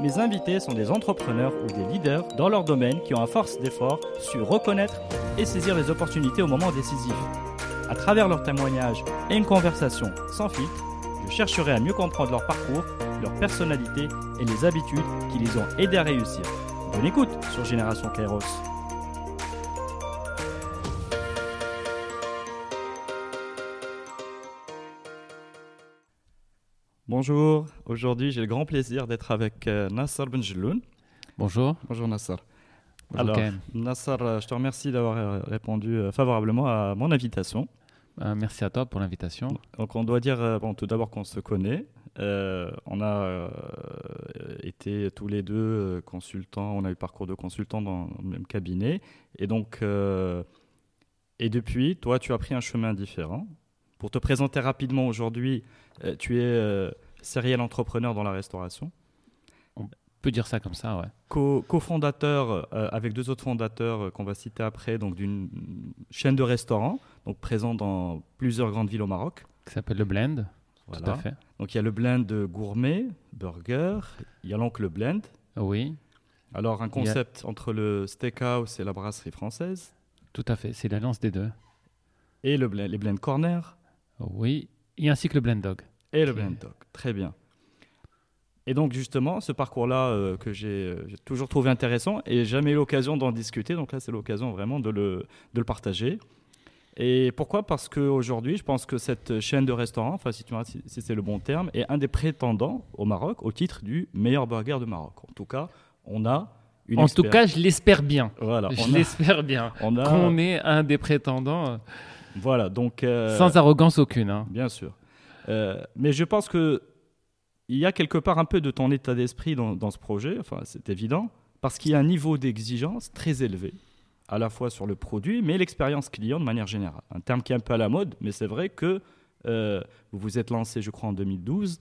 Mes invités sont des entrepreneurs ou des leaders dans leur domaine qui ont à force d'effort su reconnaître et saisir les opportunités au moment décisif. À travers leurs témoignages et une conversation sans filtre, je chercherai à mieux comprendre leur parcours, leur personnalité et les habitudes qui les ont aidés à réussir. Bonne écoute sur Génération Kairos. Bonjour, aujourd'hui j'ai le grand plaisir d'être avec euh, Nassar Benjeloun. Bonjour. Bonjour Nassar. Bonjour Alors. Nassar, euh, je te remercie d'avoir euh, répondu euh, favorablement à mon invitation. Merci à toi pour l'invitation. Donc on doit dire bon, tout d'abord qu'on se connaît. On a été tous les deux consultants, on a eu parcours de consultants dans le même cabinet. Et donc, et depuis, toi, tu as pris un chemin différent. Pour te présenter rapidement aujourd'hui, tu es serial entrepreneur dans la restauration. On peut dire ça comme ça, ouais. Co- cofondateur euh, avec deux autres fondateurs euh, qu'on va citer après, donc d'une chaîne de restaurants, donc présent dans plusieurs grandes villes au Maroc. Qui s'appelle le Blend. Tout Voilà. à fait. Donc il y a le blend gourmet, burger, il y a l'oncle blend. Oui, Alors un a- concept entre le steakhouse et la brasserie française. tout à fait. C'est l'alliance des deux. Et le blend, les blend corner Oui, et ainsi que le Blend Dog. et le blend dog. Très bien. Et donc justement, ce parcours-là euh, que j'ai euh, j'ai toujours trouvé intéressant et jamais eu l'occasion d'en discuter. Donc là, c'est l'occasion vraiment de le, de le partager. Et pourquoi? Parce qu'aujourd'hui, je pense que cette chaîne de restaurants, enfin si, si, si c'est le bon terme, est un des prétendants au Maroc au titre du meilleur burger de Maroc. En tout cas, on a une En tout cas, je l'espère bien. voilà, je a, l'espère bien. on a- Qu'on est un des prétendants, euh, voilà, donc euh, sans arrogance aucune. hein. Bien sûr. Euh, mais je pense que il y a quelque part un peu de ton état d'esprit dans, ce projet, enfin c'est évident, parce qu'il y a un niveau d'exigence très élevé, à la fois sur le produit, mais l'expérience client de manière générale. Un terme qui est un peu à la mode, mais c'est vrai que euh, vous vous êtes lancé, je crois, en 2012.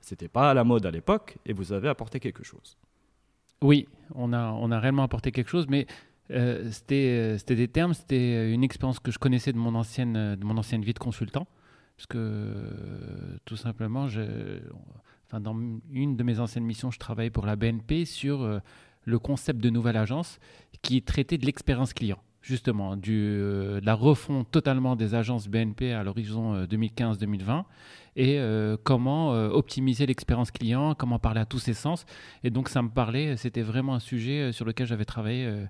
C'était pas à la mode à l'époque, et vous avez apporté quelque chose. Oui, on a, on a réellement apporté quelque chose, mais euh, c'était des termes, c'était une expérience que je connaissais de mon ancienne, de mon ancienne vie de consultant. Parce que euh, tout simplement, je, enfin, dans une de mes anciennes missions, je travaillais pour la BNP sur euh, le concept de nouvelle agence qui traitait de l'expérience client, justement, euh, de la refonte totalement des agences BNP à l'horizon euh, 2015-2020 et euh, comment euh, optimiser l'expérience client, comment parler à tous ses sens. Et donc ça me parlait, c'était vraiment un sujet euh, sur lequel j'avais travaillé euh,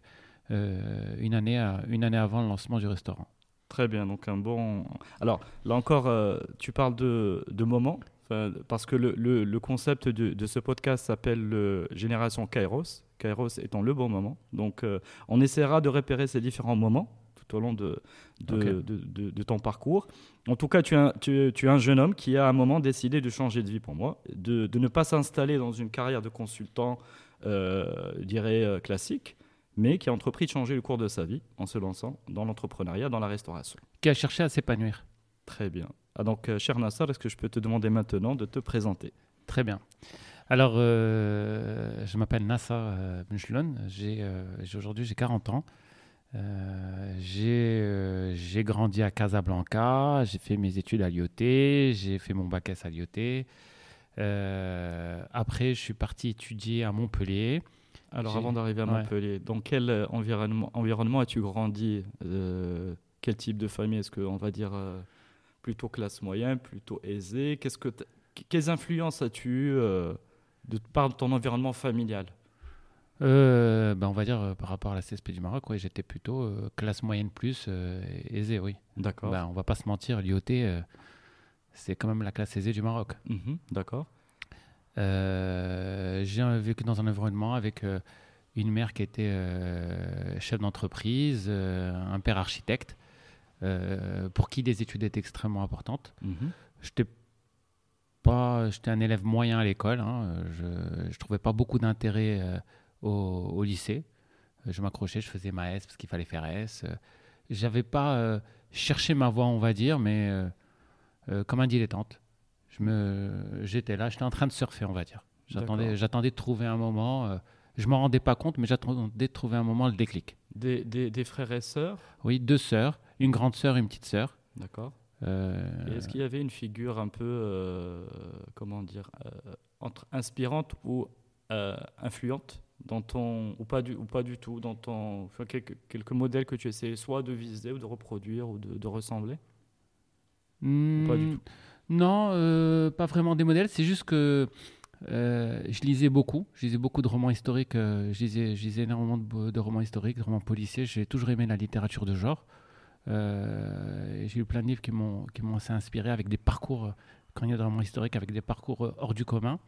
euh, une, année une année avant le lancement du restaurant. Très bien, donc un bon. Alors là encore, euh, tu parles de, de moment, enfin, parce que le, le- le concept de, de ce podcast s'appelle le Génération Kairos, Kairos étant le bon moment. Donc euh, on essaiera de repérer ces différents moments tout au long de, de, de- ton parcours. En tout cas, tu es, un, tu, tu es un jeune homme qui a à un moment décidé de changer de vie pour moi, de, de ne pas s'installer dans une carrière de consultant, euh, je dirais, classique, mais qui a entrepris de changer le cours de sa vie en se lançant dans l'entrepreneuriat, dans la restauration. Qui a cherché à s'épanouir. Très bien. Ah, donc, euh, cher Nassar, est-ce que je peux te demander maintenant de te présenter? Très bien. Alors, euh, je m'appelle Nassar Bencheloun. J'ai euh, j'ai- aujourd'hui j'ai 40 ans. Euh, j'ai grandi à Casablanca. J'ai fait mes études à l'IOT. J'ai fait mon bac S à l'IOT. Après, je suis parti étudier à Montpellier. Alors, avant d'arriver à ouais. Montpellier, dans quel euh, environnement, environnement as-tu grandi Euh, Quel type de famille? Est-ce qu'on va dire euh, plutôt classe moyenne, plutôt aisée? Qu'est-ce que Quelles influences as-tu euh, de par ton environnement familial? Euh, ben, on va dire euh, par rapport à la CSP du Maroc, ouais, j'étais plutôt euh, classe moyenne plus aisée, oui. D'accord. Ben, on va pas se mentir, l'IOT, c'est quand même la classe aisée du Maroc. Mhm, D'accord. Euh, j'ai vécu dans un environnement avec euh, une mère qui était euh, chef d'entreprise, un père architecte, pour qui les études étaient extrêmement importantes. Mhm. J'étais pas, j'étais un élève moyen à l'école. hein. Je, je trouvais pas beaucoup d'intérêt euh, au, au lycée. Je m'accrochais, je faisais ma S parce qu'il fallait faire S. J'avais pas, euh, cherchais ma voie, on va dire, mais comme un dilettante. Je me, j'étais là, j'étais en train de surfer, on va dire. J'attendais, j'attendais de trouver un moment. je m'en rendais pas compte, mais j'attendais de trouver un moment le déclic. Des, des, frères et sœurs? Oui, deux sœurs, une grande sœur et une petite sœur. D'accord. Est-ce qu'il y avait une figure un peu, comment dire, entre inspirante ou influente dans ton, ou, pas du, ou pas du tout, dans ton, quelques, quelques modèles que tu essayes soit de viser ou de reproduire ou de, ressembler? Pas du hmm, tout? Non, euh, pas vraiment des modèles, c'est juste que euh, je lisais beaucoup, je lisais beaucoup de romans historiques, euh, je, lisais, énormément de, romans historiques, de romans policiers, j'ai toujours aimé la littérature de genre. j'ai eu plein de livres qui m'ont assez inspiré avec des parcours, quand il y a des romans historiques, avec des parcours hors du commun.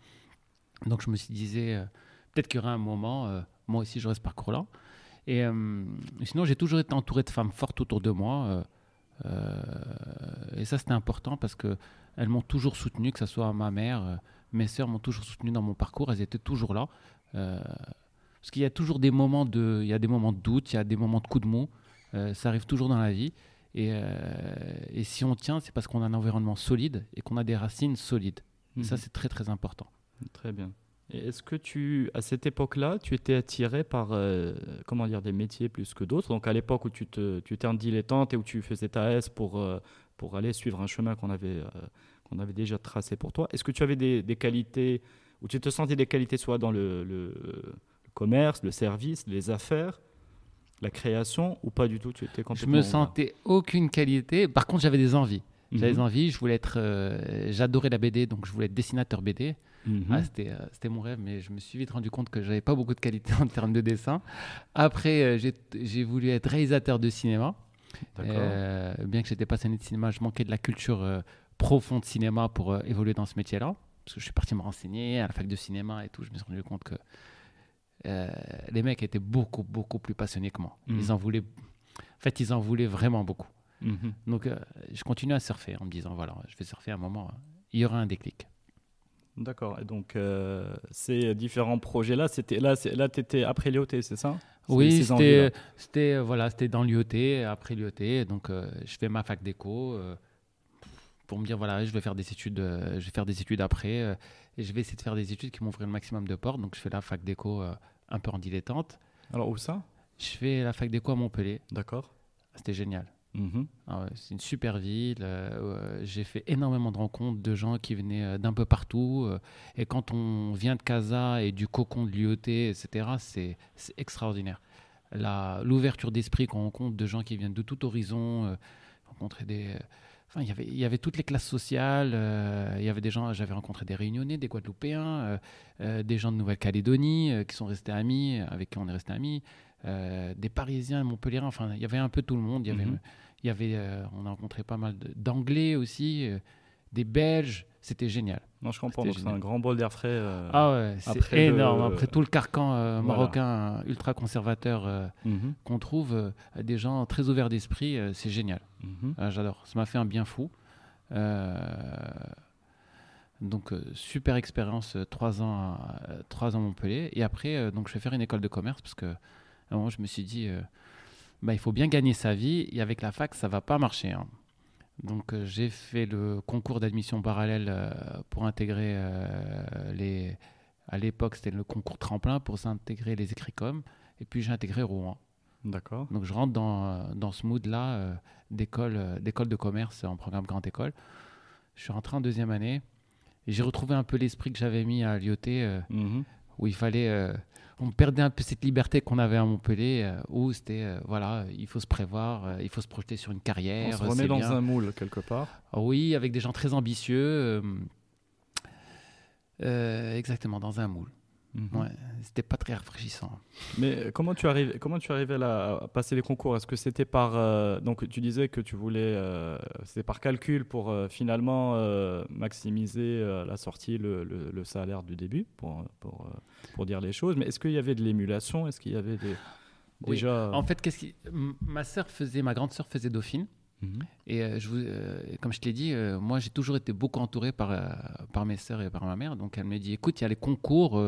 Donc je me suis disais, peut-être qu'il y aura un moment, moi aussi j'aurai ce parcours-là. Et sinon, j'ai toujours été entouré de femmes fortes autour de moi. Et ça, c'était important parce qu'elles m'ont toujours soutenu, que ce soit ma mère, mes sœurs m'ont toujours soutenu dans mon parcours. Elles étaient toujours là. parce qu'il y a toujours des moments de, il y a des moments de doute, il y a des moments de coup de mou. ça arrive toujours dans la vie. Et, et si on tient, c'est parce qu'on a un environnement solide et qu'on a des racines solides. Et ça, mhm. c'est très très important. Très bien. Est-ce que tu, à cette époque-là, tu étais attiré par, euh, comment dire, des métiers plus que d'autres? Donc à l'époque où tu, te, tu étais en dilettante et où tu faisais ta S pour, euh, pour aller suivre un chemin qu'on avait, euh, qu'on avait déjà tracé pour toi, est-ce que tu avais des, des, qualités, ou tu te sentais des qualités soit dans le, le, commerce, le service, les affaires, la création, ou pas du tout? Tu étais complètement... Je me sentais aucune qualité, par contre j'avais des envies. J'avais des mhm. envies, je voulais être, j'adorais la BD, donc je voulais être dessinateur BD. Mhm. Ah, euh, c'était mon rêve, mais je me suis vite rendu compte que j'avais pas beaucoup de qualité en termes de dessin. Après, euh, j'ai voulu être réalisateur de cinéma. Euh, bien que j'étais passionné de cinéma, je manquais de la culture profonde de cinéma pour évoluer dans ce métier-là. Parce que je suis parti me renseigner à la fac de cinéma et tout. Je me suis rendu compte que les mecs étaient beaucoup, beaucoup plus passionnés que moi. Mhm. Ils en voulaient. En fait, ils en voulaient vraiment beaucoup. Mhm. Donc, je continue à surfer en me disant voilà, je vais surfer à un moment, il y aura un déclic. D'accord. Et donc, euh, ces différents projets-là, c'était là, là tu étais après l'IoT, c'est ça? Oui, c'était, c'était, euh, voilà, c'était dans l'IoT, après l'IoT. Donc, euh, je fais ma fac d'éco pour me dire, voilà, je vais faire des études, je vais faire des études après. et je vais essayer de faire des études qui m'ouvrent le maximum de portes. Donc, je fais la fac d'éco un peu en dilettante. Alors, où ça? Je fais la fac d'éco à Montpellier. D'accord. C'était génial. Mhm. Ah c'est une super ville. Euh, j'ai fait énormément de rencontres de gens qui venaient euh, d'un peu partout. Euh, et quand on vient de Casa et du cocon de l'IoT, etc., c'est extraordinaire. L'ouverture d'esprit qu'on rencontre de gens qui viennent de tout horizon, rencontrer des. Enfin, y il y avait toutes les classes sociales. il y avait des gens, j'avais rencontré des Réunionnais, des Guadeloupéens, des gens de Nouvelle-Calédonie qui sont restés amis, avec qui on est restés amis, des Parisiens, Montpellier. Enfin, il y avait un peu tout le monde. Il y avait mhm. Il y avait, euh, on a rencontré pas mal d'anglais aussi, euh, des belges. C'était génial. Non, je comprends. C'est un grand bol d'air frais. Euh, ah ouais, c'est énorme. Après tout le carcan marocain ultra conservateur mhm. qu'on trouve, des gens très ouverts d'esprit, c'est génial. Mhm. Ah, j'adore. Ça m'a fait un bien fou. donc super expérience, trois ans, trois ans à Montpellier. Et après, donc je vais faire une école de commerce parce que à un moment je me suis dit bah, il faut bien gagner sa vie et avec la fac, ça va pas marcher. Hein. Donc euh, j'ai fait le concours d'admission parallèle euh, pour intégrer euh, les... À l'époque, c'était le concours tremplin pour s'intégrer les écricoms. Et puis j'ai intégré Rouen. D'accord. Donc je rentre dans, dans ce mood-là d'école, d'école de commerce en programme grande école. Je suis rentré en deuxième année j'ai retrouvé un peu l'esprit que j'avais mis à l'IOT, mhm. où il fallait on perdait un peu cette liberté qu'on avait à Montpellier, euh, où c'était, euh, voilà, il faut se prévoir, euh, il faut se projeter sur une carrière. On se remet dans un moule quelque part. Oui, avec des gens très ambitieux. exactement, dans un moule. Mhm. Ouais, c'était pas très rafraîchissant. Mais comment tu arrives, comment tu arrivais là, à passer les concours? Est-ce que c'était par euh, donc tu disais que tu voulais, euh, c'était par calcul pour euh, finalement maximiser la sortie, le, le, salaire du début, pour pour, pour dire les choses. Mais est-ce qu'il y avait de l'émulation? Est-ce qu'il y avait des déjà En fait, qu'est-ce qui... ma sœur faisait, ma grande sœur faisait Dauphine. Mhm. Et euh, je vous, euh, comme je te l'ai dit, euh, moi j'ai toujours été beaucoup entouré par, par mes sœurs et par ma mère. Donc elle m'a dit écoute, il y a les concours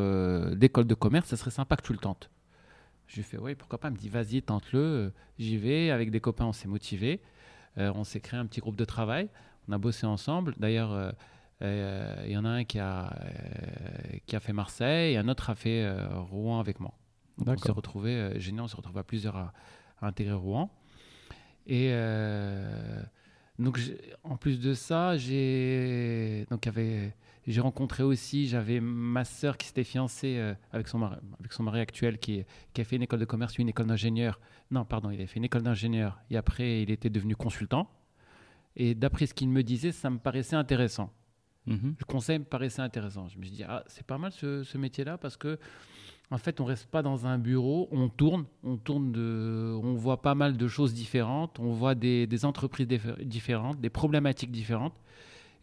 d'école de commerce, ça serait sympa que tu le tentes. Je lui ai fait oui, pourquoi pas? Elle me dit vas-y, tente-le. J'y vais. Avec des copains, on s'est motivé. on s'est créé un petit groupe de travail. On a bossé ensemble. D'ailleurs, il y en a un qui a, qui a fait Marseille et un autre a fait Rouen avec moi. Donc on s'est retrouvé, génial, on s'est retrouvé à plusieurs à, à intégrer Rouen. Et donc, en plus de ça, j'ai donc avait j'ai rencontré aussi, j'avais ma sœur qui s'était fiancée euh, avec, son mari, avec son mari actuel qui, qui a fait une école de commerce, une école d'ingénieur. Non, pardon, il a fait une école d'ingénieur et après il était devenu consultant. Et d'après ce qu'il me disait, ça me paraissait intéressant. Mhm. Le conseil me paraissait intéressant. Je me suis dit, ah, c'est pas mal ce, ce métier-là parce que en fait, on reste pas dans un bureau, on tourne, on tourne de, on voit pas mal de choses différentes, on voit des, des entreprises différentes, des problématiques différentes,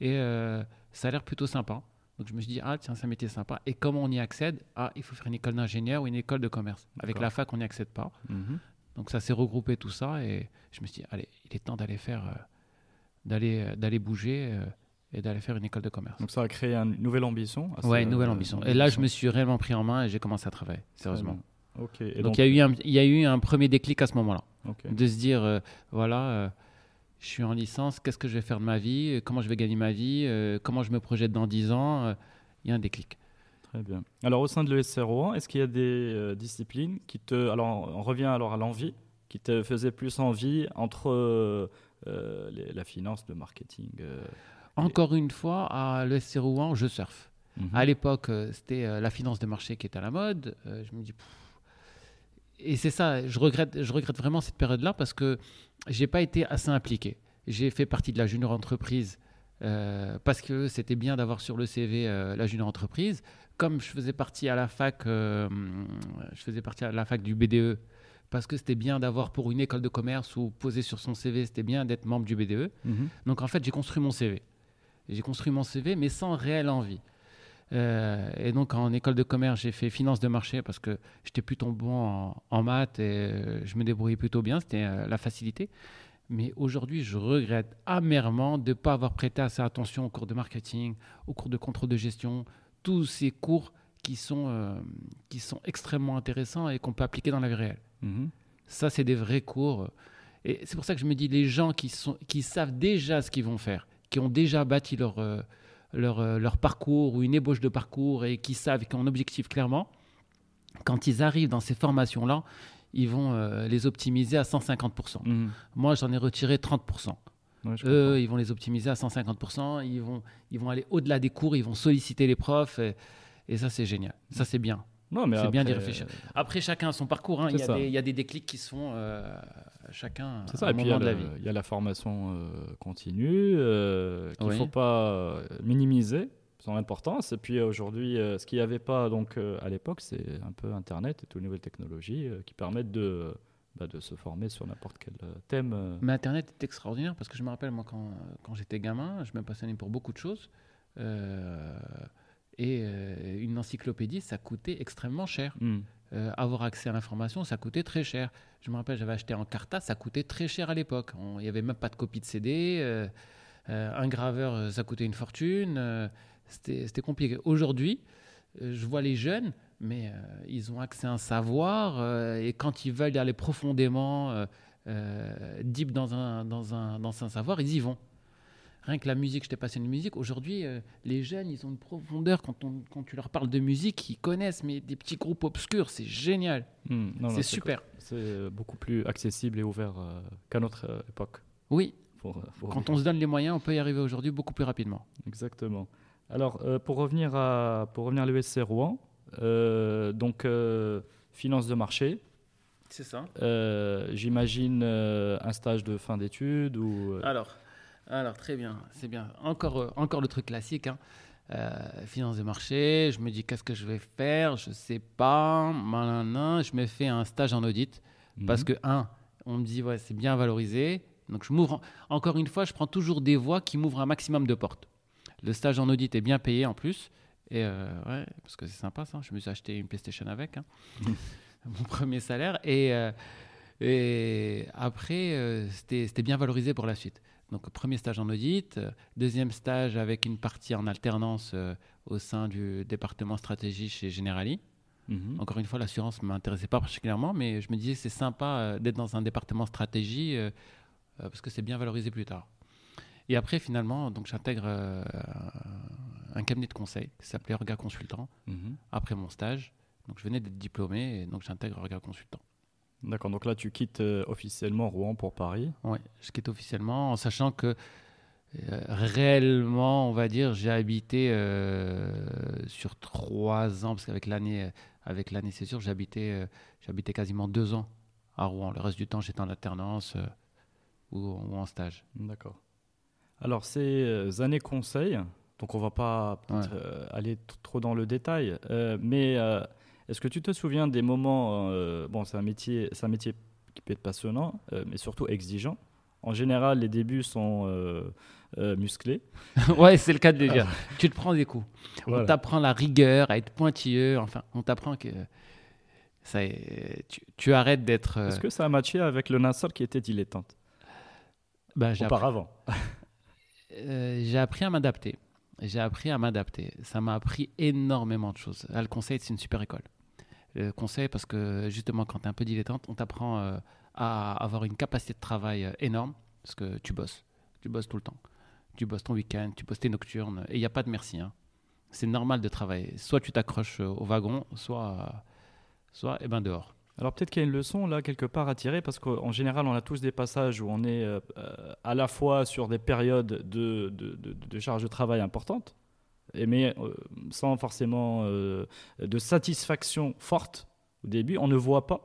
et euh, ça a l'air plutôt sympa. Donc je me suis dit, ah tiens, ça m'était sympa. Et comment on y accède? Ah, il faut faire une école d'ingénieur ou une école de commerce. Avec la fac, on n'y accède pas. Mhm. Donc ça s'est regroupé tout ça, et je me suis dit, allez, il est temps d'aller faire, euh, d'aller, euh, d'aller bouger et d'aller faire une école de commerce. Donc ça a créé une nouvelle ambition Oui, une nouvelle ambition. Et là, je me suis réellement pris en main et j'ai commencé à travailler, sérieusement. donc, il, y a eu un, il y a eu un premier déclic à ce moment-là. De se dire, euh, voilà, euh, je suis en licence, qu'est-ce que je vais faire de ma vie Comment je vais gagner ma vie euh, Comment je me projette dans 10 ans Il y a un déclic. Très bien. Alors, au sein de l'ESCRO, est-ce qu'il y a des disciplines qui te... Alors, on revient alors à l'envie, qui te faisait plus envie entre la finance, le marketing encore une fois, à l'ESC Rouen, je surfe. Mhm. À l'époque, euh, c'était euh, la finance de marché qui était à la mode. Euh, je me dis, et c'est ça, je regrette, je regrette vraiment cette période-là parce que j'ai pas été assez impliqué. J'ai fait partie de la junior entreprise parce que c'était bien d'avoir sur le CV la junior entreprise. Comme je faisais partie à la fac, je faisais partie à la fac du BDE parce que c'était bien d'avoir pour une école de commerce ou poser sur son CV, c'était bien d'être membre du BDE. Mhm. Donc en fait, j'ai construit mon CV. J'ai construit mon CV, mais sans réelle envie. Euh, et donc en école de commerce, j'ai fait finance de marché parce que j'étais plutôt bon en, maths et euh, je me débrouillais plutôt bien, c'était euh, la facilité. Mais aujourd'hui, je regrette amèrement de ne pas avoir prêté assez attention aux cours de marketing, aux cours de contrôle de gestion, tous ces cours qui sont, qui sont extrêmement intéressants et qu'on peut appliquer dans la vie réelle. Mhm. Ça, c'est des vrais cours. Et c'est pour ça que je me dis, les gens qui, sont, qui savent déjà ce qu'ils vont faire, qui ont déjà bâti leur, euh, leur, euh, leur, parcours ou une ébauche de parcours et qui savent, qui ont un objectif clairement, quand ils arrivent dans ces formations-là, ils vont euh, les optimiser à 150%. Mmh. Moi, j'en ai retiré 30%. Eux, ils vont les optimiser à 150%. Ils vont, ils vont aller au-delà des cours, ils vont solliciter les profs. Et, et ça, c'est génial. Ça, c'est bien. Non, mais c'est bien d'y réfléchir. Après, chacun a son parcours. Hein. Il, y a des, il, y a des, déclics qui sont chacun C'est ça, et puis a de la vie. il y a la formation euh, continue euh, qu'il ne faut pas euh, minimiser son importance. Et puis aujourd'hui, ce qu'il n'y avait pas donc, à l'époque, c'est un peu Internet et toutes les nouvelles technologies qui permettent de, bah, de se former sur n'importe quel thème. Mais Internet est extraordinaire parce que je me rappelle, moi, quand, quand j'étais gamin, je me passionnais pour beaucoup de choses. Et une encyclopédie, ça coûtait extrêmement cher. Hmm. Euh, avoir accès à l'information, ça coûtait très cher. Je me rappelle, j'avais acheté en carta, ça coûtait très cher à l'époque. Il n'y avait même pas de copie de CD. Euh, euh, un graveur, ça coûtait une fortune. C'était compliqué. Aujourd'hui, je vois les jeunes, mais ils ont accès à un savoir et quand ils veulent aller profondément, deep dans un, dans, un, dans un savoir, ils y vont. Rien que la musique, je t'ai passé une musique. Aujourd'hui, euh, les jeunes, ils ont une profondeur. Quand, on, quand tu leur parles de musique, ils connaissent, mais des petits groupes obscurs, c'est génial. Hmm, c'est super. C'est euh, beaucoup plus accessible et ouvert euh, qu'à notre époque. Oui. quand on se donne les moyens, on peut y arriver aujourd'hui beaucoup plus rapidement. Exactement. Alors, pour revenir à, pour revenir à l'ESC Rouen, donc finance de marché, c'est ça. J'imagine un stage de fin d'études ou. Alors, alors, très bien, c'est bien. Encore, euh, encore le truc classique. Hein. Euh, finance de marché, je me dis qu'est-ce que je vais faire, je sais pas, malin, je me fais un stage en audit mhm. parce que un, on me dit ouais c'est bien valorisé, donc je m'ouvre. Encore une fois, je prends toujours des voies qui m'ouvrent un maximum de portes. Le stage en audit est bien payé en plus, et euh, ouais, parce que c'est sympa ça. Je me suis acheté une PlayStation avec, hein. mhm. mon premier salaire, et et après c'était bien valorisé pour la suite. Donc premier stage en audit, euh, deuxième stage avec une partie en alternance euh, au sein du département stratégie chez Generali. Mhm. Encore une fois, l'assurance ne m'intéressait pas particulièrement, mais je me disais c'est sympa euh, d'être dans un département stratégie euh, parce que c'est bien valorisé plus tard. Et après, finalement, donc j'intègre un cabinet de conseil qui s'appelait Regard Consultant Mhm. après mon stage. Donc je venais d'être diplômé et donc j'intègre Regard Consultant. D'accord, donc là tu quittes euh, officiellement Rouen pour Paris. Ouais, je quitte officiellement en sachant que euh, réellement, on va dire, j'ai habité euh, sur trois ans parce qu'avec l'année, avec l'année, c'est sûr, j'ai habité, euh, j'ai habité quasiment deux ans à Rouen. Le reste du temps, j'étais en alternance ou, ou en stage. D'accord. Alors ces années conseil, donc on va pas Ouais. aller trop dans le détail, mais est-ce que tu te souviens des moments, euh, bon c'est un métier, c'est un métier qui peut être passionnant, euh, mais surtout exigeant. En général, les débuts sont euh, musclés. ouais, c'est le cas de le dire. tu te prends des coups. Voilà. On t'apprend la rigueur, à être pointilleux. Enfin, on t'apprend que ça, tu, tu arrêtes d'être. Est-ce que ça a matché avec le Nassau qui était dilettante? J'ai appris- auparavant j'ai appris à m'adapter. J'ai appris à m'adapter. Ça m'a appris énormément de choses. Le conseil, c'est une super école. Conseil, parce que justement, quand tu es un peu dilettante, on t'apprend euh, à avoir une capacité de travail euh, énorme, parce que tu bosses. Tu bosses tout le temps. Tu bosses ton week-end, tu bosses tes nocturnes, et il n'y a pas de merci. hein. C'est normal de travailler. Soit tu t'accroches euh, au wagon, soit, euh, soit eh ben, dehors. Alors peut-être qu'il y a une leçon là quelque part à tirer parce qu'en général on a tous des passages où on est euh, euh, à la fois sur des périodes de, de, charge de travail importantes, et mais euh, sans forcément euh, de satisfaction forte au début. On ne voit pas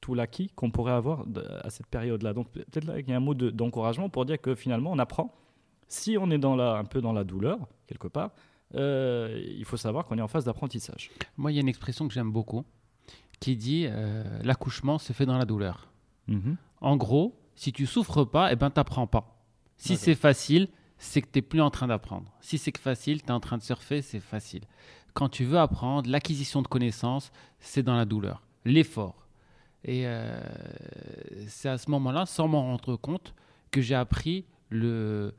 tout l'acquis qu'on pourrait avoir à cette période-là. Donc peut-être là qu'il y a un mot de- d'encouragement pour dire que finalement on apprend. Si on est dans la, un peu dans la douleur quelque part, euh, il faut savoir qu'on est en phase d'apprentissage. Moi, il y a une expression que j'aime beaucoup qui dit euh, l'accouchement se fait dans la douleur. En gros, si tu souffres pas, eh ben t'apprends pas. Si c'est facile, c'est que tu n'es plus en train d'apprendre. Si c'est que facile, tu es en train de surfer, c'est facile. Quand tu veux apprendre, l'acquisition de connaissances, c'est dans la douleur, l'effort. Et euh, c'est à ce moment-là, sans m'en rendre compte, que j'ai appris le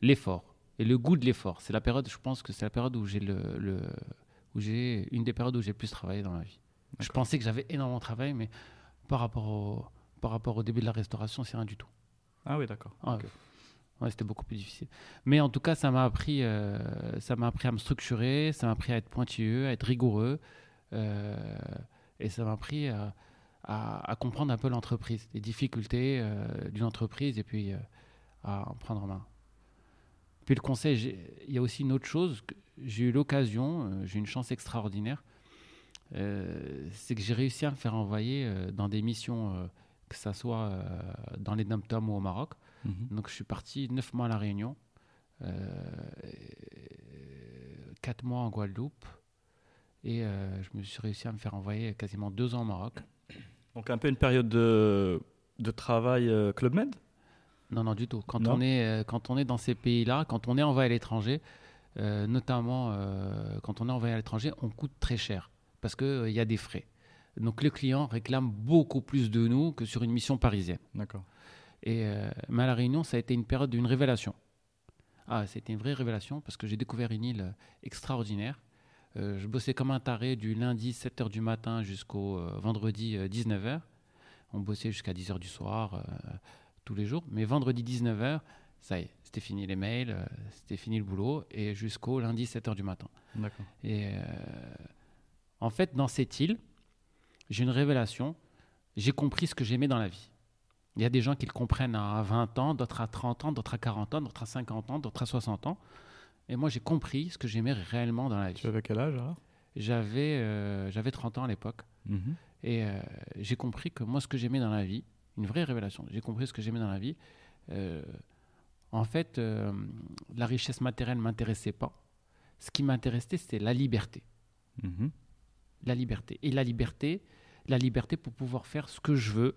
l'effort et le goût de l'effort. C'est la période, je pense que c'est la période où j'ai le, le- où j'ai une des périodes où j'ai le plus travaillé dans ma vie. Je pensais que j'avais énormément travaillé, mais par rapport au par rapport au début de la restauration, c'est rien du tout. Ah oui, d'accord. Ok. C'était beaucoup plus difficile. Mais en tout cas, ça m'a appris, euh, ça m'a appris à me structurer, ça m'a appris à être pointilleux, à être rigoureux, euh, et ça m'a appris à, comprendre un peu l'entreprise, les difficultés euh, d'une entreprise, et puis à en prendre en main. Puis le conseil, il y a aussi une autre chose. J'ai eu l'occasion, j'ai eu une chance extraordinaire, c'est que j'ai réussi à me faire envoyer dans des missions, que ça soit dans les dom ou au Maroc. Mhm. Donc je suis parti neuf mois à La Réunion, euh, quatre mois en Guadeloupe, et euh, je me suis réussi à me faire envoyer quasiment deux ans au Maroc. Donc un peu une période de, de travail euh, Club Med? Non, non, du tout. Quand, Non on est, quand on est dans ces pays-là, quand on est envoyé à l'étranger, euh, notamment euh, quand on est envoyé à l'étranger, on coûte très cher parce qu'il y a des frais. Donc le client réclame beaucoup plus de nous que sur une mission parisienne. D'accord. Et euh, mais à La Réunion, ça a été une période d'une révélation. Ah, c'était une vraie révélation parce que j'ai découvert une île euh, extraordinaire. Euh, je bossais comme un taré du lundi 7h du matin jusqu'au euh, vendredi 19h. On bossait jusqu'à 10h du soir tous les jours. Mais vendredi 19h, ça y est, c'était fini les mails, c'était fini le boulot et jusqu'au lundi 7h du matin. D'accord. Et en fait, dans cette île, j'ai une révélation. J'ai compris ce que j'aimais dans la vie. Il y a des gens qui le comprennent à 20 ans, d'autres à 30 ans, d'autres à 40 ans, d'autres à 50 ans, d'autres à 60 ans. Et moi, j'ai compris ce que j'aimais réellement dans la vie. Tu avais quel âge alors? J'avais euh, j'avais 30 ans à l'époque. Et euh, j'ai compris que moi, ce que j'aimais dans la vie, une vraie révélation, j'ai compris ce que j'aimais dans la vie. euh, en fait, euh, la richesse matérielle ne m'intéressait pas. Ce qui m'intéressait, c'était la liberté Mhm. la liberté. Et la liberté, la liberté pour pouvoir faire ce que je veux,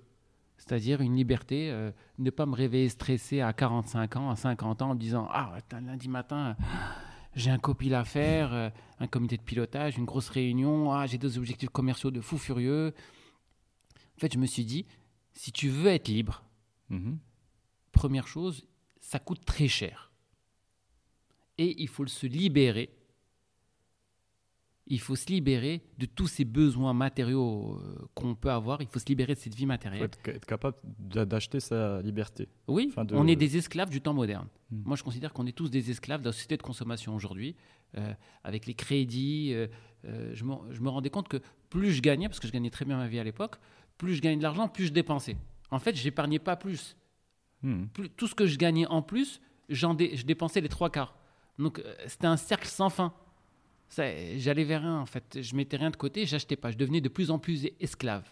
c'est-à-dire une liberté, euh, ne pas me réveiller stressé à 45 ans, à 50 ans, en me disant Ah, putain, lundi matin, j'ai un copil à faire, euh, un comité de pilotage, une grosse réunion, ah, j'ai des objectifs commerciaux de fou furieux. En fait, je me suis dit Si tu veux être libre, Mhm. première chose, ça coûte très cher. Et il faut se libérer il faut se libérer de tous ces besoins matériaux euh, qu'on peut avoir. Il faut se libérer de cette vie Il faut matérielle. être, capable d'a- d'acheter sa liberté. Oui, Enfin, de- on est des esclaves du temps moderne. Hmm. Moi, je considère qu'on est tous des esclaves de la société de consommation aujourd'hui, euh, avec les crédits. euh, euh, je, me, je me rendais compte que plus je gagnais, parce que je gagnais très bien ma vie à l'époque, plus je gagnais de l'argent, plus je dépensais. En fait, j'épargnais pas plus. Hmm. Plus- Tout ce que je gagnais en plus, dé- je dépensais les trois quarts. Donc, c'était un cercle sans fin. J'allais vers rien, en fait. Je mettais rien de côté, j'achetais pas. Je devenais de plus en plus esclave.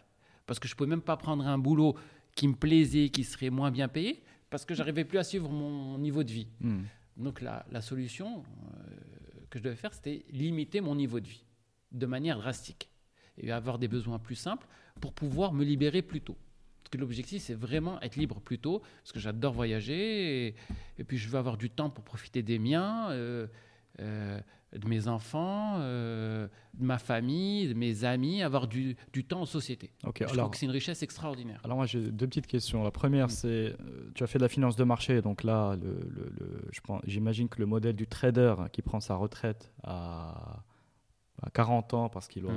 Parce que je pouvais même pas prendre un boulot qui me plaisait, qui serait moins bien payé, parce que j'arrivais plus à suivre mon niveau de vie. Hmm. Donc la, la solution euh, que je devais faire, c'était limiter mon niveau de vie de manière drastique et avoir des besoins plus simples pour pouvoir me libérer plus tôt. Parce que l'objectif, c'est vraiment être libre plus tôt, parce que j'adore voyager et, et puis je veux avoir du temps pour profiter des miens, euh, euh, de mes enfants, euh, de ma famille, de mes amis, avoir du, du temps en société. Je alors, trouve que c'est une richesse extraordinaire. alors moi j'ai deux petites questions. La première, Mm. c'est euh, tu as fait de la finance de marché, donc là, le, j'imagine que le modèle du trader qui prend sa retraite à, à 40 ans parce qu'il aura,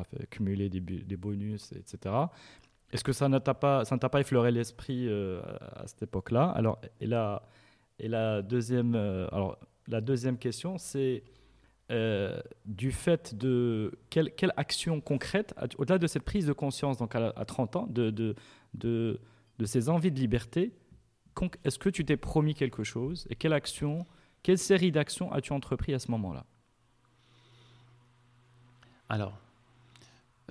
Mm. fait cumuler des, bonus, etc. Est-ce que ça ne t'a pas, ça ne t'a pas effleuré l'esprit euh, à, à cette époque-là? Alors, et la, et la deuxième, euh, alors la deuxième question, c'est euh, du fait de quelle, action concrète, au-delà de cette prise de conscience, donc à, à 30 ans, de, de, de, ces envies de liberté, est-ce que tu t'es promis quelque chose et quelle action, quelle série d'actions as-tu entrepris à ce moment-là? Alors,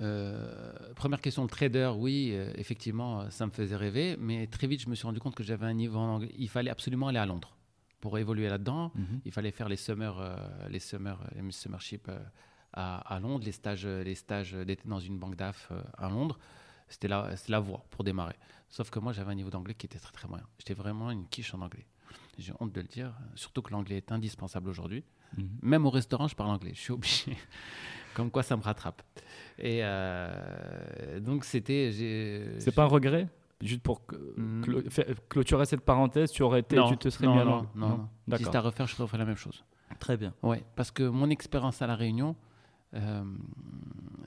euh, première question, le trader, oui, euh, effectivement, ça me faisait rêver, mais très vite, je me suis rendu compte que j'avais un niveau en anglais. Il fallait absolument aller à Londres pour évoluer là-dedans. Il fallait faire les summers, euh, les summers, les summerships euh, à, à Londres, les stages, euh, les stages d'été dans une banque d'AF euh, à Londres. C'était la, la voie pour démarrer. Sauf que moi, j'avais un niveau d'anglais qui était très très moyen. J'étais vraiment une quiche en anglais. J'ai honte de le dire, surtout que l'anglais est indispensable aujourd'hui. Mhm. Même au restaurant, je parle anglais. Je suis obligé. Comme quoi, ça me rattrape. Et euh, donc, c'était. C'est pas un regret? Juste pour Mm. faire- clôturer cette parenthèse, tu aurais été, non, tu te serais non, mis à non, Londres non, non. Si c'était à refaire, je referais la même chose. Très bien. Ouais, parce que mon expérience à La Réunion, euh,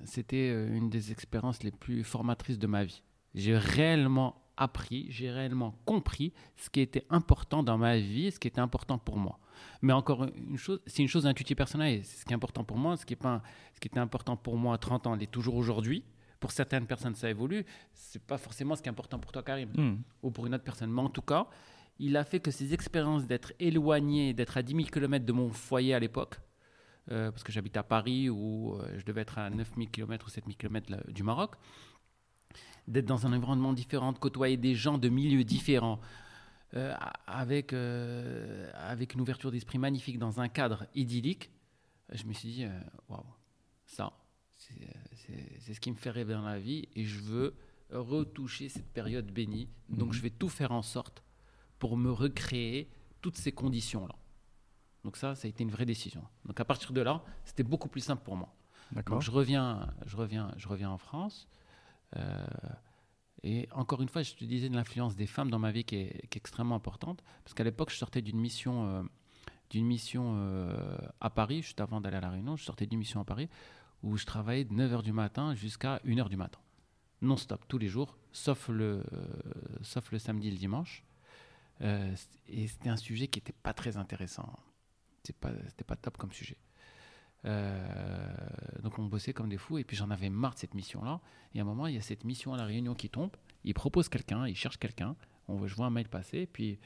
c'était euh, une des expériences les plus formatrices de ma vie. J'ai réellement appris, j'ai réellement compris ce qui était important dans ma vie, ce qui était important pour moi. Mais encore une chose, c'est une chose intuitive personnelle. ce qui est important pour moi, ce qui, est pas, ce qui était important pour moi à 30 ans l'est toujours aujourd'hui. Pour certaines personnes, ça évolue. C'est pas forcément ce qui est important pour toi, Karim Mm. ou pour une autre personne. Mais en tout cas, il a fait que ces expériences d'être éloigné, d'être à 10 000 km de mon foyer à l'époque, euh, parce que j'habite à Paris où euh, je devais être à 9 000 km ou 7 000 km là- du Maroc, d'être dans un environnement différent, de côtoyer des gens de milieux différents, euh, avec, avec une ouverture d'esprit magnifique dans un cadre idyllique, je me suis dit, waouh, ça, c'est ce qui me fait rêver dans la vie et je veux retoucher cette période bénie. Donc Mhm. je vais tout faire en sorte pour me recréer toutes ces conditions-là. Donc ça, ça a été une vraie décision. Donc à partir de là, c'était beaucoup plus simple pour moi. Donc je reviens, je reviens, je reviens en France. Euh, et encore une fois, je te disais de l'influence des femmes dans ma vie qui est, qui est extrêmement importante. Parce qu'à l'époque, je sortais d'une mission, euh, d'une mission euh, à Paris, juste avant d'aller à La Réunion, je sortais d'une mission à Paris où je travaillais de 9h du matin jusqu'à 1h du matin. Non-stop, tous les jours, sauf le, euh, sauf le samedi et le dimanche. Euh, et c'était un sujet qui n'était pas très intéressant. C'était pas, pas top comme sujet. Euh, donc on bossait comme des fous et puis j'en avais marre de cette mission-là. Et à un moment, il y a cette mission à la Réunion qui tombe. Il propose quelqu'un, il cherche quelqu'un. Je vois un mail passer, puis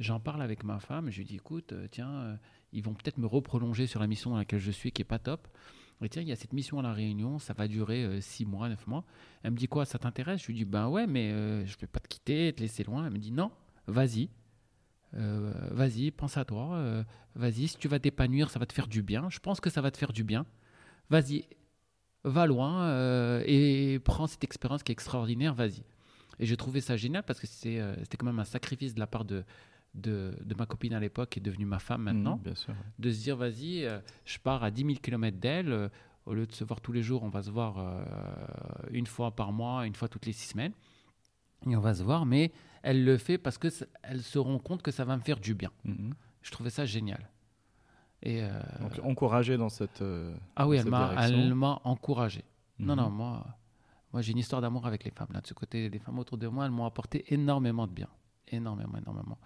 j'en parle avec ma femme. Je lui dis, écoute, tiens, ils vont peut-être me reprolonger sur la mission dans laquelle je suis, qui est pas top. Tiens, il y a cette mission à la Réunion, ça va durer euh, six mois, neuf mois. Elle me dit quoi, ça t'intéresse? Je lui dis, ben ouais, mais euh, je vais pas te quitter, te laisser loin. Elle me dit, non, vas-y. Euh, vas-y, pense à toi. euh, vas-y, si tu vas t'épanouir, ça va te faire du bien. Je pense que ça va te faire du bien. Vas-y, va loin euh, et prends cette expérience qui est extraordinaire, vas-y. Et j'ai trouvé ça génial parce que euh, c'était quand même un sacrifice de la part de, de, de ma copine à l'époque qui est devenue ma femme maintenant Mm, bien sûr. ouais. de se dire vas-y, euh, je pars à 10 000 km d'elle, euh, au lieu de se voir tous les jours, on va se voir euh, une fois par mois, une fois toutes les six semaines, et on va se voir, mais elle le fait parce que elle se rend compte que ça va me faire du bien. Mhm. Je trouvais ça génial. Et, Donc encouragé dans cette. ah oui, elle m'a, encouragé. Non, non, moi, moi j'ai une histoire d'amour avec les femmes. Là, de ce côté, les femmes autour de moi, elles m'ont apporté énormément de bien. Énormément, énormément.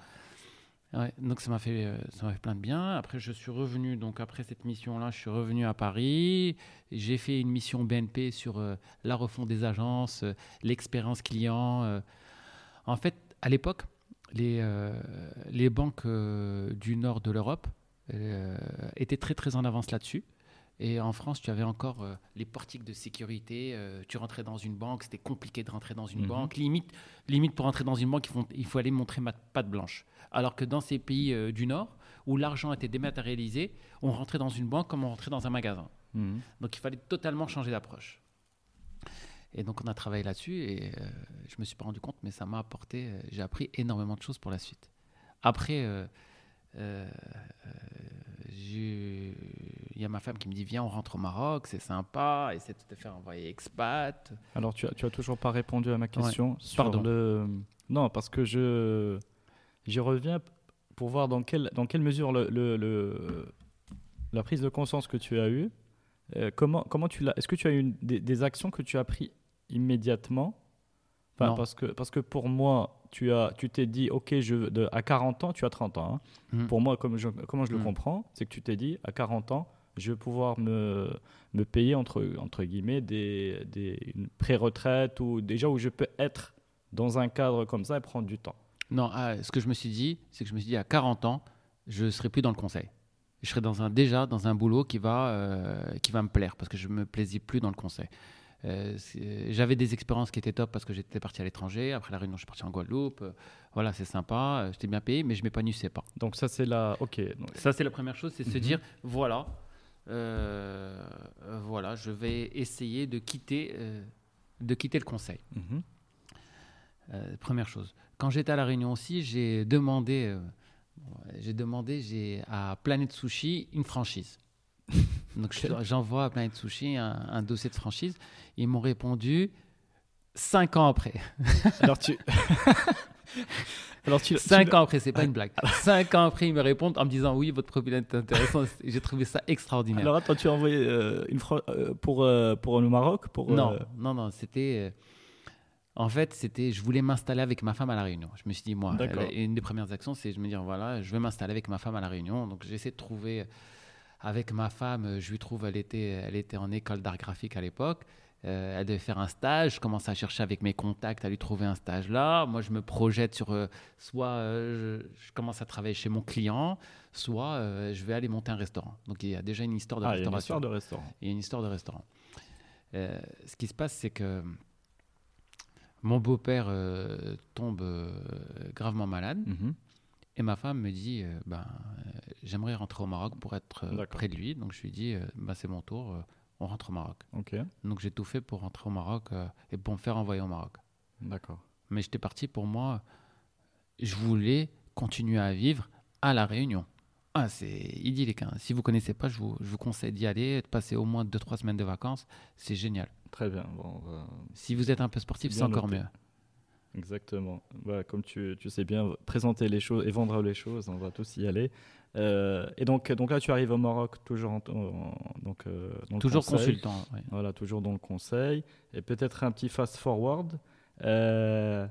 Donc ça m'a fait, euh, ça m'a fait plein de bien. Après, je suis revenu, donc après cette mission-là, je suis revenu à Paris. J'ai fait une mission BNP sur euh, la refonte des agences, euh, l'expérience client. En fait, à l'époque, les, les banques du nord de l'Europe étaient très très en avance là-dessus. Et en France, tu avais encore euh, les portiques de sécurité. euh, tu rentrais dans une banque, c'était compliqué de rentrer dans une Mhm. banque. Limite, limite pour rentrer dans une banque, il faut, il faut aller montrer ma patte blanche. Alors que dans ces pays euh, du Nord, où l'argent était dématérialisé, on rentrait dans une banque comme on rentrait dans un magasin. Mhm. Donc il fallait totalement changer d'approche. Et donc on a travaillé là-dessus et je me suis pas rendu compte, mais ça m'a apporté, j'ai appris énormément de choses pour la suite. Après, euh, euh, euh, il y a ma femme qui me dit viens on rentre au Maroc, c'est sympa, essaie de te faire envoyer expat. Alors, tu as, tu as toujours pas répondu à ma question sur Pardon. le. Non, parce que je j'y reviens pour voir dans quelle dans quelle mesure le, le- le- la prise de conscience que tu as eue, euh, comment comment tu l'as. Est-ce que tu as eu une- des, des actions que tu as pris immédiatement Enfin, parce que parce que pour moi, tu as tu t'es dit ok je de, à 40 ans, tu as 30 ans. hein. Mhm. Pour moi, comme je, comment je le Mhm. comprends, c'est que tu t'es dit à 40 ans, je vais pouvoir me, me payer entre, entre guillemets des, des, une pré-retraite ou déjà où je peux être dans un cadre comme ça et prendre du temps. Non, ah, ce que je me suis dit, c'est que je me suis dit à 40 ans, je serai plus dans le conseil. Je serai dans un, déjà dans un boulot qui va, euh, qui va me plaire parce que je me plaisais plus dans le conseil. Euh, J'avais des expériences qui étaient top parce que j'étais parti à l'étranger. Après la Réunion, je suis parti en Guadeloupe. Euh, voilà, c'est sympa. euh, J'étais bien payé, mais je m'épanouissais pas. Donc ça c'est la ok. donc- Ça, c'est la première chose, c'est se Mhm. dire voilà, euh, voilà, je vais essayer de quitter, euh, de quitter le conseil. Mhm. Première chose. Quand j'étais à la Réunion aussi, j'ai demandé, j'ai demandé, j'ai à Planet Sushi une franchise. Donc je- j'envoie à Planet Sushi un, un dossier de franchise. Ils m'ont répondu cinq ans après. Alors tu alors tu, tu- Cinq ans après, c'est pas une blague. Cinq ans après, ils me répondent en me disant oui, votre profil est intéressant. J'ai trouvé ça extraordinaire. alors attends tu as envoyé euh, une fra- euh, pour euh, pour le Maroc pour Non, euh, non, non, c'était. En fait, c'était. Je voulais m'installer avec ma femme à La Réunion. Je me suis dit, moi, la- une des premières actions, c'est de me dire, voilà, je vais m'installer avec ma femme à La Réunion. Donc, j'essaie de trouver. Avec ma femme, je lui trouve, elle était, elle était en école d'art graphique à l'époque. Euh, elle devait faire un stage. Je commence à chercher avec mes contacts à lui trouver un stage là. Moi, je me projette sur euh, soit euh, je, je commence à travailler chez mon client, soit euh, je vais aller monter un restaurant. Donc, il y a déjà une histoire de ah, il y a une restauration histoire de restaurant. il y a une histoire de restaurant. Euh, ce qui se passe, c'est que mon beau-père euh, tombe euh, gravement malade Mhm. et ma femme me dit euh, ben, euh, J'aimerais rentrer au Maroc pour être euh, près de lui. Donc je lui dis euh, Ben, C'est mon tour, euh, on rentre au Maroc. Donc j'ai tout fait pour rentrer au Maroc euh, et pour me faire envoyer au Maroc. d'accord. Mais j'étais parti pour moi, je voulais continuer à vivre à La Réunion. Ah, c'est idyllique. hein. Si vous connaissez pas, je vous, je vous conseille d'y aller, de passer au moins 2-3 semaines de vacances. C'est génial. Très bien. Bon, on va- Si vous êtes un peu sportif, C'est encore noté. mieux. Exactement. Voilà, comme tu, tu sais bien présenter les choses et vendre les choses, on va tous y aller. Euh, et donc, donc là, tu arrives au Maroc toujours en, en- donc, euh, dans Toujours consultant. ouais. Voilà, toujours dans le conseil. Et peut-être un petit fast forward. Euh,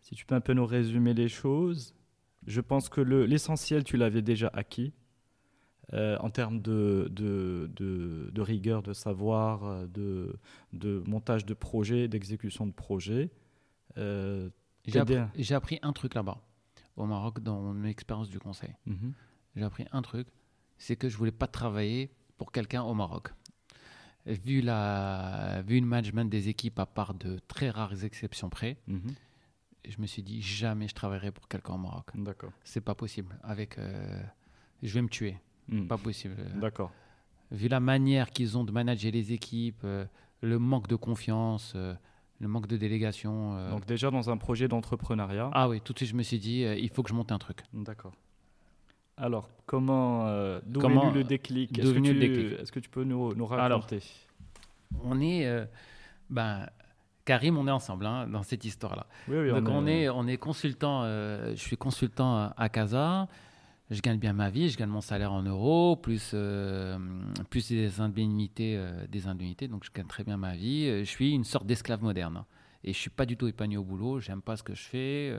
si tu peux un peu nous résumer les choses. Je pense que le- l'essentiel, tu l'avais déjà acquis. en termes de, de, de, de rigueur, de savoir, de, de montage de projet, d'exécution de projet. Appris, j'ai appris un truc là-bas, au Maroc, dans mon expérience du conseil. mhm. J'ai appris un truc, c'est que je voulais pas travailler pour quelqu'un au Maroc. Vu, la, vu le management des équipes, à part de très rares exceptions près, Mhm. je me suis dit jamais je travaillerai pour quelqu'un au Maroc. D'accord. C'est pas possible. Avec, euh, je vais me tuer. Mhm. Pas possible. D'accord. Vu la manière qu'ils ont de manager les équipes, euh, le manque de confiance, euh, le manque de délégation. euh, Donc déjà dans un projet d'entrepreneuriat. Ah oui, tout de suite je me suis dit, euh, il faut que je monte un truc. D'accord. Alors, comment, euh, d'où est venu le déclic? D'où Est-ce est que, venu tu, le déclic? est-ce que tu peux nous, nous Alors, raconter? On est, euh, ben, Karim, on est ensemble hein, dans cette histoire-là. Oui, oui, Donc on est, on est consultant, euh, je suis consultant à Casa. Je gagne bien ma vie, je gagne mon salaire en euros, plus, euh, plus des indemnités, euh, des indemnités, donc je gagne très bien ma vie. Euh, Je suis une sorte d'esclave moderne. hein. Et je suis pas du tout épanoui au boulot, j'aime pas ce que je fais.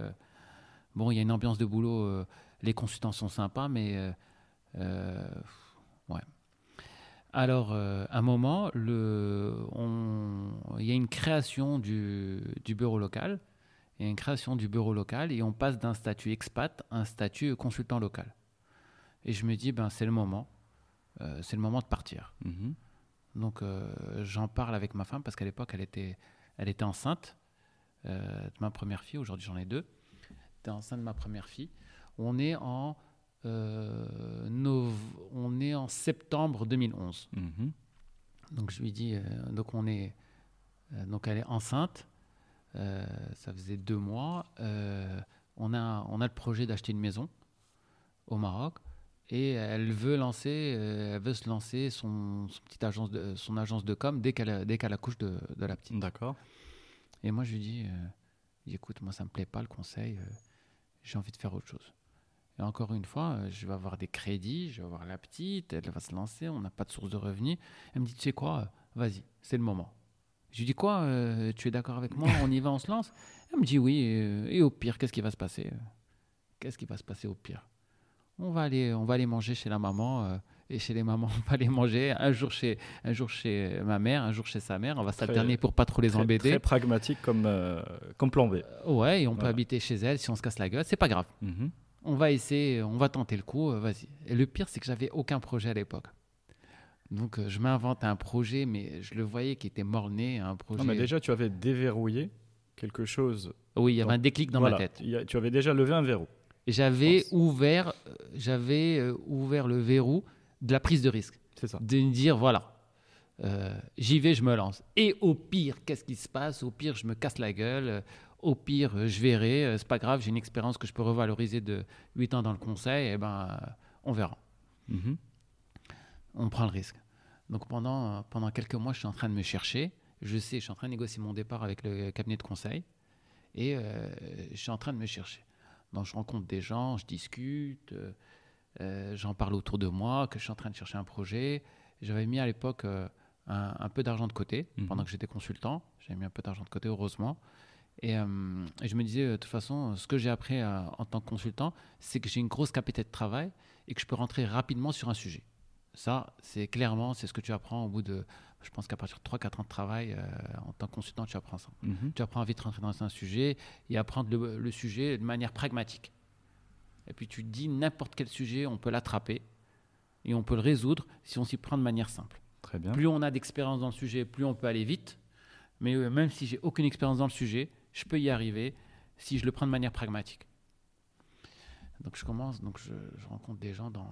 bon, il y a une ambiance de boulot, les consultants sont sympas, mais ouais. Alors, à un moment, il y a une création du, du bureau local. A une création du bureau local et on passe d'un statut expat à un statut consultant local. Et je me dis, ben, c'est le moment. Euh, c'est le moment de partir. Mhm. Donc, euh, j'en parle avec ma femme parce qu'à l'époque, elle était, elle était enceinte euh, de ma première fille. Aujourd'hui, j'en ai deux. Elle était enceinte de ma première fille. On est en, nov- on est en septembre 2011. Mhm. Donc je lui dis, donc on est, donc elle est enceinte, ça faisait deux mois. on a, on a le projet d'acheter une maison au Maroc et elle veut lancer, euh, elle veut se lancer son, son petite agence de, son agence de com dès qu'elle, dès qu'elle accouche de, de la petite. D'accord. Et moi je lui dis, euh, écoute, moi ça me plaît pas le conseil, euh, j'ai envie de faire autre chose. Et encore une fois, euh, je vais avoir des crédits, je vais avoir la petite, elle va se lancer, on n'a pas de source de revenus. Elle me dit, tu sais quoi, vas-y, c'est le moment. Je lui dis, quoi, tu es d'accord avec moi, on y va, on se lance? Elle me dit, oui, et au pire, qu'est-ce qui va se passer? Qu'est-ce qui va se passer au pire? On va, aller, on va aller manger chez la maman, euh, et chez les mamans, on va aller manger un jour chez, un jour chez ma mère, un jour chez sa mère, on va s'alterner pour pas trop les Très, embêter. très pragmatique comme, euh, comme plan B. Ouais, et on peut habiter chez elle si on se casse la gueule, c'est pas grave. Mhm. On va essayer, on va tenter le coup, euh, vas-y. Et le pire, c'est que j'avais aucun projet à l'époque. Donc euh, je m'invente un projet, mais je le voyais qui était mort-né, un projet. Non, mais déjà, tu avais déverrouillé quelque chose. oui, il y avait un déclic dans Voilà. ma tête. A- tu avais déjà levé un verrou. J'avais ouvert, euh, j'avais euh, ouvert le verrou de la prise de risque, C'est ça. de me dire voilà, euh, j'y vais, je me lance. Et au pire, qu'est-ce qui se passe? Au pire, je me casse la gueule. Au pire, je verrai. C'est pas grave, j'ai une expérience que je peux revaloriser de 8 ans dans le conseil. Et ben, euh, on verra. Mhm. on prend le risque. Donc pendant, pendant quelques mois, je suis en train de me chercher. Je sais, je suis en train de négocier mon départ avec le cabinet de conseil. Et euh, je suis en train de me chercher. Donc je rencontre des gens, je discute, euh, euh, j'en parle autour de moi, que je suis en train de chercher un projet. J'avais mis à l'époque euh, un, un peu d'argent de côté Mhm. pendant que j'étais consultant. J'avais mis un peu d'argent de côté, heureusement. Et, euh, et je me disais, de toute façon, ce que j'ai appris en tant que consultant, c'est que j'ai une grosse capacité de travail et que je peux rentrer rapidement sur un sujet. Ça, c'est clairement, c'est ce que tu apprends au bout de, je pense qu'à partir de 3-4 ans de travail, euh, en tant que consultant, tu apprends ça. Mhm. Tu apprends à vite rentrer dans un sujet et apprendre le, le sujet de manière pragmatique. Et puis tu te dis, n'importe quel sujet, on peut l'attraper et on peut le résoudre si on s'y prend de manière simple. Très bien. Plus on a d'expérience dans le sujet, plus on peut aller vite. Mais euh, même si j'ai aucune expérience dans le sujet, je peux y arriver si je le prends de manière pragmatique. Donc je commence, donc je, je rencontre des gens dans,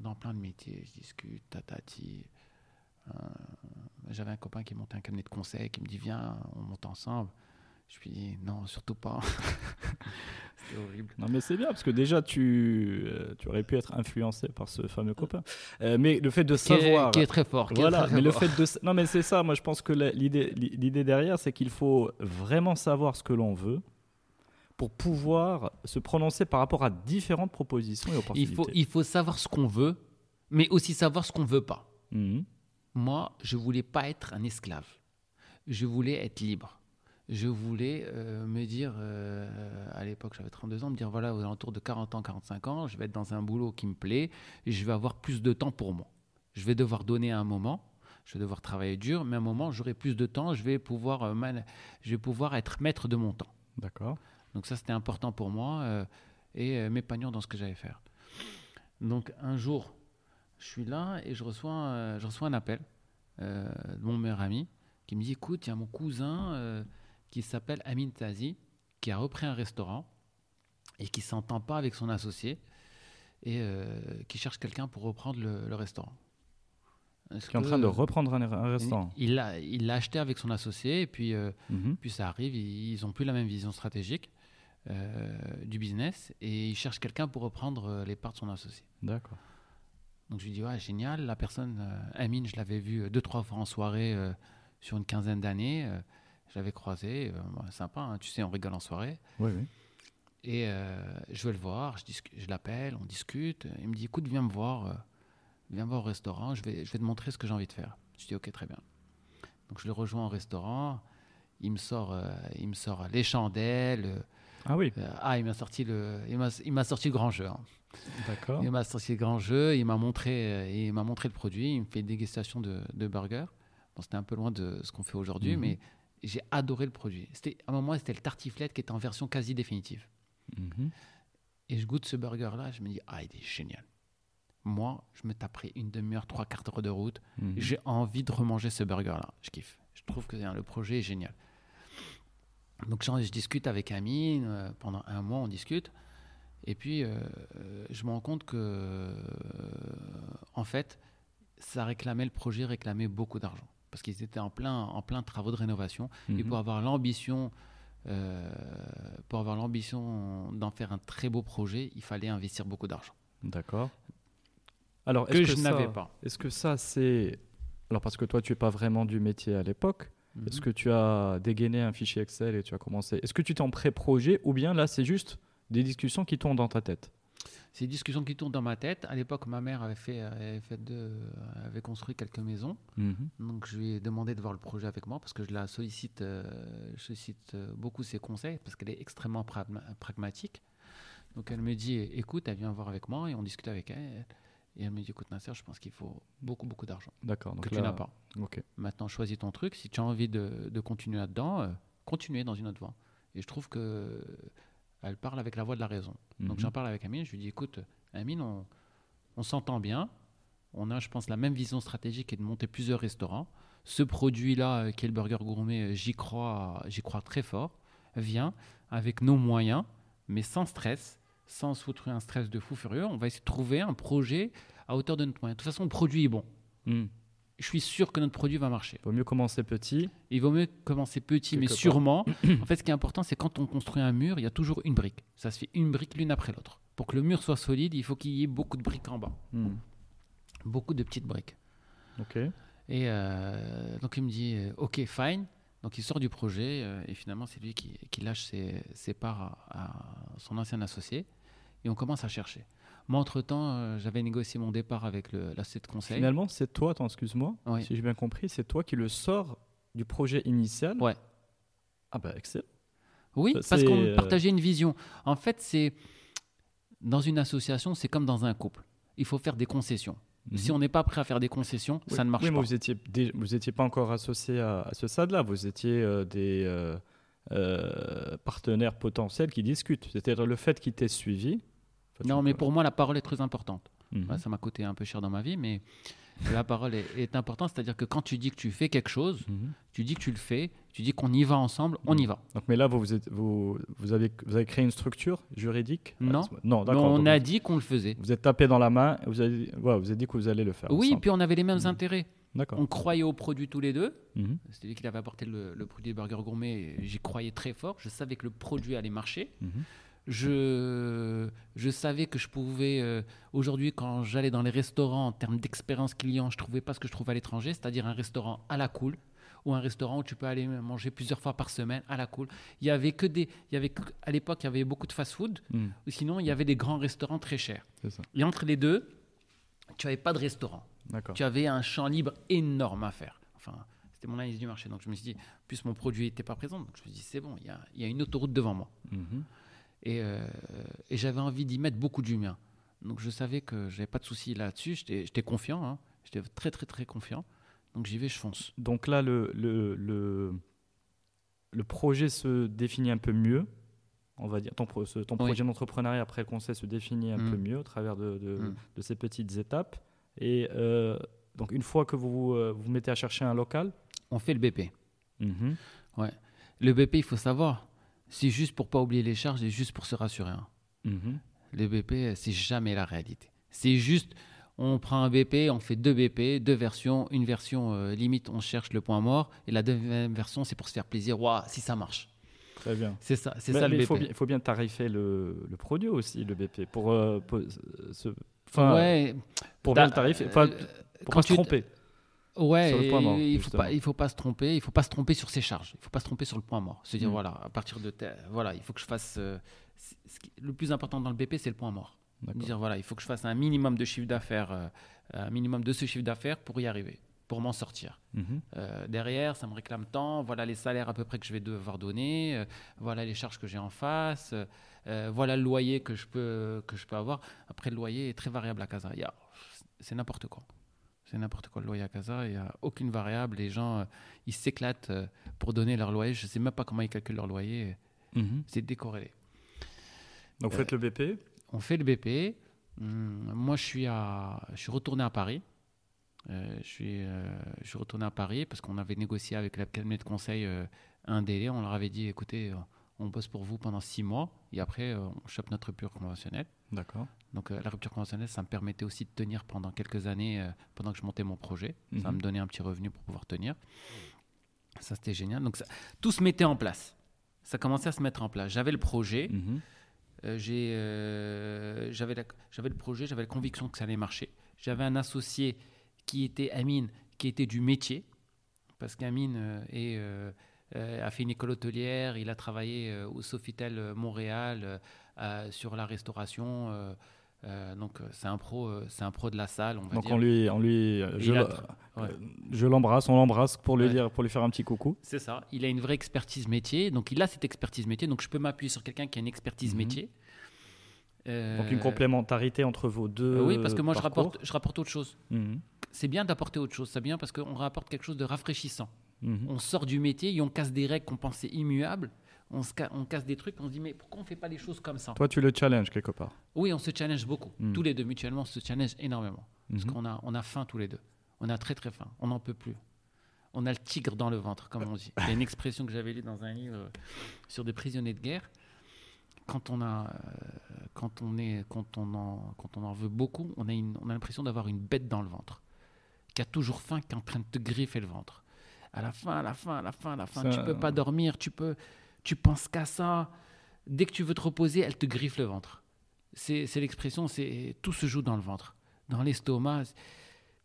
dans plein de métiers, je discute, tatati. Euh, J'avais un copain qui montait un cabinet de conseil, qui me dit viens, on monte ensemble. Je lui dis non, surtout pas. C'était horrible. Non, mais c'est bien parce que déjà, tu, euh, tu aurais pu être influencé par ce fameux copain. Euh, mais le fait de Qui est, savoir. qui est très fort. qui est Voilà, très mais le fait de. Non, mais c'est ça, moi je pense que l'idée l'idée derrière, c'est qu'il faut vraiment savoir ce que l'on veut pour pouvoir se prononcer par rapport à différentes propositions et il opportunités. faut, il faut savoir ce qu'on veut, mais aussi savoir ce qu'on veut pas. Mhm. Moi, je voulais pas être un esclave. Je voulais être libre. Je voulais euh, me dire, euh, à l'époque j'avais 32 ans, me dire voilà, aux alentours de 40 ans, 45 ans, je vais être dans un boulot qui me plaît et je vais avoir plus de temps pour moi. Je vais devoir donner à un moment, je vais devoir travailler dur, mais à un moment j'aurai plus de temps, je vais pouvoir, euh, je vais pouvoir être maître de mon temps. D'accord. Donc ça, c'était important pour moi et m'épanouir dans ce que j'allais faire. Donc un jour, je suis là et je reçois, euh, je reçois un appel euh, de mon meilleur ami qui me dit, écoute, il y a mon cousin euh, qui s'appelle Amin Tazi, qui a repris un restaurant et qui s'entend pas avec son associé et qui cherche quelqu'un pour reprendre le, le restaurant. Est-ce Qui est en train de reprendre un, un restaurant. Il l'a il l'a acheté avec son associé et puis Mhm. puis ça arrive, ils n'ont plus la même vision stratégique euh, du business et ils cherchent quelqu'un pour reprendre les parts de son associé. D'accord. Donc je lui dis, ouais, génial, la personne, euh, Amine, je l'avais vu euh, deux, trois fois en soirée euh, sur une quinzaine d'années. euh, je l'avais croisé, sympa, hein, tu sais, on rigole en soirée. Oui, oui. Et je vais le voir, je, je l'appelle, on discute. Il me dit écoute, viens me voir, viens me voir au restaurant, je vais, je vais te montrer ce que j'ai envie de faire. Je dis ok, très bien. Donc je le rejoins au restaurant. Il me sort, il me sort les chandelles. Ah oui, ah, il m'a sorti le, il m'a sorti le grand jeu. hein. D'accord. Il m'a sorti le grand jeu. Il m'a montré, euh, il m'a montré le produit. Il me fait une dégustation de, de burger. Bon, c'était un peu loin de ce qu'on fait aujourd'hui, Mhm. mais j'ai adoré le produit. C'était à un moment, c'était le tartiflette qui était en version quasi définitive. Mhm. Et je goûte ce burger-là, je me dis, ah, il est génial. Moi, je me taperai une demi-heure, trois quarts d'heure de route. Mhm. J'ai envie de remanger ce burger-là. Je kiffe. Je trouve que hein, le projet est génial. Donc, j'en- je discute avec Amine. euh, pendant un mois, on discute. Et puis, euh, je me rends compte que, euh, en fait, ça réclamait, le projet réclamait beaucoup d'argent. Parce qu'ils étaient en plein, en plein travaux de rénovation. Et Mhm. pour avoir l'ambition, euh, pour avoir l'ambition d'en faire un très beau projet, il fallait investir beaucoup d'argent. D'accord. Alors, Que est-ce je que n'avais pas. Est-ce que ça, c'est. Alors, parce que toi, tu n'es pas vraiment du métier à l'époque, est-ce Mhm. que tu as dégainé un fichier Excel et tu as commencé Est-ce que tu t'es en pré-projet ou bien là, c'est juste des discussions qui tournent dans ta tête C'est une discussion qui tourne dans ma tête. À l'époque, ma mère avait, fait, avait, fait de- avait construit quelques maisons. Donc, je lui ai demandé de voir le projet avec moi parce que je la sollicite, euh, je sollicite euh, beaucoup ses conseils parce qu'elle est extrêmement pragma- pragmatique. Donc, elle me dit écoute, elle vient voir avec moi et on discute avec elle. Et elle me dit écoute, Nasser, je pense qu'il faut beaucoup, beaucoup d'argent D'accord. que donc tu là- n'as pas. Ok. Maintenant, choisis ton truc. Si tu as envie de, de continuer là-dedans, euh, continuer dans une autre voie. Et je trouve que elle parle avec la voix de la raison. Donc Mhm. j'en parle avec Amine. Je lui dis écoute, Amine, on, on s'entend bien. On a, je pense, la même vision stratégique et de monter plusieurs restaurants. Ce produit-là, euh, qui est le burger gourmet, euh, j'y crois, j'y crois très fort. Viens avec nos moyens, mais sans stress, sans se foutre un stress de fou furieux. On va essayer de trouver un projet à hauteur de notre moyen. De toute façon, le produit est bon. Mhm. Je suis sûr que notre produit va marcher. Vaut mieux commencer petit. Il vaut mieux commencer petit, mais sûrement. en fait, ce qui est important, c'est quand on construit un mur, il y a toujours une brique. Ça se fait une brique l'une après l'autre. Pour que le mur soit solide, il faut qu'il y ait beaucoup de briques en bas. Mhm. Beaucoup de petites briques. Ok. Et euh, donc, il me dit euh, OK, fine. Donc, il sort du projet euh, et finalement, c'est lui qui, qui lâche ses, ses parts à, à son ancien associé. Et on commence à chercher. Moi, entre-temps, euh, j'avais négocié mon départ avec le, la de conseil. Finalement, c'est toi, attends, excuse-moi, Oui. si j'ai bien compris, c'est toi qui le sors du projet initial. Ouais. Ah bah excellent. Oui, parce qu'on euh, partageait une vision. En fait, c'est dans une association, c'est comme dans un couple. Il faut faire des concessions. Si on n'est pas prêt à faire des concessions, Oui, ça ne marche oui, mais pas. vous étiez dé- vous étiez pas encore associé à, à ce stade-là. Vous étiez euh, des euh, euh, partenaires potentiels qui discutent. C'est-à-dire le fait qu'ils t'aient suivi. Non, mais pour moi, la parole est très importante. Mhm. Ça m'a coûté un peu cher dans ma vie, mais la parole est, est importante. C'est-à-dire que quand tu dis que tu fais quelque chose, Mhm. tu dis que tu le fais, tu dis qu'on y va ensemble, on y va. Donc, mais là, vous, vous, êtes- vous, vous avez, vous avez créé une structure juridique? Non. Non, Mais d'accord. on a dit qu'on le faisait. Vous êtes tapé dans la main. Vous avez, ouais, vous avez dit que vous allez le faire. Oui, ensemble. puis on avait les mêmes Mhm. intérêts. On croyait au produit tous les deux. Mhm. C'est lui qui avait apporté le, le produit Burger Gourmet. et J'y croyais très fort. Je savais que le produit allait marcher. Mhm. Je, je savais que je pouvais, euh, aujourd'hui, quand j'allais dans les restaurants, en termes d'expérience client, je trouvais pas ce que je trouve à l'étranger, c'est-à-dire un restaurant à la cool ou un restaurant où tu peux aller manger plusieurs fois par semaine à la cool. Il y avait que des, il y avait que- à l'époque, il y avait beaucoup de fast-food, ou sinon il y avait des grands restaurants très chers. Ça. Et entre les deux, tu avais pas de restaurant. Tu avais un champ libre énorme à faire. Enfin, c'était mon analyse du marché. Donc je me suis dit, plus mon produit n'était pas présent, donc je me suis dit, c'est bon, il y a, il y a une autoroute devant moi. Mhm. Et, euh, et j'avais envie d'y mettre beaucoup du mien. Donc je savais que j'avais pas de souci là-dessus. J'étais confiant. hein. J'étais très, très, très confiant. Donc j'y vais, je fonce. Donc là, le, le, le, le projet se définit un peu mieux. On va dire, ton, pro- ce- ton Oui. projet d'entrepreneuriat après le conseil se définit un Mm. peu mieux au travers de, de, Mm. de ces petites étapes. Et euh, donc, une fois que vous euh, vous mettez à chercher un local, On fait le BP. Mhm. Le BP, il faut savoir, c'est juste pour pas oublier les charges et juste pour se rassurer. hein. Mhm. Le BP, c'est jamais la réalité. C'est juste, on prend un BP, on fait deux BP, deux versions. Une version, euh, limite, on cherche le point mort. Et la deuxième version, c'est pour se faire plaisir. Waouh, si ça marche. très bien. C'est ça, c'est ça le il BP. faut, il faut bien tarifer le, le produit aussi, le BP, pour, euh, pour, ouais, pour bien le tarifer, euh, pour quand pas se tu- tromper. Ouais, Sur le point et mort, il faut justement. pas, il faut pas se tromper, il faut pas se tromper sur ses charges, il faut pas se tromper sur le point mort. Se dire Mm. voilà, à partir de voilà, il faut que je fasse, euh, qui- le plus important dans le BP, c'est le point mort. Dire voilà, il faut que je fasse un minimum de chiffre d'affaires, euh, un minimum de ce chiffre d'affaires pour y arriver, pour m'en sortir. Mhm. Euh, derrière, ça me réclame tant. Voilà les salaires à peu près que je vais devoir donner. voilà les charges que j'ai en face. voilà le loyer que je peux que je peux avoir. Après, le loyer est très variable à Casa. C'est n'importe quoi. C'est n'importe quoi le loyer à Casa. Il n'y a aucune variable. Les gens, euh, ils s'éclatent euh, pour donner leur loyer. Je ne sais même pas comment ils calculent leur loyer. Mhm. C'est décorrélé. Donc, vous faites le BP. On fait le BP. Hum, moi, je suis, à, je suis retourné à Paris. Euh, je, suis, euh, je suis retourné à Paris parce qu'on avait négocié avec la cabinet de conseil euh, un délai. On leur avait dit écoutez, euh, on bosse pour vous pendant six mois et après, euh, on chope notre rupture conventionnelle. D'accord. Donc, euh, la rupture conventionnelle, ça me permettait aussi de tenir pendant quelques années, euh, pendant que je montais mon projet. Ça Mhm. me donnait un petit revenu pour pouvoir tenir. Ça, c'était génial. Donc, ça- tout se mettait en place. Ça commençait à se mettre en place. J'avais le projet. Mhm. J'ai, j'avais, le projet, j'avais la conviction que ça allait marcher. J'avais un associé qui était Amine, qui était du métier, parce qu'Amine est, a fait une école hôtelière, il a travaillé euh, au Sofitel euh, Montréal euh, euh, sur la restauration. euh, euh, donc euh, c'est un pro, euh, c'est un pro de la salle, on va Donc, dire. on lui, on lui, euh, je, ouais. euh, l'embrasse, on l'embrasse pour lui Ouais. dire, pour lui faire un petit coucou. C'est ça. Il a une vraie expertise métier. Donc, il a cette expertise métier. Donc, je peux m'appuyer sur quelqu'un qui a une expertise Mhm. métier. Donc, une Euh, complémentarité entre vos deux. oui, parce que moi, je rapporte, je rapporte autre chose. Mhm. c'est bien d'apporter autre chose. C'est bien parce qu'on rapporte quelque chose de rafraîchissant. Mhm. On sort du métier et on casse des règles qu'on pensait immuables. On, se ca- on casse des trucs, on se dit mais pourquoi on fait pas les choses comme ça? Toi, tu le challenges quelque part. Oui, on se challenge beaucoup. Mm. Tous les deux mutuellement, on se challenge énormément. Parce Mhm. qu'on a, on a faim tous les deux. On a très très faim. On n'en peut plus. On a le tigre dans le ventre, comme on dit. Il y a une expression que j'avais lue dans un livre sur des prisonniers de guerre. Quand on, a, euh, quand, on est, quand, on en, quand on en veut beaucoup, on a, une- on a l'impression d'avoir une bête dans le ventre, qui a toujours faim, qui est en train de te griffer le ventre. À la fin, à la fin, à la fin, à la fin, Ça- tu peux pas dormir, tu peux, tu penses qu'à ça. Dès que tu veux te reposer, elle te griffe le ventre. C'est l'expression, c'est tout se joue dans le ventre, dans l'estomac.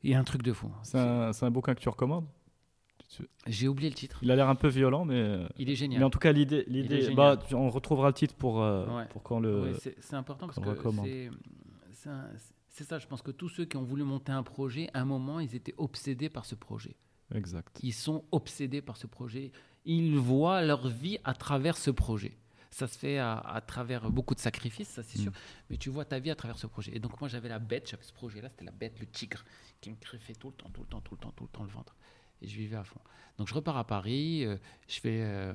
Il y a un truc de fou. C'est un, bouquin que tu recommandes J'ai oublié le titre. Il a l'air un peu violent, mais. euh, Il est génial. Mais en tout cas, l'idée, bah, on retrouvera le titre pour, euh, Ouais. pour quand le. Ouais, c'est important parce que c'est ça. Je pense que tous ceux qui ont voulu monter un projet, à un moment, ils étaient obsédés par ce projet. Exact. Ils sont obsédés par ce projet. Ils voient leur vie à travers ce projet. Ça se fait à, à travers beaucoup de sacrifices, ça c'est Mm. sûr. Mais tu vois ta vie à travers ce projet. Et donc moi j'avais la bête, j'avais ce projet-là, c'était la bête, le tigre, qui me griffait tout le temps, tout le temps, tout le temps, tout le temps le ventre. Et je vivais à fond. Donc je repars à Paris, euh, je fais, euh,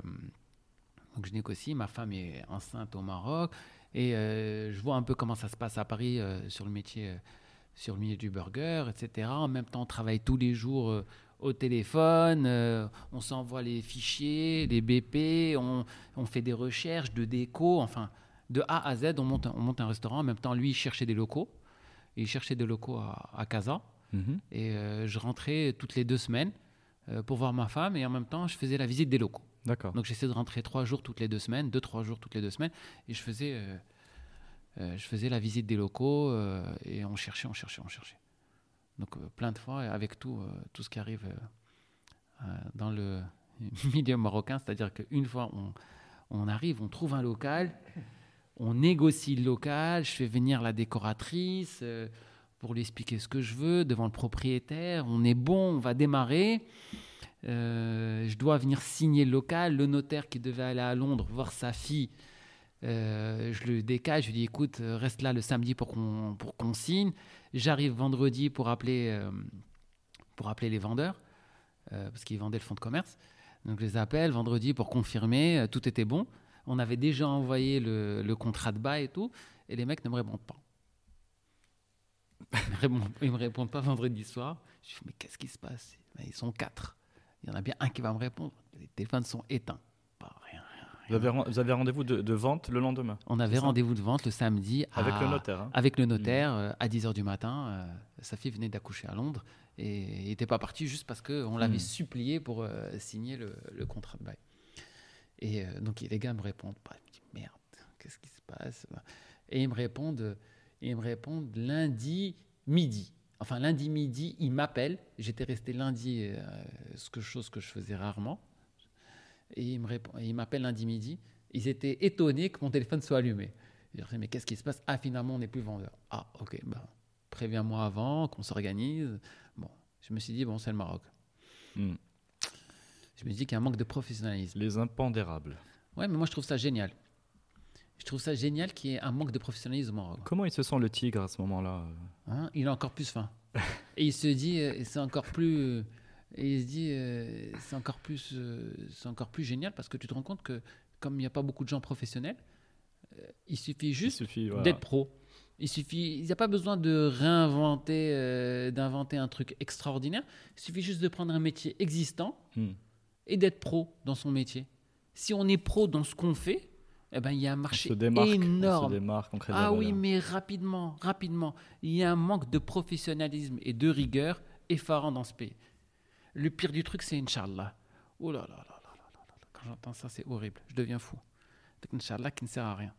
donc je négocie. Ma femme est enceinte au Maroc et euh, je vois un peu comment ça se passe à Paris sur le métier, sur le milieu du burger, etc. En même temps, on travaille tous les jours au téléphone, euh, on s'envoie les fichiers, les BP, on, on fait des recherches de déco, enfin de A à Z, on monte, un- on monte un restaurant. En même temps, lui, il cherchait des locaux. Il cherchait des locaux à, à Casa. Mhm. Et euh, je rentrais toutes les deux semaines euh, pour voir ma femme et en même temps, je faisais la visite des locaux. D'accord. Donc j'essayais de rentrer trois jours toutes les deux semaines, deux, trois jours toutes les deux semaines, et je faisais, je faisais la visite des locaux et on cherchait, on cherchait, on cherchait. Donc euh, plein de fois, avec tout, euh, tout ce qui arrive euh, dans le milieu marocain, c'est-à-dire qu'une fois on, on arrive, on trouve un local, on négocie le local, je fais venir la décoratrice pour lui expliquer ce que je veux devant le propriétaire, on est bon, on va démarrer. Je dois venir signer le local. Le notaire qui devait aller à Londres voir sa fille, je le décale. Je lui dis écoute, reste là le samedi pour qu'on pour qu'on signe. J'arrive vendredi pour appeler, euh, pour appeler les vendeurs, euh, parce qu'ils vendaient le fonds de commerce. Donc je les appelle vendredi pour confirmer. euh, tout était bon. On avait déjà envoyé le, contrat de bail et tout. Et les mecs ne me répondent pas. Ils me répondent, ils me répondent pas vendredi soir. Je dis mais qu'est-ce qui se passe? Ils sont quatre. Il y en a bien un qui va me répondre. Les téléphones sont éteints. Pas rien, rien, rien. Vous avez, ren- vous avez rendez-vous de, de vente le lendemain On avait rendez-vous de vente le samedi avec le notaire. hein Avec le notaire euh, à 10h du matin. euh, sa fille venait d'accoucher à Londres et n'était pas parti juste parce qu'on l'avait Hmm. supplié pour euh, signer le, le contrat de bail. Et euh, donc les gars me répondent. Je me dis merde, qu'est-ce qui se passe? Et ils me répondent, ils me répondent lundi midi. Enfin lundi midi, ils m'appellent. J'étais resté lundi, euh, ce que, chose que je faisais rarement. Et ils me répond- ils m'appellent lundi midi Ils étaient étonnés que mon téléphone soit allumé. J'ai dit, mais qu'est-ce qui se passe? Ah, finalement, on n'est plus vendeur. Ah, ok, ben, préviens-moi avant, qu'on s'organise. Bon, je me suis dit, bon, c'est le Maroc. Hmm. Je me dis qu'il y a un manque de professionnalisme. Les impondérables. Ouais, mais moi, je trouve ça génial. Je trouve ça génial qu'il y ait un manque de professionnalisme au Maroc. Comment il se sent le tigre à ce moment-là? Hein, il a encore plus faim. et il se dit, euh, c'est encore plus. Et il se dit, euh, c'est encore plus, euh, c'est encore plus génial parce que tu te rends compte que comme il n'y a pas beaucoup de gens professionnels, euh, il suffit Il juste suffit. voilà. d'être pro. Il suffit, il n'y a pas besoin de réinventer, d'inventer un truc extraordinaire. Il suffit juste de prendre un métier existant Hmm. et d'être pro dans son métier. Si on est pro dans ce qu'on fait, eh ben il y a un On marché se démarque. On se énorme. démarque, on crée de la Ah oui, mais rapidement, rapidement. Il y a un manque de professionnalisme et de rigueur effarant dans ce pays. Le pire du truc, c'est Inch'Allah. Oh là là là là là là. Quand j'entends ça, c'est horrible. Je deviens fou. C'est Inch'Allah qui ne sert à rien.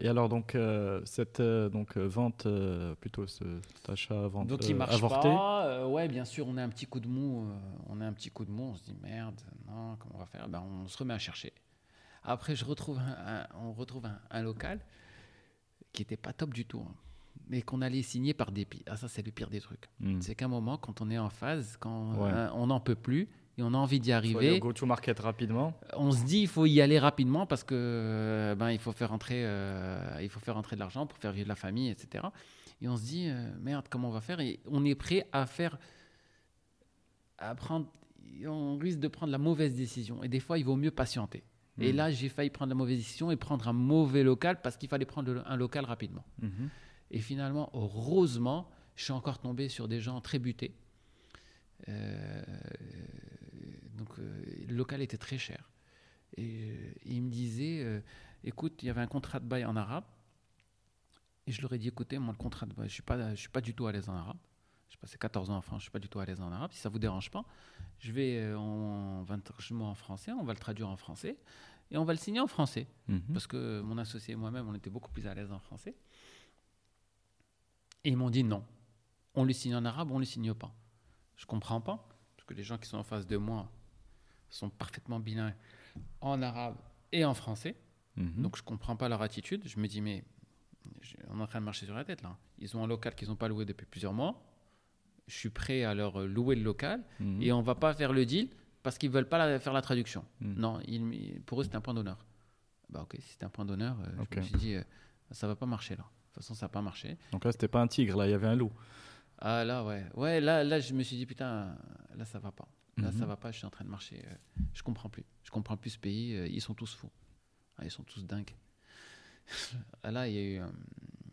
Et alors donc euh, cette euh, donc euh, vente plutôt plutôt ce, cet achat vente Donc il marche avorté. pas. ouais, bien sûr, on a un petit coup de mou. on a un petit coup de mou. On se dit merde, non, comment on va faire? Ben, On se remet à chercher. Après, je retrouve un- un- on retrouve un, un local qui était pas top du tout, hein, mais qu'on allait signer par dépit. Ah, ça, c'est le pire des trucs. Hmm. C'est qu'à un moment, quand on est en phase, quand Ouais. euh, on n'en peut plus et on a envie d'y Faut arriver, go to market rapidement. on se dit il faut y aller rapidement parce que euh, ben il faut faire entrer euh, il faut faire entrer de l'argent pour faire vivre la famille etc et on se dit euh, merde comment on va faire? Et on est prêt à faire à prendre on risque de prendre la mauvaise décision et des fois il vaut mieux patienter et Mhm. là j'ai failli prendre la mauvaise décision et prendre un mauvais local parce qu'il fallait prendre un local rapidement Mhm. Et finalement, heureusement, je suis encore tombé sur des gens très butés. Euh, donc, euh, le local était très cher. Et, euh, il me disait, euh, écoute, il y avait un contrat de bail en arabe. Et je leur ai dit, écoutez, moi, le contrat de bail, je ne suis, pas- je suis pas du tout à l'aise en arabe. J'ai passé 14 ans en France, je ne suis pas du tout à l'aise en arabe. Si ça ne vous dérange pas, je vais, va le traduire en français, on va le traduire en français, et on va le signer en français. Mhm. Parce que mon associé et moi-même, on était beaucoup plus à l'aise en français. Et ils m'ont dit non. On le signe en arabe, on ne le signe pas. Je comprends pas, parce que les gens qui sont en face de moi sont parfaitement bilingues en arabe et en français. Mhm. Donc je comprends pas leur attitude. Je me dis, mais on est en train de marcher sur la tête là. Ils ont un local qu'ils n'ont pas loué depuis plusieurs mois. Je suis prêt à leur louer le local Mhm. et on va pas faire le deal parce qu'ils veulent pas la- faire la traduction. Mhm. Non, ils- pour eux, c'est un point d'honneur. Bah ok, si c'est un point d'honneur, euh, je me suis dit, euh, ça va pas marcher là. De toute façon, ça va pas marcher. Donc là, c'était pas un tigre, là, il y avait un loup. Ah là, ouais. Ouais, là, là, je me suis dit, putain, là, ça va pas. Là, Mhm. ça va pas, je suis en train de marcher. euh, je comprends plus. Je comprends plus ce pays. euh, ils sont tous fous. Ah, ils sont tous dingues. Ah, là, il y, a eu, un-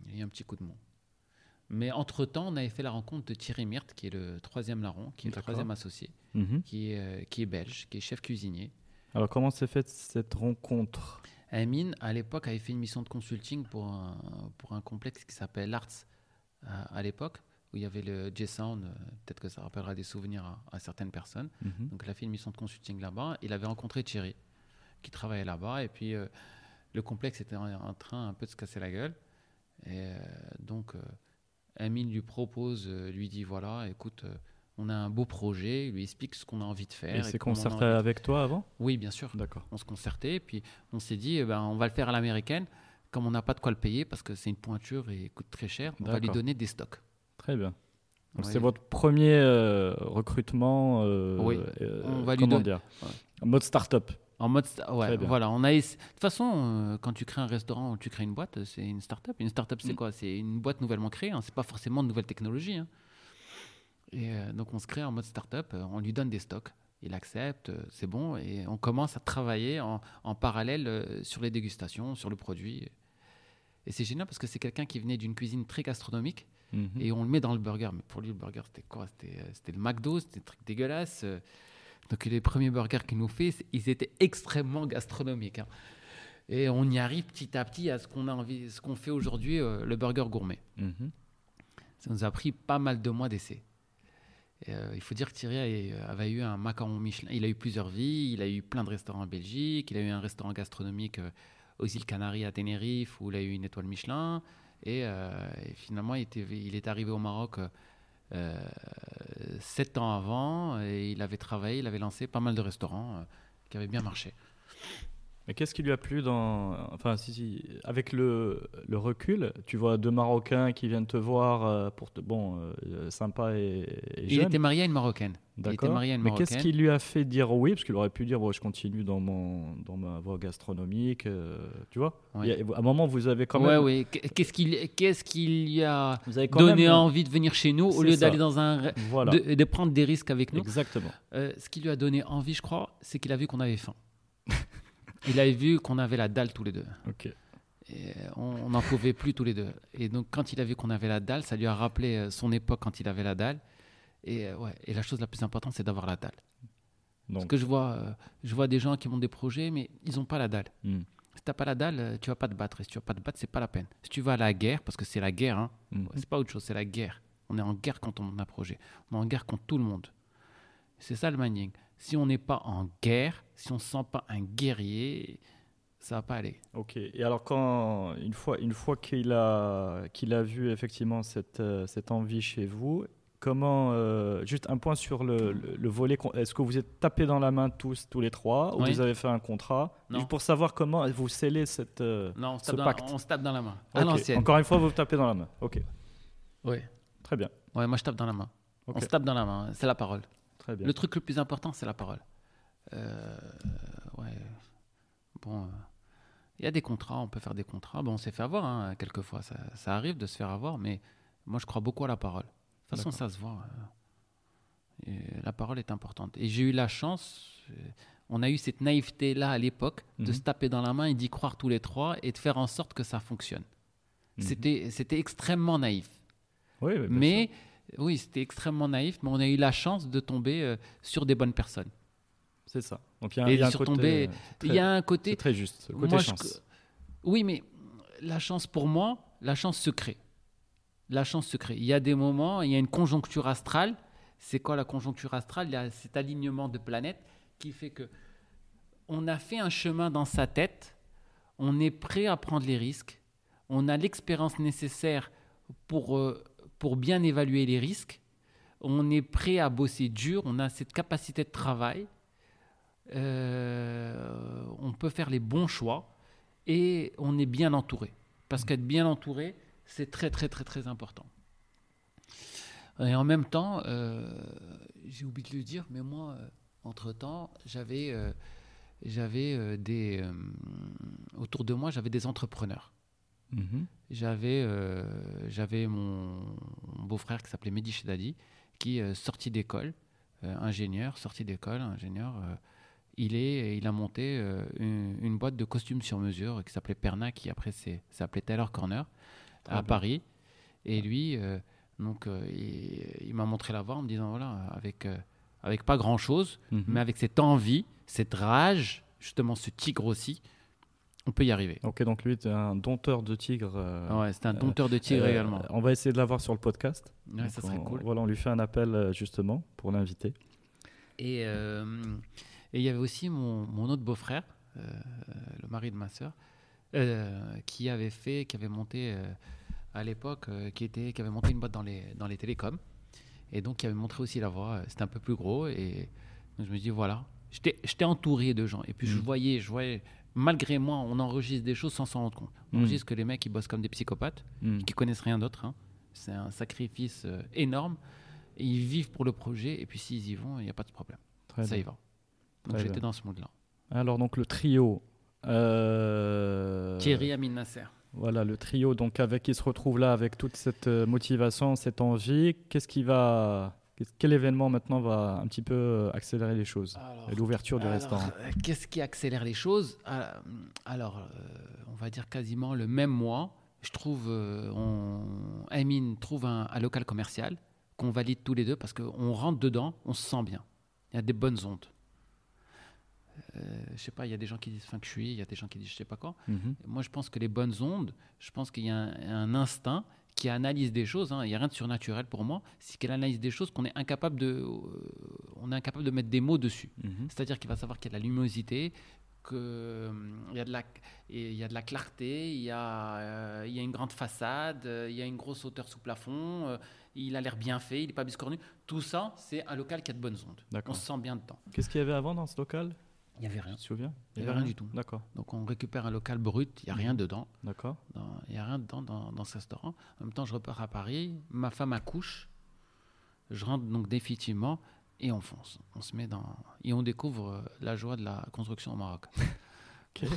il y a eu un petit coup de mou. Mais entre-temps, on avait fait la rencontre de Thierry Myrte, qui est le troisième larron, qui est le troisième associé, Mhm. qui est, euh, qui est belge, qui est chef cuisinier. Alors comment s'est faite cette rencontre? Amine, à l'époque, avait fait une mission de consulting pour un, pour un complexe qui s'appelle Arts à, à l'époque, où il y avait le J-Sound. euh, Peut-être que ça rappellera des souvenirs à, à certaines personnes. Mhm. Donc, il a fait une mission de consulting là-bas. Il avait rencontré Thierry, qui travaillait là-bas. Et puis, euh, le complexe était en, en train un peu de se casser la gueule. Et euh, donc, euh, Amine lui propose, lui dit voilà, écoute, on a un beau projet. Il lui explique ce qu'on a envie de faire. Et on a concerté avec toi avant? Oui, bien sûr D'accord. on se concertait, puis on s'est dit, eh ben, on va le faire à l'américaine, comme on n'a pas de quoi le payer, parce que c'est une pointure et coûte très cher, on va lui donner des stocks. Très bien. Donc c'est votre premier euh, recrutement. euh, Oui. euh, On va lui comment dire? Ouais. En mode start-up. En mode, sta- ouais, voilà, on a De toute façon, quand tu crées un restaurant ou tu crées une boîte, c'est une start-up. Une start-up, c'est Mm. quoi? C'est une boîte nouvellement créée, hein, c'est pas forcément de nouvelles technologies. hein. Et euh, donc, on se crée en mode start-up, euh, on lui donne des stocks. Il accepte, euh, c'est bon, et on commence à travailler en, en parallèle sur les dégustations, sur le produit. Et c'est génial parce que c'est quelqu'un qui venait d'une cuisine très gastronomique. Mhm. et on le met dans le burger. Mais pour lui, le burger, c'était quoi? C'était le McDo, c'était un truc dégueulasse. euh. Donc les premiers burgers qu'il nous fait, ils étaient extrêmement gastronomiques. hein. Et on y arrive petit à petit à ce qu'on a envie, ce qu'on fait aujourd'hui, euh, le burger gourmet. Mhm. Ça nous a pris pas mal de mois d'essai. Euh, il faut dire que Thierry a- avait eu un macaron Michelin. Il a eu plusieurs vies, il a eu plein de restaurants en Belgique, il a eu un restaurant gastronomique euh, aux îles Canaries à Tenerife où il a eu une étoile Michelin. Et, euh, finalement, il, est arrivé au Maroc euh, euh, sept ans avant et il avait travaillé, il avait lancé pas mal de restaurants euh, qui avaient bien marché. Mais qu'est-ce qui lui a plu dans. Enfin, si, si, avec le, le recul, tu vois deux Marocains qui viennent te voir euh, pour te. Bon, euh, sympa et, et Il jeune. était marié à une Marocaine. Il était D'accord. marié à une Mais qu'est-ce Marocaine. qui lui a fait dire oui? Parce qu'il aurait pu dire bon, je continue dans, mon, dans ma voie gastronomique. euh, tu vois? A- À un moment, vous avez quand même. ouais. Qu- Qu'est-ce qui, qu'est-ce qui lui a donné même- envie de venir chez nous au C'est lieu ça. d'aller dans un. Voilà. De, de prendre des risques avec nous? Exactement. Euh, Ce qui lui a donné envie, je crois, c'est qu'il a vu qu'on avait faim. Il avait vu qu'on avait la dalle tous les deux. Ok. Et on n'en pouvait plus tous les deux. Et donc, quand il a vu qu'on avait la dalle, ça lui a rappelé euh, son époque quand il avait la dalle. Et, euh, ouais, et la chose la plus importante, c'est d'avoir la dalle. Parce que je vois, euh, je vois des gens qui montent des projets, mais ils n'ont pas la dalle. hmm, Si tu n'as pas la dalle, tu vas pas te battre. Et si tu vas pas te battre, c'est pas la peine. Si tu vas à la guerre, parce que c'est la guerre, hein, hmm. c'est pas autre chose, c'est la guerre. On est en guerre quand on monte un projet. On est en guerre contre tout le monde. C'est ça le mining. Si on n'est pas en guerre, si on ne se sent pas un guerrier, ça va pas aller. Ok. Et alors, quand une fois, une fois qu'il a, qu'il a vu effectivement cette, euh, cette envie chez vous, comment euh, juste un point sur le, le, le volet. Est-ce que vous êtes tapés dans la main tous, tous les trois, ou Oui. vous avez fait un contrat? Non. Juste pour savoir comment vous scellez cette. euh, Non, on se Ce tape, dans, pacte. on se tape dans la main. À ok. l'ancienne. Encore une fois, vous tapez dans la main. Ok. Ouais. Très bien. ouais, moi je tape dans la main. On se tape dans la main. C'est la parole. Très bien. Le truc le plus important, c'est la parole. Euh, ouais. Bon. euh, Il y a des contrats, on peut faire des contrats. Bon, on s'est fait avoir, hein, quelquefois. Ça, ça arrive de se faire avoir, mais moi, je crois beaucoup à la parole. De toute façon, ça se voit. euh, la parole est importante. Et j'ai eu la chance, euh, on a eu cette naïveté-là à l'époque, de Mhm. se taper dans la main et d'y croire tous les trois et de faire en sorte que ça fonctionne. Mhm. C'était C'était extrêmement naïf. Oui, Mais oui, c'était extrêmement naïf, mais on a eu la chance de tomber euh, sur des bonnes personnes. C'est ça. Donc il y a, y un sur côté. tomber- euh, Il y a un côté. très juste. Le côté moi, je- chance. Oui, mais la chance pour moi, la chance se crée. La chance se crée. Il y a des moments, il y a une conjoncture astrale. C'est quoi la conjoncture astrale? Il y a cet alignement de planètes qui fait que on a fait un chemin dans sa tête, on est prêt à prendre les risques, on a l'expérience nécessaire pour, euh, pour bien évaluer les risques, on est prêt à bosser dur, on a cette capacité de travail, euh, on peut faire les bons choix et on est bien entouré. Parce qu'être bien entouré, c'est très très très très important. Et en même temps, euh, j'ai oublié de le dire, mais moi, euh, entre-temps, j'avais euh, j'avais des... autour de moi, j'avais des entrepreneurs. Mhm. J'avais euh, j'avais mon, mon beau-frère qui s'appelait Mehdi Chedadi, qui euh, sorti d'école, euh, ingénieur, sorti d'école, ingénieur. euh, il, est, il a monté une, une boîte de costumes sur mesure qui s'appelait Perna, qui après s'appelait Taylor Corner, Très à bien. Paris. Et lui, euh, donc, il, il m'a montré la voie en me disant voilà, avec, avec pas grand-chose, Mhm. mais avec cette envie, cette rage, justement ce tigre aussi, on peut y arriver. Ok, donc lui, tu un dompteur de tigres. euh, Ouais, c'est un dompteur de tigre euh, également. On va essayer de l'avoir sur le podcast. Ouais, Donc ça serait on, cool. Voilà, on lui fait un appel euh, justement pour l'inviter. Et euh, et il y avait aussi mon, mon autre beau-frère, euh, le mari de ma sœur, euh, qui avait fait, qui avait monté euh, à l'époque, euh, qui était, qui avait monté une boîte dans les dans les télécoms, et donc qui avait montré aussi la voie. C'était un peu plus gros, et donc je me dis voilà, j'étais j'étais entouré de gens, et puis je Mm. voyais, je voyais, malgré moi, on enregistre des choses sans s'en rendre compte. On Mm. enregistre que les mecs ils bossent comme des psychopathes Hmm. qui connaissent rien d'autre. hein. C'est un sacrifice euh, énorme. Et ils vivent pour le projet, et puis s'ils y vont, il n'y a pas de problème. Très ça bien. y va. Donc j'étais dans ce mood-là. Alors donc le trio. euh, Thierry Amin Nasser. Voilà le trio donc avec qui se retrouve là avec toute cette euh, motivation, cette envie. Qu'est-ce qui va, quel événement maintenant va un petit peu euh, accélérer les choses Alors, et l'ouverture du alors, restaurant? euh, Qu'est-ce qui accélère les choses? Euh, Alors, on va dire quasiment le même mois. Je trouve, on, Amin trouve un, un local commercial qu'on valide tous les deux parce qu'on rentre dedans, on se sent bien. Il y a des bonnes ondes. Euh, je sais pas, il y a des gens qui disent feng shui, il y a des gens qui disent je sais pas quoi. Mhm. Moi, je pense que les bonnes ondes, je pense qu'il y a un, un instinct qui analyse des choses. hein. Il n'y a rien de surnaturel pour moi. C'est qu'elle analyse des choses qu'on est incapable de, euh, on est incapable de mettre des mots dessus. Mhm. C'est-à-dire qu'il va savoir qu'il y a de la luminosité, qu'il y, a de la- et il y a de la clarté, il y a, euh, il y a une grande façade, euh, il y a une grosse hauteur sous plafond, euh, il a l'air bien fait, il n'est pas biscornu. Tout ça, c'est un local qui a de bonnes ondes. On se sent bien dedans. Qu'est-ce qu'il y avait avant dans ce local? Il n'y avait rien. Tu te souviens? Il n'y avait rien du tout. D'accord, Donc on récupère un local brut, il n'y a rien dedans. d'accord. Il n'y a rien dedans dans, dans ce restaurant. En même temps, je repars à Paris, ma femme accouche, je rentre donc définitivement et on fonce. On se met dans. Et on découvre euh, la joie de la construction au Maroc. Ok.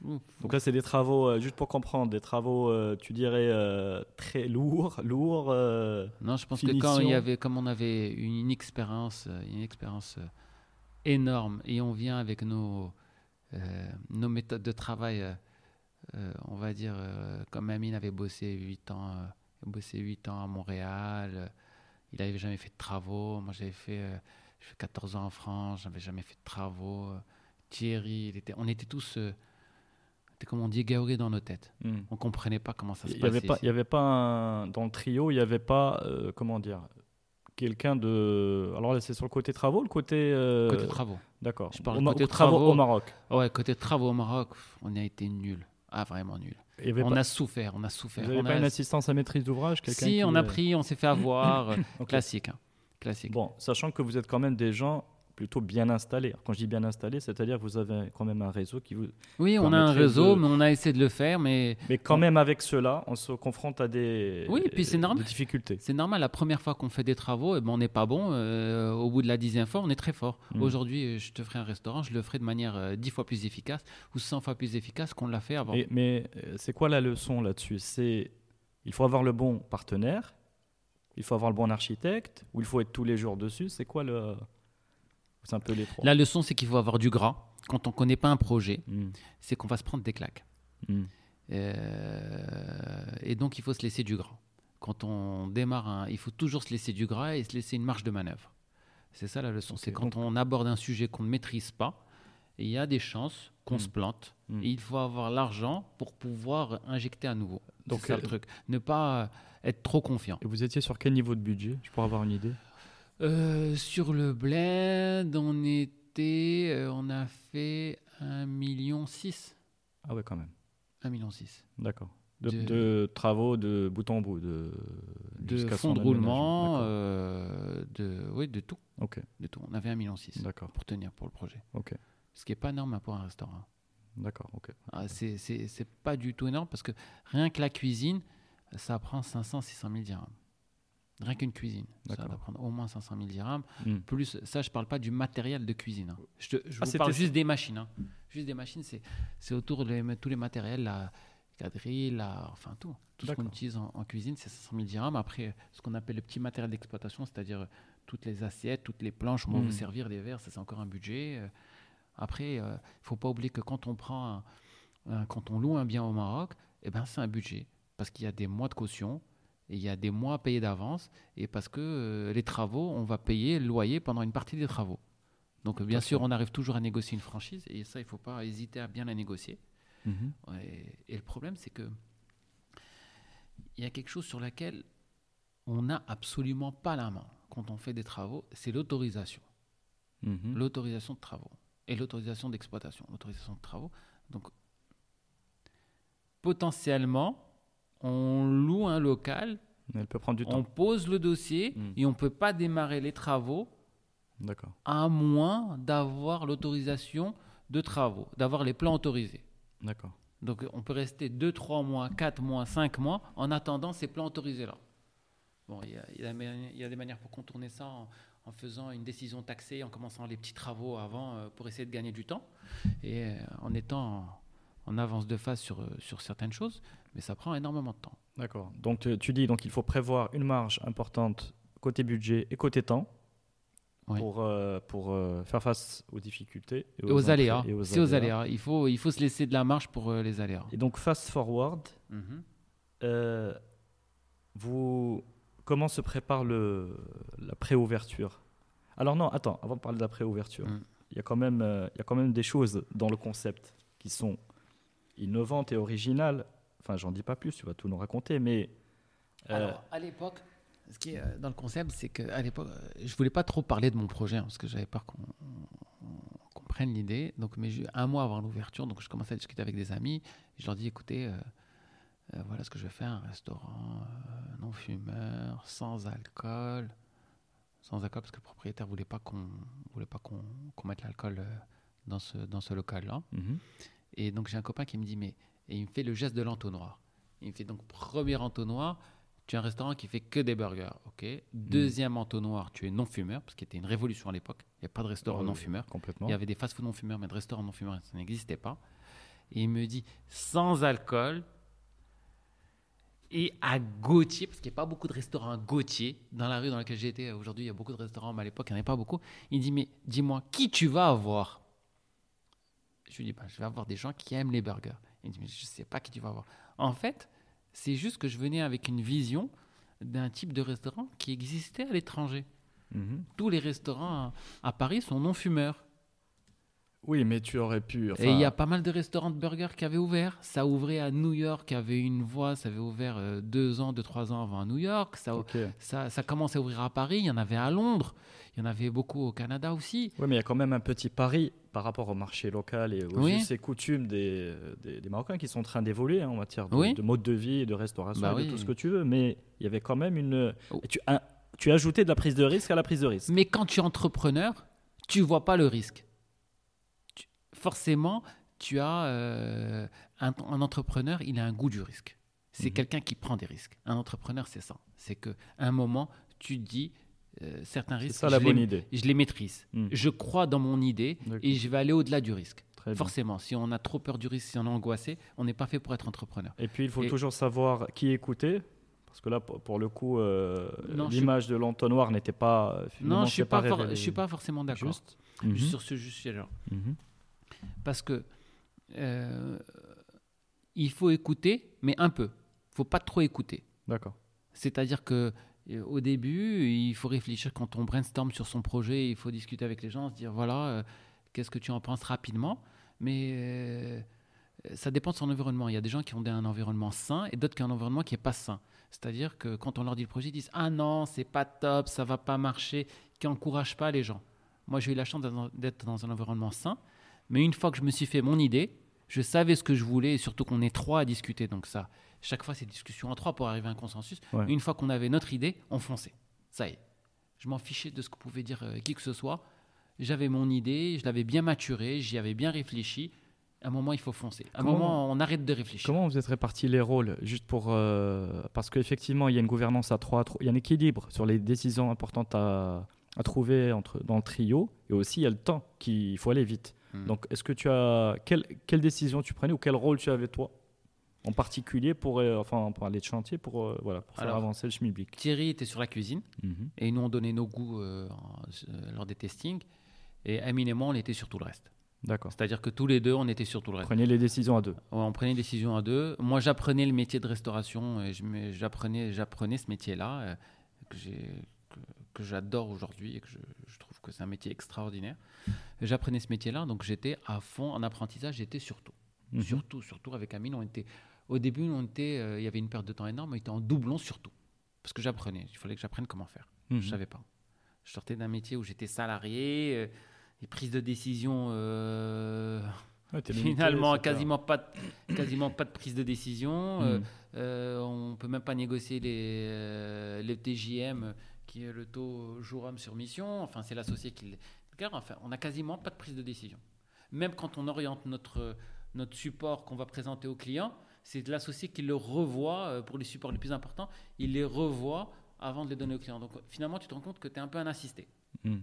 Donc là, c'est des travaux, euh, juste pour comprendre, des travaux, euh, tu dirais, euh, très lourds, lourds. Non, je pense que quand il y avait, comme on avait une, expérience, une expérience énorme, et on vient avec nos, euh, nos méthodes de travail, euh, euh, on va dire, comme Amine avait bossé 8 ans, bossé 8 ans à Montréal, il n'avait jamais fait de travaux. Moi, j'avais fait, j'ai fait 14 ans en France, j'avais jamais fait de travaux. Thierry, il était, on était tous, c'était comme on dit, gaurés dans nos têtes. hmm. On comprenait pas comment ça se n'y passait. il y avait pas un- dans le trio, il n'y avait pas, euh, comment dire, quelqu'un de. Alors là, c'est sur le côté travaux, le côté. euh, Côté travaux. D'accord. Je parle Au côté aux travaux, travaux. au Maroc. Ouais, côté travaux au Maroc, on a été nul. Ah, vraiment nul. Il y avait On pas, a souffert, on a souffert. vous on pas a... une assistance à maîtrise d'ouvrage Si, qui, on a pris, on s'est fait avoir. euh. Classique. hein. Classique. Bon, sachant que vous êtes quand même des gens plutôt bien installés. Alors, Quand je dis bien installés, c'est-à-dire que vous avez quand même un réseau qui vous. oui, on a un réseau, de- mais on a essayé de le faire, mais Mais quand même avec cela, on se confronte à des. Oui, et puis c'est normal. difficultés. c'est normal. La première fois qu'on fait des travaux, eh ben, on n'est pas bon. euh, au bout de la dixième fois, on est très fort. Mm. Aujourd'hui, je te ferai un restaurant, je le ferai de manière euh, dix fois plus efficace ou 100 fois plus efficace qu'on l'a fait avant. Et- mais euh, c'est quoi la leçon là-dessus? C'est il faut avoir le bon partenaire, il faut avoir le bon architecte, ou il faut être tous les jours dessus? C'est quoi le C'est un peu les trois. La leçon, c'est qu'il faut avoir du gras. Quand on ne connaît pas un projet, Mm. c'est qu'on va se prendre des claques. Mm. Euh, et donc, il faut se laisser du gras. Quand on démarre, un- il faut toujours se laisser du gras et se laisser une marge de manœuvre. C'est ça la leçon. C'est quand on aborde un sujet qu'on ne maîtrise pas, il y a des chances qu'on Mm. se plante. Et il faut avoir l'argent pour pouvoir injecter à nouveau. Donc, c'est ça euh, le truc. Ne pas euh, être trop confiant. Et vous étiez sur quel niveau de budget Je pourrais avoir une idée? Euh, sur le blend, on était, euh, on a fait 1,6 million. Ah ouais, quand même. 1,6 million. D'accord. De, De- de travaux de bout en bout, de, De fonds de roulement, euh, de, oui, de tout. Ok, De tout. On avait 1,6 million d'accord, pour tenir pour le projet. ok, Ce qui n'est pas énorme hein, pour un restaurant. d'accord, ok. Ah, c'est c'est- c'est pas du tout énorme parce que rien que la cuisine, ça prend 500, 600 000 dirhams. Rien qu'une cuisine. Ça va prendre au moins 500 000 dirhams. Mm. Plus, ça, je parle pas du matériel de cuisine. hein. Je, te- je Ah, vous parle juste des machines. hein. Juste des machines, c'est autour de tous les matériels, la quadrille, la, enfin tout. Tout ce qu'on utilise en, en cuisine, c'est 500 000 dirhams. Après, ce qu'on appelle le petit matériel d'exploitation, c'est-à-dire euh, toutes les assiettes, toutes les planches, on Mm. vous servir des verres, ça c'est encore un budget. Euh, Après, il ne faut pas oublier que quand on prend un- un- quand on loue un bien au Maroc, eh ben, c'est un budget. Parce qu'il y a des mois de caution, il y a des mois à payer d'avance, et parce que euh, les travaux, on va payer le loyer pendant une partie des travaux. Donc, bien sûr, on arrive toujours à négocier une franchise, et ça, il ne faut pas hésiter à bien la négocier. Mhm. Et, et le problème, c'est que il y a quelque chose sur laquelle on n'a absolument pas la main quand on fait des travaux, c'est l'autorisation Mhm. l'autorisation de travaux et l'autorisation d'exploitation, l'autorisation de travaux. Donc, potentiellement, on loue un local, Elle peut prendre du on temps. pose le dossier Mm. et on ne peut pas démarrer les travaux à moins d'avoir l'autorisation de travaux, d'avoir les plans autorisés. D'accord. Donc, on peut rester 2, 3 mois, 4 mois, 5 mois en attendant ces plans autorisés-là. Bon, il y, a, y y des manières pour contourner ça en, en faisant une décision taxée, en commençant les petits travaux avant euh, pour essayer de gagner du temps et euh, en étant en, avance de phase sur, euh, sur certaines choses, mais ça prend énormément de temps. D'accord. Donc tu, tu dis donc il faut prévoir une marge importante côté budget et côté temps Oui. pour, euh, pour euh, faire face aux difficultés et Et aux, aléas, et aux c'est aux aléas. Il faut, il faut se laisser de la marge pour euh, les aléas. Et donc fast forward, Mhm. euh, vous comment se prépare le la préouverture? Alors non, attends, avant de parler de la préouverture, Mm. il y a quand même euh, il y a quand même des choses dans le concept qui sont innovantes et originales. Enfin, j'en dis pas plus, tu vas tout nous raconter, mais euh, Alors, à l'époque, ce qui est euh, dans le concept, c'est qu'à l'époque, euh, je voulais pas trop parler de mon projet hein, parce que j'avais peur qu'on on- qu'on prenne l'idée. Donc, mais un mois avant l'ouverture, donc je commençais à discuter avec des amis. Je leur dis, écoutez, euh, euh, voilà ce que je vais faire, un restaurant non fumeur, sans alcool, sans alcool parce que le propriétaire voulait pas qu'on voulait pas qu'on qu'on mette l'alcool dans ce, dans ce local-là. Mhm. Et donc j'ai un copain qui me dit, mais et il me fait le geste de l'entonnoir. Il me fait donc premier entonnoir, tu as un restaurant qui fait que des burgers, ok. Deuxième entonnoir, tu es non fumeur, parce qu'il était une révolution à l'époque. Il n'y a pas de restaurant non fumeur. Complètement. Il y avait des fast-food non fumeurs, mais de restaurants non fumeurs, ça n'existait pas. Et il me dit sans alcool et à Gauthier, parce qu'il n'y a pas beaucoup de restaurants à Gauthier, dans la rue dans laquelle j'étais. Aujourd'hui, il y a beaucoup de restaurants, mais à l'époque, il n'y en avait pas beaucoup. Il dit Mais dis-moi, qui tu vas avoir? Je lui dis bah, Je vais avoir des gens qui aiment les burgers. Il me dit Mais je ne sais pas qui tu vas avoir. En fait, c'est juste que je venais avec une vision d'un type de restaurant qui existait à l'étranger. Mhm. Tous les restaurants à, à Paris sont non fumeurs. Oui, mais tu aurais pu. Et il y a pas mal de restaurants de burgers qui avaient ouvert. Ça ouvrait à New York, avait une voie, ça avait ouvert euh, deux ans, deux, trois ans avant à New York. Ça, ok. ça, ça commençait à ouvrir à Paris, il y en avait à Londres, il y en avait beaucoup au Canada aussi. Oui, mais il y a quand même un petit pari par rapport au marché local et aux Oui. us et coutumes des, des, des Marocains qui sont en train d'évoluer hein, en matière de, Oui. de mode de vie, de restauration, Bah et de oui. tout ce que tu veux. Mais il y avait quand même une. Oh. Tu, as, tu ajouté de la prise de risque à la prise de risque. Mais quand tu es entrepreneur, tu vois pas le risque. Tu- forcément, tu as euh, un, un entrepreneur, il a un goût du risque. C'est Mhm. quelqu'un qui prend des risques. Un entrepreneur, c'est ça. C'est que à un moment, tu te dis euh, certains C'est risques. ça la je bonne les- idée. Je les maîtrise. Mhm. Je crois dans mon idée et je vais aller au-delà du risque. Très bien. Forcément, si on a trop peur du risque, si on est angoissé, on n'est pas fait pour être entrepreneur. Et puis il faut Et- toujours savoir qui écouter. Parce que là, pour le coup, euh, suis- l'image de l'entonnoir n'était pas. euh, Non, je for- je suis pas forcément d'accord. Mhm. sur ce sujet-là. Mhm. Parce que euh, il faut écouter, mais un peu. Il faut pas trop écouter. D'accord. C'est-à-dire que au début, il faut réfléchir quand on brainstorm sur son projet, il faut discuter avec les gens, se dire voilà, euh, qu'est-ce que tu en penses rapidement. Mais euh, ça dépend de son environnement. Il y a des gens qui ont un environnement sain et d'autres qui ont un environnement qui est pas sain. C'est-à-dire que quand on leur dit le projet, ils disent ah non, c'est pas top, ça va pas marcher, qui encouragent pas les gens. Moi, j'ai eu la chance d'être dans un environnement sain, mais une fois que je me suis fait mon idée, je savais ce que je voulais et surtout qu'on est trois à discuter. Donc ça, chaque fois, c'est discussion à trois pour arriver à un consensus. Ouais. Une fois qu'on avait notre idée, on fonçait. Ça y est. Je m'en fichais de ce que pouvait dire euh, qui que ce soit. J'avais mon idée, je l'avais bien maturée, j'y avais bien réfléchi. À un moment, il faut foncer. À un moment, on arrête de réfléchir. Comment vous êtes répartis les rôles Juste pour. euh, parce qu'effectivement, il y a une gouvernance à trois. tro- Il y a un équilibre sur les décisions importantes à, à trouver entre, dans le trio. Et aussi, il y a le temps qu'il faut aller vite. Hmm. Donc, est-ce que tu as. Quelle, quelle décision tu prenais ou quel rôle tu avais toi En particulier pour. euh, enfin, parlait de chantier pour, euh, voilà, pour faire Alors, avancer le schmilblick? Thierry était sur la cuisine Mhm. et nous, on donnait nos goûts euh, lors des testings. Et Amine et moi, on était sur tout le reste. D'accord. C'est-à-dire que tous les deux, on était sur tout le reste. Prenez les décisions à deux. Ouais, on prenait des décisions à deux. Moi, j'apprenais le métier de restauration. Et j'apprenais, j'apprenais ce métier-là que j'ai, que, que j'adore aujourd'hui et que je, je trouve que c'est un métier extraordinaire. J'apprenais ce métier-là, donc j'étais à fond en apprentissage. J'étais surtout, Mhm. surtout, surtout avec Amine. On était, au début, on était, euh, il y avait une perte de temps énorme. On était en doublon surtout, parce que j'apprenais. Il fallait que j'apprenne comment faire. Mhm. Je savais pas. Je sortais d'un métier où j'étais salarié. euh, les prises de décision. euh, Ouais, t'es limité, Finalement, quasiment pas, de, quasiment pas de prise de décision. Euh, Mhm. on peut même pas négocier les, les TJM, qui est le taux jour homme sur mission. Enfin, c'est l'associé qui le garde. Enfin, on a quasiment pas de prise de décision. Même quand on oriente notre, notre support qu'on va présenter au client, c'est l'associé qui le revoit euh, pour les supports les plus importants. Il les revoit avant de les donner au client. Donc, finalement, tu te rends compte que tu es un peu un assisté Mhm.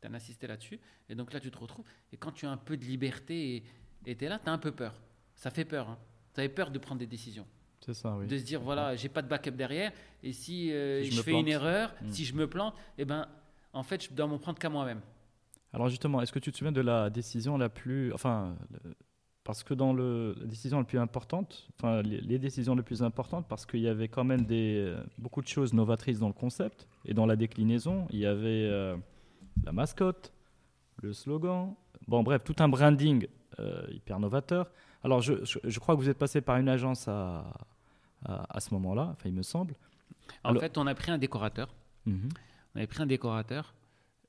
tu as un assisté là-dessus. Et donc là, tu te retrouves. Et quand tu as un peu de liberté et tu es là, tu as un peu peur. Ça fait peur. Hein. Tu avais peur de prendre des décisions. C'est ça, oui. De se dire, voilà, j'ai pas de backup derrière. Et si, euh, Si je fais plante. une erreur, Mm. si je me plante, eh ben, en fait, je dois m'en prendre qu'à moi-même. Alors justement, est-ce que tu te souviens de la décision la plus, enfin, parce que dans le, la décision la plus importante, enfin les, les décisions les plus importantes, parce qu'il y avait quand même des beaucoup de choses novatrices dans le concept et dans la déclinaison. Il y avait euh, la mascotte, le slogan, bon bref, tout un branding euh, hyper novateur. Alors je, je, je crois que vous êtes passé par une agence à, à, à ce moment-là, enfin il me semble. En Alors- fait, on a pris un décorateur. Mhm. On avait pris un décorateur.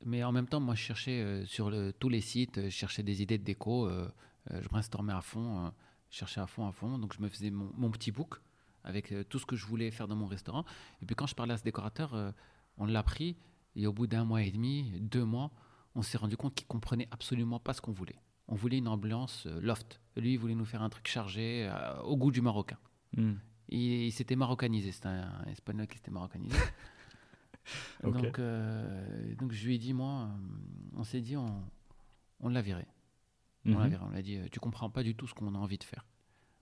Mais en même temps, moi, je cherchais euh, sur le- tous les sites, euh, je cherchais des idées de déco. euh, euh, je brainstormais à fond, euh, je cherchais à fond, à fond. Donc, je me faisais mon, mon petit book avec tout ce que je voulais faire dans mon restaurant. Et puis, quand je parlais à ce décorateur, on l'a pris. Et au bout d'un mois et demi, deux mois, on s'est rendu compte qu'il comprenait absolument pas ce qu'on voulait. on voulait une ambiance loft. Lui, il voulait nous faire un truc chargé au goût du marocain. Hmm. Il, il s'était marocanisé, c'était un, un espagnol qui s'était marocanisé. Donc, euh, donc je lui ai dit, moi, euh, on s'est dit, on, on l'a viré. On l'a Mhm. viré. On l'a dit, euh, tu comprends pas du tout ce qu'on a envie de faire.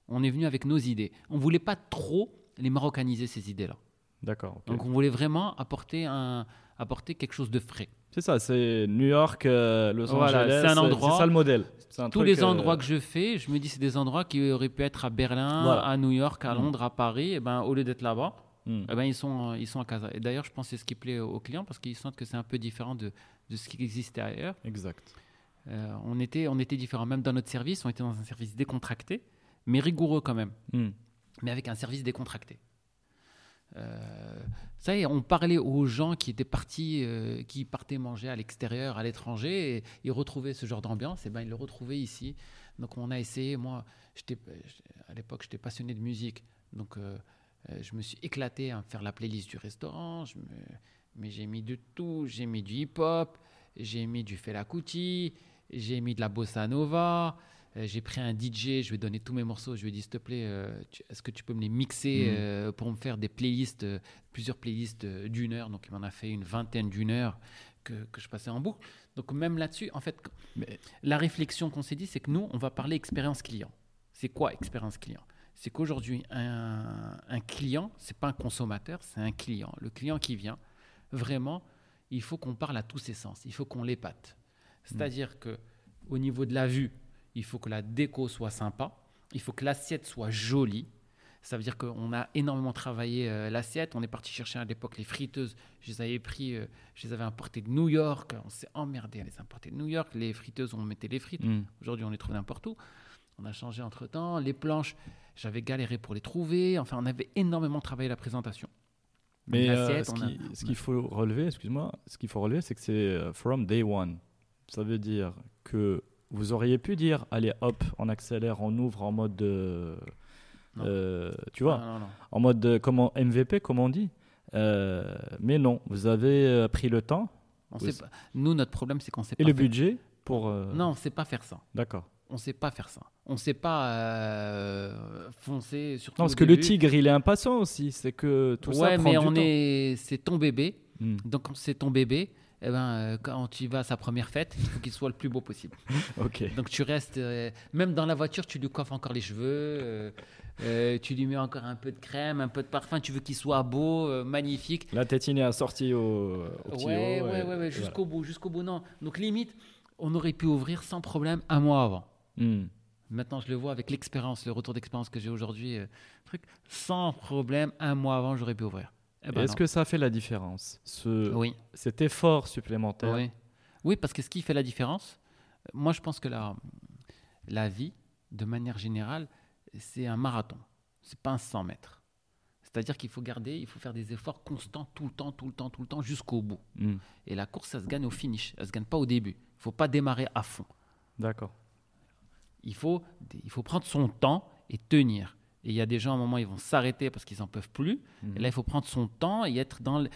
On est venu avec nos idées. On voulait pas trop les marocaniser, ces idées-là. D'accord. Donc on voulait vraiment apporter, un, apporter quelque chose de frais. C'est ça, c'est New York, euh, Los Voilà, Angeles. c'est un endroit- C'est ça le modèle. Un Tous truc, les euh, endroits que je fais, je me dis c'est des endroits qui auraient pu être à Berlin, Voilà. à New York, à Mm. Londres, à Paris. Et ben, au lieu d'être là-bas, hmm. eh ben, ils, sont, ils sont à Casa. Et d'ailleurs, je pense que c'est ce qui plaît aux clients parce qu'ils sentent que c'est un peu différent de, de ce qui existait ailleurs. Exact. Euh, on, était, on était différents. Même dans notre service, on était dans un service décontracté, mais rigoureux quand même, Hmm. mais avec un service décontracté. Ça y est, on parlait aux gens qui étaient partis, euh, qui partaient manger à l'extérieur, à l'étranger, et ils retrouvaient ce genre d'ambiance, et ben ils le retrouvaient ici. Donc on a essayé, moi, à l'époque j'étais passionné de musique, donc euh, euh, je me suis éclaté à faire la playlist du restaurant, je me- mais j'ai mis de tout, j'ai mis du hip-hop, j'ai mis du Fela j'ai mis de la bossa nova, j'ai pris un DJ, je lui ai donné tous mes morceaux, je lui ai dit s'il te plaît, euh, est-ce que tu peux me les mixer Mhm. euh, pour me faire des playlists, euh, plusieurs playlists euh, d'une heure. Donc il m'en a fait une vingtaine d'une heure que, que je passais en boucle. Donc même là-dessus, en fait, Mais- la réflexion qu'on s'est dit, c'est que nous, on va parler expérience client. C'est quoi expérience client? C'est qu'aujourd'hui, un, un client, c'est pas un consommateur, c'est un client. Le client qui vient, vraiment, il faut qu'on parle à tous ses sens. Il faut qu'on l'épate. C'est-à-dire que au niveau de la vue, il faut que la déco soit sympa. Il faut que l'assiette soit jolie. Ça veut dire qu'on a énormément travaillé euh, l'assiette. On est parti chercher à l'époque les friteuses. Je les avais pris, euh, je les avais importées de New York. On s'est emmerdé à les importer de New York. Les friteuses, on mettait les frites. Hmm. Aujourd'hui, on les trouve n'importe où. On a changé entre temps. Les planches, j'avais galéré pour les trouver. Enfin, on avait énormément travaillé la présentation. Mais euh, ce a- ce qu'il faut relever, excuse-moi, ce qu'il faut relever, c'est que c'est from day one. Ça veut dire que vous auriez pu dire, allez hop, on accélère, on ouvre en mode, euh, Non. euh, tu vois, Ah, non, non. en mode euh, comment MVP, comme on dit. Euh, mais non, vous avez euh, pris le temps On Oui, sait pas. Nous, notre problème, c'est qu'on sait et pas le faire- budget pour. euh, Non, on sait pas faire ça. D'accord. On sait pas faire ça. On sait pas euh, foncer sur Non, parce que le tigre, il est impatient aussi. C'est que tout ça ouais, prend mais du on temps. est, c'est ton bébé. Hmm. Donc c'est ton bébé, eh ben, euh, quand tu vas à sa première fête, il faut qu'il soit le plus beau possible. Ok. Donc tu restes, euh, même dans la voiture, tu lui coiffes encore les cheveux, euh, tu lui mets encore un peu de crème, un peu de parfum, tu veux qu'il soit beau, magnifique. La tétine est assortie au, au petit Ouais, haut, ouais, et- ouais, ouais, et jusqu'au bout, jusqu'au bout, non. Donc limite, on aurait pu ouvrir sans problème un mois avant. Hmm. Maintenant, je le vois avec l'expérience, le retour d'expérience que j'ai aujourd'hui, truc, sans problème, un mois avant, j'aurais pu ouvrir. Eh ben Est-ce que ça fait la différence ce, Oui. Cet effort supplémentaire Oui. oui, parce que ce qui fait la différence, euh, moi je pense que la, la vie, de manière générale, c'est un marathon. C'est pas un 100 mètres. C'est-à-dire qu'il faut garder, il faut faire des efforts constants tout le temps, tout le temps, tout le temps, jusqu'au bout. Hmm. Et la course, ça se gagne au finish. Elle se gagne pas au début. Il faut pas démarrer à fond. D'accord. Il faut, il faut prendre son temps et tenir. Et il y a des gens, à un moment, ils vont s'arrêter parce qu'ils n'en peuvent plus. Mhm. Et là, il faut prendre son temps et être dans le,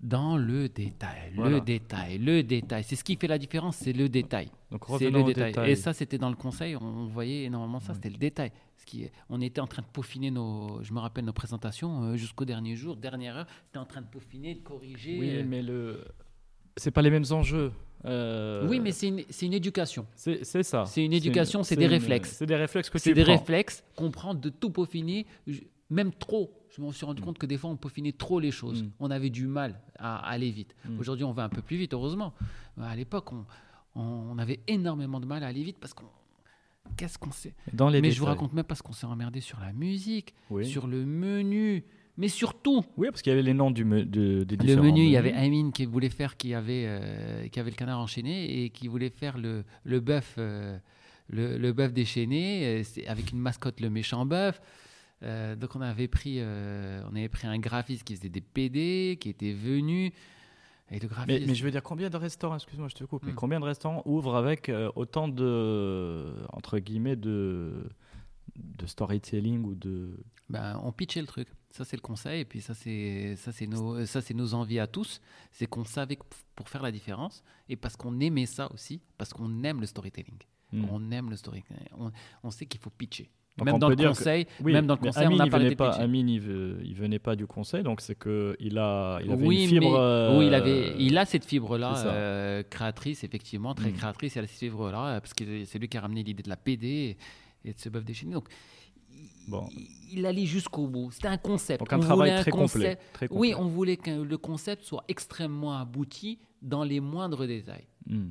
dans le détail, Voilà. le détail, le détail. C'est ce qui fait la différence, c'est le détail. Donc C'est le détail. détail. Et ça, c'était dans le conseil, on voyait énormément ça, Oui. c'était le détail. Ce qui on était en train de peaufiner nos, je me rappelle nos présentations euh, jusqu'au dernier jour, dernière heure, tu en train de peaufiner, de corriger. Oui, mais le... c'est pas les mêmes enjeux. Euh, Oui, mais c'est une, c'est une éducation. c'est c'est ça. c'est une éducation, c'est des une- réflexes. C'est des réflexes que C'est tu des prends. réflexes qu'on prend de tout peaufiner, même trop. Je me suis rendu Mm. compte que des fois, on peaufinait trop les choses. Mm. On avait du mal à aller vite. Mm. Aujourd'hui, on va un peu plus vite, heureusement. Mais à l'époque, on, on- avait énormément de mal à aller vite parce qu'on. Qu'est-ce qu'on sait? Dans les Mais je vous détails. raconte même pas ce qu'on s'est emmerdé sur la musique, Oui. sur le menu, mais surtout. Oui, parce qu'il y avait les noms du me- de- des Le différents menu, il y avait Amine qui voulait faire, qui avait, euh, qui avait le canard enchaîné et qui voulait faire le, le bœuf, euh, le, le bœuf déchaîné, euh, avec une mascotte, le méchant bœuf. Euh, donc on avait pris, euh, on avait pris un graphiste qui faisait des PD, qui était venu. Et le Mais, graphiste, mais je veux dire, combien de restaurants, excuse-moi, je te coupe, mais Hmm. combien de restaurants ouvrent avec euh, autant de, entre guillemets, de, de storytelling ou de... ben, on pitchait le truc. Ça c'est le conseil, et puis ça c'est nos ça c'est nos envies à tous, c'est qu'on savait pour faire la différence et parce qu'on aimait ça aussi, parce qu'on aime le storytelling. Hmm. On aime le storytelling. On, on sait qu'il faut pitcher. Même dans le conseil, Oui, même dans le conseil, Amine, on a il parlé pas. Amine, il, venait pas du conseil, donc c'est que il a, il avait oui, une fibre. mais- euh, oui, il avait, il a cette fibre-là, c'est ça. euh, créatrice, effectivement, très Mm. créatrice. Il a cette fibre-là, euh, parce que c'est lui qui a ramené l'idée de la PD et, et de ce bœuf déchaîné. Donc, Bon. il, allait jusqu'au bout. C'était un concept. Donc un On travail voulait un très complet. concept- Très Oui, on voulait que le concept soit extrêmement abouti dans les moindres détails. Hmm.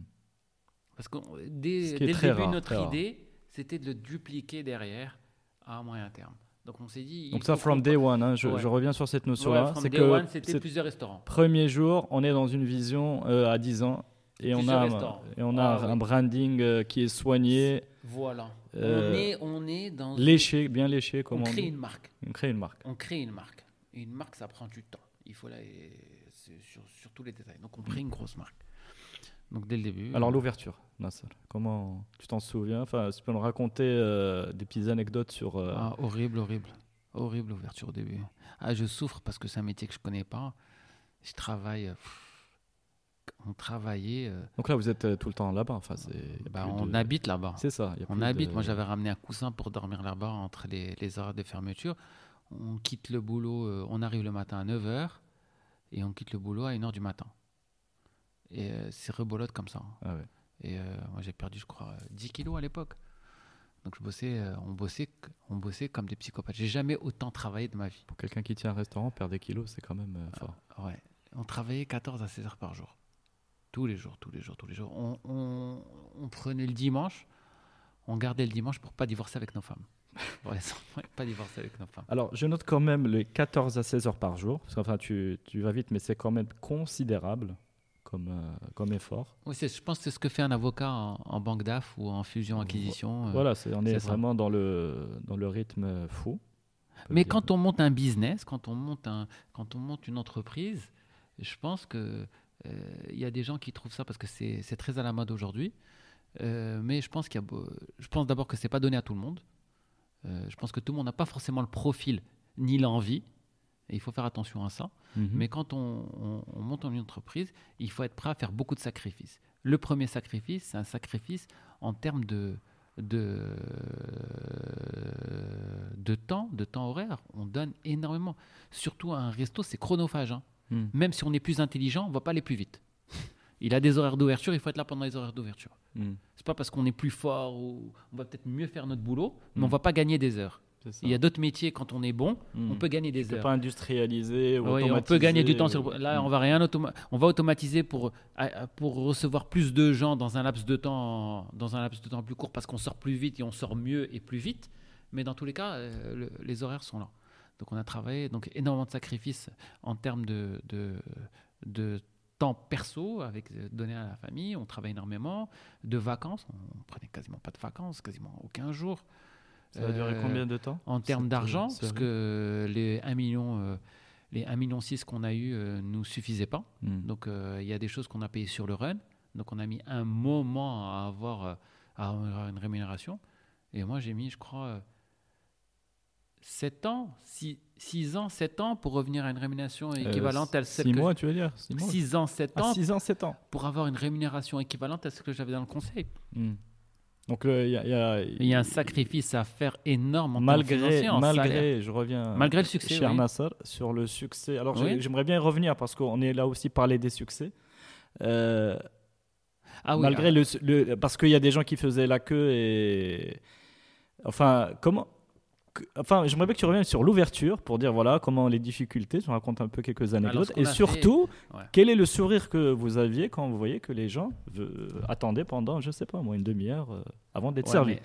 Parce que dès, dès le très début, rare, notre très idée, c'était de le dupliquer derrière à moyen terme. Donc on s'est dit. Donc ça, from day one, hein, je, Ouais. je reviens sur cette Ouais, notion-là. from c'est day que one, c'était plusieurs restaurants. premier jour, on est dans une vision euh, à 10 ans et on a, restaurants. et on a Ah, un oui. branding euh, qui est soigné, Voilà. Euh, on, est, on est dans. léché, bien léché, on comme on, crée une marque. On crée une marque. On crée une marque. Et une marque, ça prend du temps. Il faut c'est Sur, sur tous les détails. Donc on crée une grosse marque. Donc dès le début. Alors euh, l'ouverture, Nasser, comment tu t'en souviens? Enfin, tu peux nous raconter euh, des petites anecdotes sur. euh, Ah, horrible, horrible. Horrible l'ouverture au début. Ah, je souffre parce que c'est un métier que je connais pas. Je travaille. pff, on travaillait. euh, Donc là, vous êtes euh, tout le temps là-bas. Enfin, bah, on de- habite là-bas. C'est ça. y a On habite. de- Moi, j'avais ramené un coussin pour dormir là-bas entre les, les heures de fermeture. On quitte le boulot. euh, on arrive le matin à 9h et on quitte le boulot à 1h du matin. Et euh, c'est rebolote comme ça. Ah ouais. Et moi, j'ai perdu, je crois, euh, 10 kilos à l'époque. Donc, je bossais, on, bossait, on bossait comme des psychopathes. J'ai jamais autant travaillé de ma vie. Pour quelqu'un qui tient un restaurant, perdre des kilos, c'est quand même fort. Ouais. On travaillait 14 à 16 heures par jour. Tous les jours, tous les jours, tous les jours. On, on- on prenait le dimanche, on gardait le dimanche pour pas divorcer avec nos femmes. Ouais, pas divorcer avec nos femmes. Alors, je note quand même les 14 à 16 heures par jour. Parce qu'enfin, tu, tu vas vite, mais c'est quand même considérable comme, euh, comme effort. Oui, je pense que c'est ce que fait un avocat en, en banque d'AF ou en fusion-acquisition. euh. Voilà, on est, vraiment dans le, dans le rythme fou. Mais quand on monte un business, quand on monte, un, quand on monte une entreprise, je pense que il y a des gens qui trouvent ça parce que c'est très à la mode aujourd'hui. Euh, mais je pense qu'il y a, beau- je pense d'abord que c'est pas donné à tout le monde. Euh, je pense que tout le monde n'a pas forcément le profil ni l'envie. Et il faut faire attention à ça. Mhm. Mais quand on, on- on monte une entreprise, il faut être prêt à faire beaucoup de sacrifices. Le premier sacrifice, c'est un sacrifice en termes de, de, de temps, de temps horaire. On donne énormément. Surtout à un resto, c'est chronophage. hein. Mhm. Même si on est plus intelligent, on va pas aller plus vite. Il a des horaires d'ouverture, il faut être là pendant les horaires d'ouverture. Mhm. C'est pas parce qu'on est plus fort ou on va peut-être mieux faire notre boulot, mais Mm. on va pas gagner des heures. Il y a d'autres métiers, quand on est bon, Mhm. on peut gagner des Tu peux heures. pas industrialiser ou Oui, on peut gagner du temps. Sur... Là, on va rien automa- on va automatiser pour, recevoir plus de gens dans un laps de temps, dans un laps de temps plus court, parce qu'on sort plus vite et on sort mieux et plus vite. Mais dans tous les cas, euh, le- les horaires sont là. Donc on a travaillé donc énormément de sacrifices en termes de, de, de temps perso avec euh, donné à la famille. On travaille énormément de vacances. On prenait quasiment pas de vacances, quasiment aucun jour. Ça va durer Euh, combien de temps? en termes d'argent, parce que les 1 million, euh, les 1 million 6 qu'on a eu euh, nous suffisaient pas. Mhm. Donc il y a des choses qu'on a payées sur le run. Donc on a mis un moment à avoir, à avoir une rémunération. Et moi j'ai mis, je crois, 7 ans, 6, ans, 7 ans pour revenir à une rémunération équivalente à celle 6 que Euh, mois, tu veux dire 6 mois 6 ans, 7 Ah, ans 6 ans, 7 ans. pour avoir une rémunération équivalente à ce que j'avais dans le conseil. Mhm. Donc, il y a, y a- Il y a un sacrifice à faire énorme en malgré, en malgré, je reviens Malgré le succès, cher oui. Nasser, sur le succès. Alors Oui. j'aimerais bien y revenir parce qu'on est là aussi parler des succès. Euh, Ah oui, malgré le, le- parce qu'il y a des gens qui faisaient la queue et enfin comment Enfin, j'aimerais bien que tu reviennes sur l'ouverture pour dire voilà comment les difficultés. Tu racontes un peu quelques anecdotes ce qu'on et surtout ouais. quel est le sourire que vous aviez quand vous voyez que les gens euh, attendaient pendant je sais pas moi une demi-heure euh, avant d'être Ouais, servis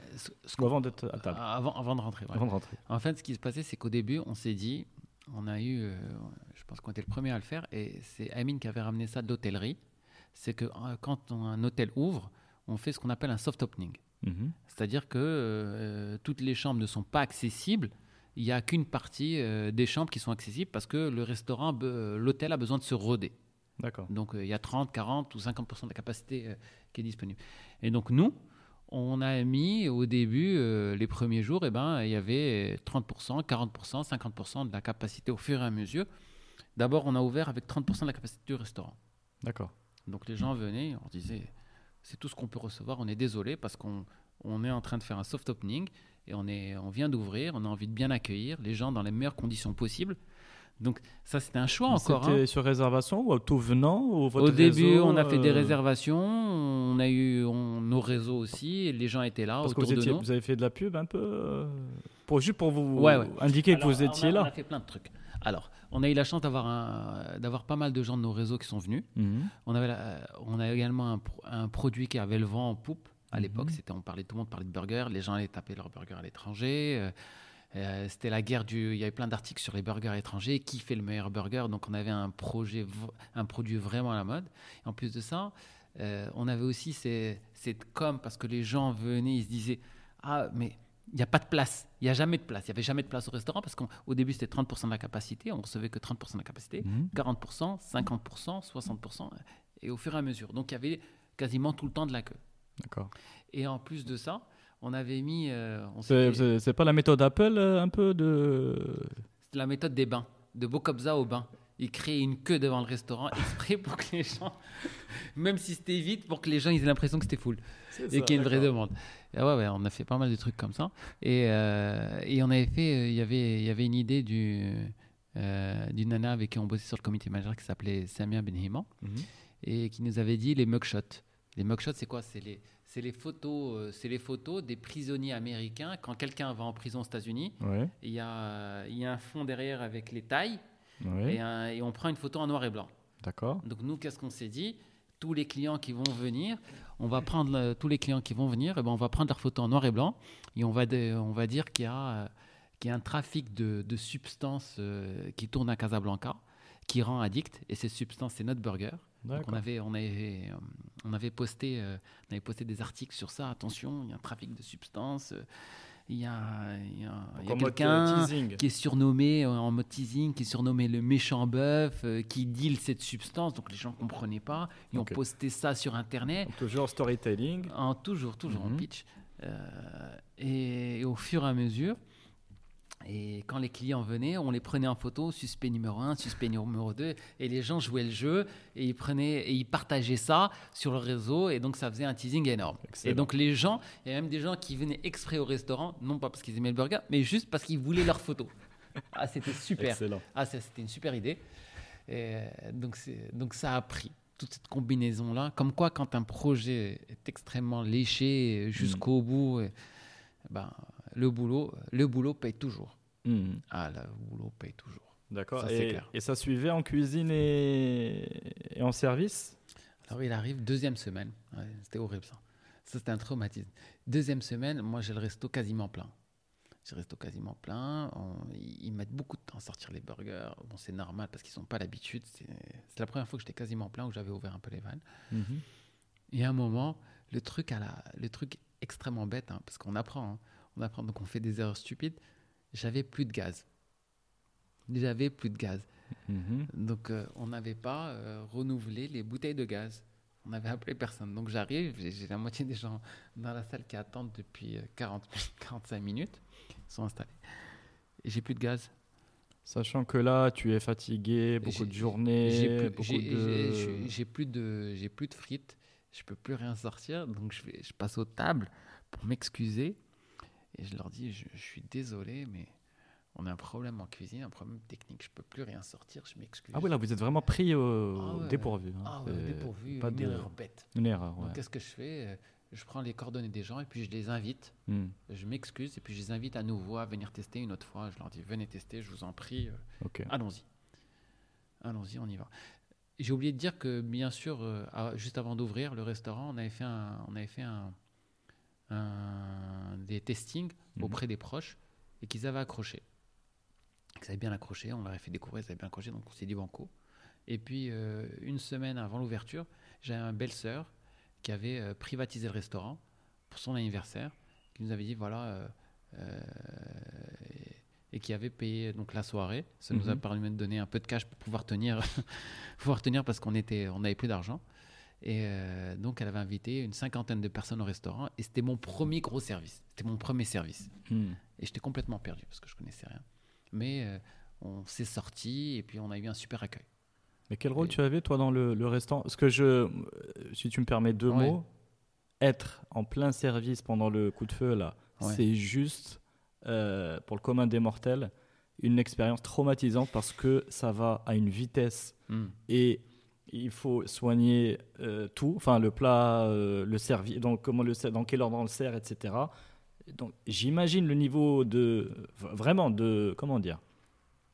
avant d'être à table, Avant, avant de rentrer. ouais. avant de rentrer. En fait, ce qui se passait, c'est qu'au début, on s'est dit, on a eu, euh, je pense qu'on était le premier à le faire, et c'est Amine qui avait ramené ça de l'hôtellerie. C'est que euh, quand un hôtel ouvre, on fait ce qu'on appelle un soft opening. Mhm. C'est-à-dire que euh, toutes les chambres ne sont pas accessibles. Il n'y a qu'une partie euh, des chambres qui sont accessibles parce que le restaurant, be- l'hôtel a besoin de se roder. D'accord. Donc euh, il y a 30, 40 ou 50% de la capacité euh, qui est disponible. Et donc nous, on a mis au début, euh, les premiers jours, eh ben, il y avait 30%, 40%, 50% de la capacité au fur et à mesure. D'abord, on a ouvert avec 30% de la capacité du restaurant. D'accord. Donc les gens venaient, on disait, c'est tout ce qu'on peut recevoir, on est désolé parce qu'on on est en train de faire un soft opening et on, est, on vient d'ouvrir, on a envie de bien accueillir les gens dans les meilleures conditions possibles. Donc ça, c'était un choix encore. C'était hein. sur réservation ou tout venant ou votre Au début, on a fait des euh, réservations, on a eu on- nos réseaux aussi, et les gens étaient là Parce que autour vous, de nous. vous avez fait de la pub un peu euh, pour, Juste pour vous Ouais, ouais. indiquer que vous étiez on a, On là. a fait plein de trucs. Alors, on a eu la chance d'avoir d'avoir pas mal de gens de nos réseaux qui sont venus. Mhm. On, avait la- on a également un, pro- un produit qui avait le vent en poupe. À l'époque, Mhm. c'était on parlait tout le monde parlait de burgers. Les gens allaient taper leurs burgers à l'étranger. Euh, euh, c'était la guerre du. Il y avait plein d'articles sur les burgers étrangers. Qui fait le meilleur burger? Donc, on avait un projet, un produit vraiment à la mode. Et en plus de ça, euh, on avait aussi cette com parce que les gens venaient, ils se disaient ah mais il n'y a pas de place. Il n'y a jamais de place. Il n'y avait jamais de place au restaurant parce qu'au début, c'était 30% de la capacité. On recevait que 30% de la capacité. Mhm. 40%, 50%, 60%, et au fur et à mesure. Donc il y avait quasiment tout le temps de la queue. D'accord. Et en plus de ça, on avait mis, euh, C'est c'est- c'est pas la méthode Apple euh, un peu de. c'était la méthode des bains, de Bokobza au bain. Ils créaient une queue devant le restaurant exprès pour que les gens, même si c'était vite, pour que les gens ils aient l'impression que c'était full et qu'il y ait une vraie demande. Et ouais, ouais, on a fait pas mal de trucs comme ça. Et, euh, et on avait fait, euh, il y avait, il y avait une idée du, euh, d'une nana avec qui on bossait sur le comité manager qui s'appelait Samia Benhima. Mhm. et qui nous avait dit les mugshots. Les mugshots, c'est quoi? C'est les, c'est les photos, euh, c'est les photos des prisonniers américains quand quelqu'un va en prison aux États-Unis. Ouais. Il y a, il y a un fond derrière avec les tailles ouais. et, un- et on prend une photo en noir et blanc. D'accord. Donc nous, qu'est-ce qu'on s'est dit? Tous les clients qui vont venir, on va prendre le- tous les clients qui vont venir, et ben on va prendre leur photo en noir et blanc et on va, de- on va dire qu'il y a, euh, qu'il y a un trafic de, de substances euh, qui tourne à Casablanca qui rend addict et ces substances, c'est notre burger. Donc on avait, on avait, euh, on avait posté, euh, on avait posté des articles sur ça. Attention, il y a un trafic de substances. euh, Il y a, En quelqu'un qui est surnommé euh, en mode teasing, qui est surnommé le méchant bœuf, euh, qui deal cette substance. Donc les gens comprenaient pas. Ils ont posté ça sur Internet. Donc, toujours storytelling. En toujours, toujours en Mhm. pitch. Euh, et, et au fur et à mesure, et quand les clients venaient, on les prenait en photo, suspect numéro 1, suspect numéro 2, et les gens jouaient le jeu, et ils, prenaient, et ils partageaient ça sur le réseau, et donc ça faisait un teasing énorme. Excellent. Et donc les gens, il y a même des gens qui venaient exprès au restaurant, non pas parce qu'ils aimaient le burger, mais juste parce qu'ils voulaient leurs photos. Ah, c'était super. Excellent. Ah, c'était une super idée. Et, donc, ça a pris toute cette combinaison-là. Comme quoi, quand un projet est extrêmement léché euh, jusqu'au bout, ben, le, boulot, le boulot paye toujours. Mhm. Ah, le boulot paye toujours. D'accord. Et, clair. et ça suivait en cuisine et, et en service? Alors, il arrive deuxième semaine. Ouais, c'était horrible, ça. Ça, c'était un traumatisme. Deuxième semaine, moi, j'ai le resto quasiment plein. J'ai le resto quasiment plein. On- ils mettent beaucoup de temps à sortir les burgers. Bon, c'est normal parce qu'ils n'ont pas l'habitude. C'est c'est la première fois que j'étais quasiment plein où j'avais ouvert un peu les vannes. Mhm. Et à un moment, le truc, à la, le truc extrêmement bête, hein, parce qu'on apprend, hein, on apprend, donc on fait des erreurs stupides. J'avais plus de gaz. J'avais plus de gaz. Mhm. Donc euh, on n'avait pas euh, renouvelé les bouteilles de gaz. On n'avait appelé personne. Donc j'arrive, j'ai la moitié des gens dans la salle qui attendent depuis euh, 40, 45 minutes, ils sont installés. Et j'ai plus de gaz. Sachant que là, tu es fatigué, beaucoup de journées, J'ai plus, de... plus de, j'ai plus de frites. Je peux plus rien sortir. Donc je, vais, je passe aux tables pour m'excuser. Et je leur dis, je, je suis désolé, mais on a un problème en cuisine, un problème technique. Je peux plus rien sortir. Je m'excuse. Ah oui, là, vous êtes vraiment pris au Ah ouais, dépourvu. hein. Ah ouais, dépourvu, pas une de- erreur bête. Une erreur, Donc qu'est-ce que je fais? Euh, Je prends les coordonnées des gens et puis je les invite. Hmm. Je m'excuse et puis je les invite à nouveau à venir tester une autre fois. Je leur dis venez tester, je vous en prie. euh, Ok. Allons-y. Allons-y, on y va. J'ai oublié de dire que, bien sûr, euh, à- juste avant d'ouvrir le restaurant, on avait fait, un, on avait fait un, un- des testings Mhm. auprès des proches et qu'ils avaient accroché. Ils avaient bien accroché, on leur a fait découvrir, ils avaient bien accroché, donc on s'est dit banco. Et puis, euh, une semaine avant l'ouverture, j'avais un belle-sœur qui avait euh, privatisé le restaurant pour son anniversaire, qui nous avait dit voilà. euh, et qui avait payé donc la soirée. Ça nous a Mhm. permis de donner un peu de cash pour pouvoir tenir, pouvoir tenir parce qu'on était, on n'avait plus d'argent. Et euh, donc elle avait invité une cinquantaine de personnes au restaurant et c'était mon premier gros service. C'était mon premier service. Hmm. Et j'étais complètement perdu parce que je connaissais rien. Mais euh, on s'est sorti et puis on a eu un super accueil. Mais quel rôle Et- tu avais, toi, dans le, le restaurant? Parce que je, euh, si tu me permets deux Ouais. mots, être en plein service pendant le coup de feu, là, Ouais. c'est juste, euh, pour le commun des mortels, une expérience traumatisante parce que ça va à une vitesse Hmm. et il faut soigner euh, tout, enfin le plat, euh, le service, donc comment le dans quel ordre on le sert, etc. Donc j'imagine le niveau de vraiment de comment dire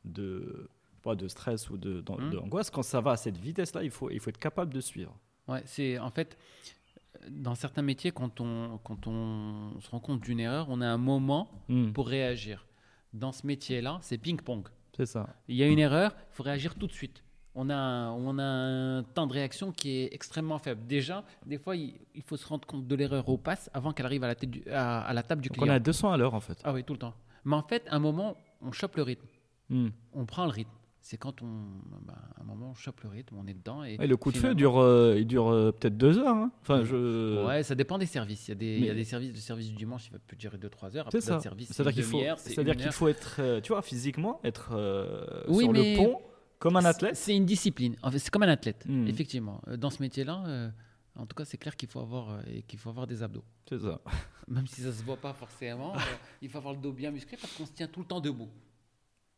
de pas de stress ou de Hmm. d'angoisse quand ça va à cette vitesse-là, il faut il faut être capable de suivre. Ouais, c'est en fait dans certains métiers quand on quand on se rend compte d'une erreur, on a un moment Hmm, pour réagir. Dans ce métier-là, c'est ping-pong. C'est ça. Il y a une erreur, il faut réagir tout de suite. On a, un, on a un temps de réaction qui est extrêmement faible. Déjà, des fois, il, il faut se rendre compte de l'erreur au pass avant qu'elle arrive à la, tête du- à, à la table du Donc on client. est à 200 à l'heure en fait. Ah oui, tout le temps. Mais en fait, à un moment, on chope le rythme. Hmm. On prend le rythme. C'est quand on, bah, à un moment, on chope le rythme, on est dedans. Et Et le coup de feu dure euh, il dure euh, peut-être deux heures. hein. Enfin je. Ouais, ça dépend des services. Il y a des, il y a des services, le service du dimanche, il va peut durer 2-3 heures. Après, C'est ça. C'est-à-dire qu'il faut, c'est-à-dire qu'il faut être, euh, tu vois, physiquement, être euh, Oui, sur mais- le pont comme un athlète. C'est une discipline. En fait, c'est comme un athlète, Hmm. effectivement. Euh, Dans ce métier-là, euh, en tout cas, c'est clair qu'il faut avoir euh, qu'il faut avoir des abdos. C'est ça. Même si ça se voit pas forcément, euh, il faut avoir le dos bien musclé parce qu'on se tient tout le temps debout.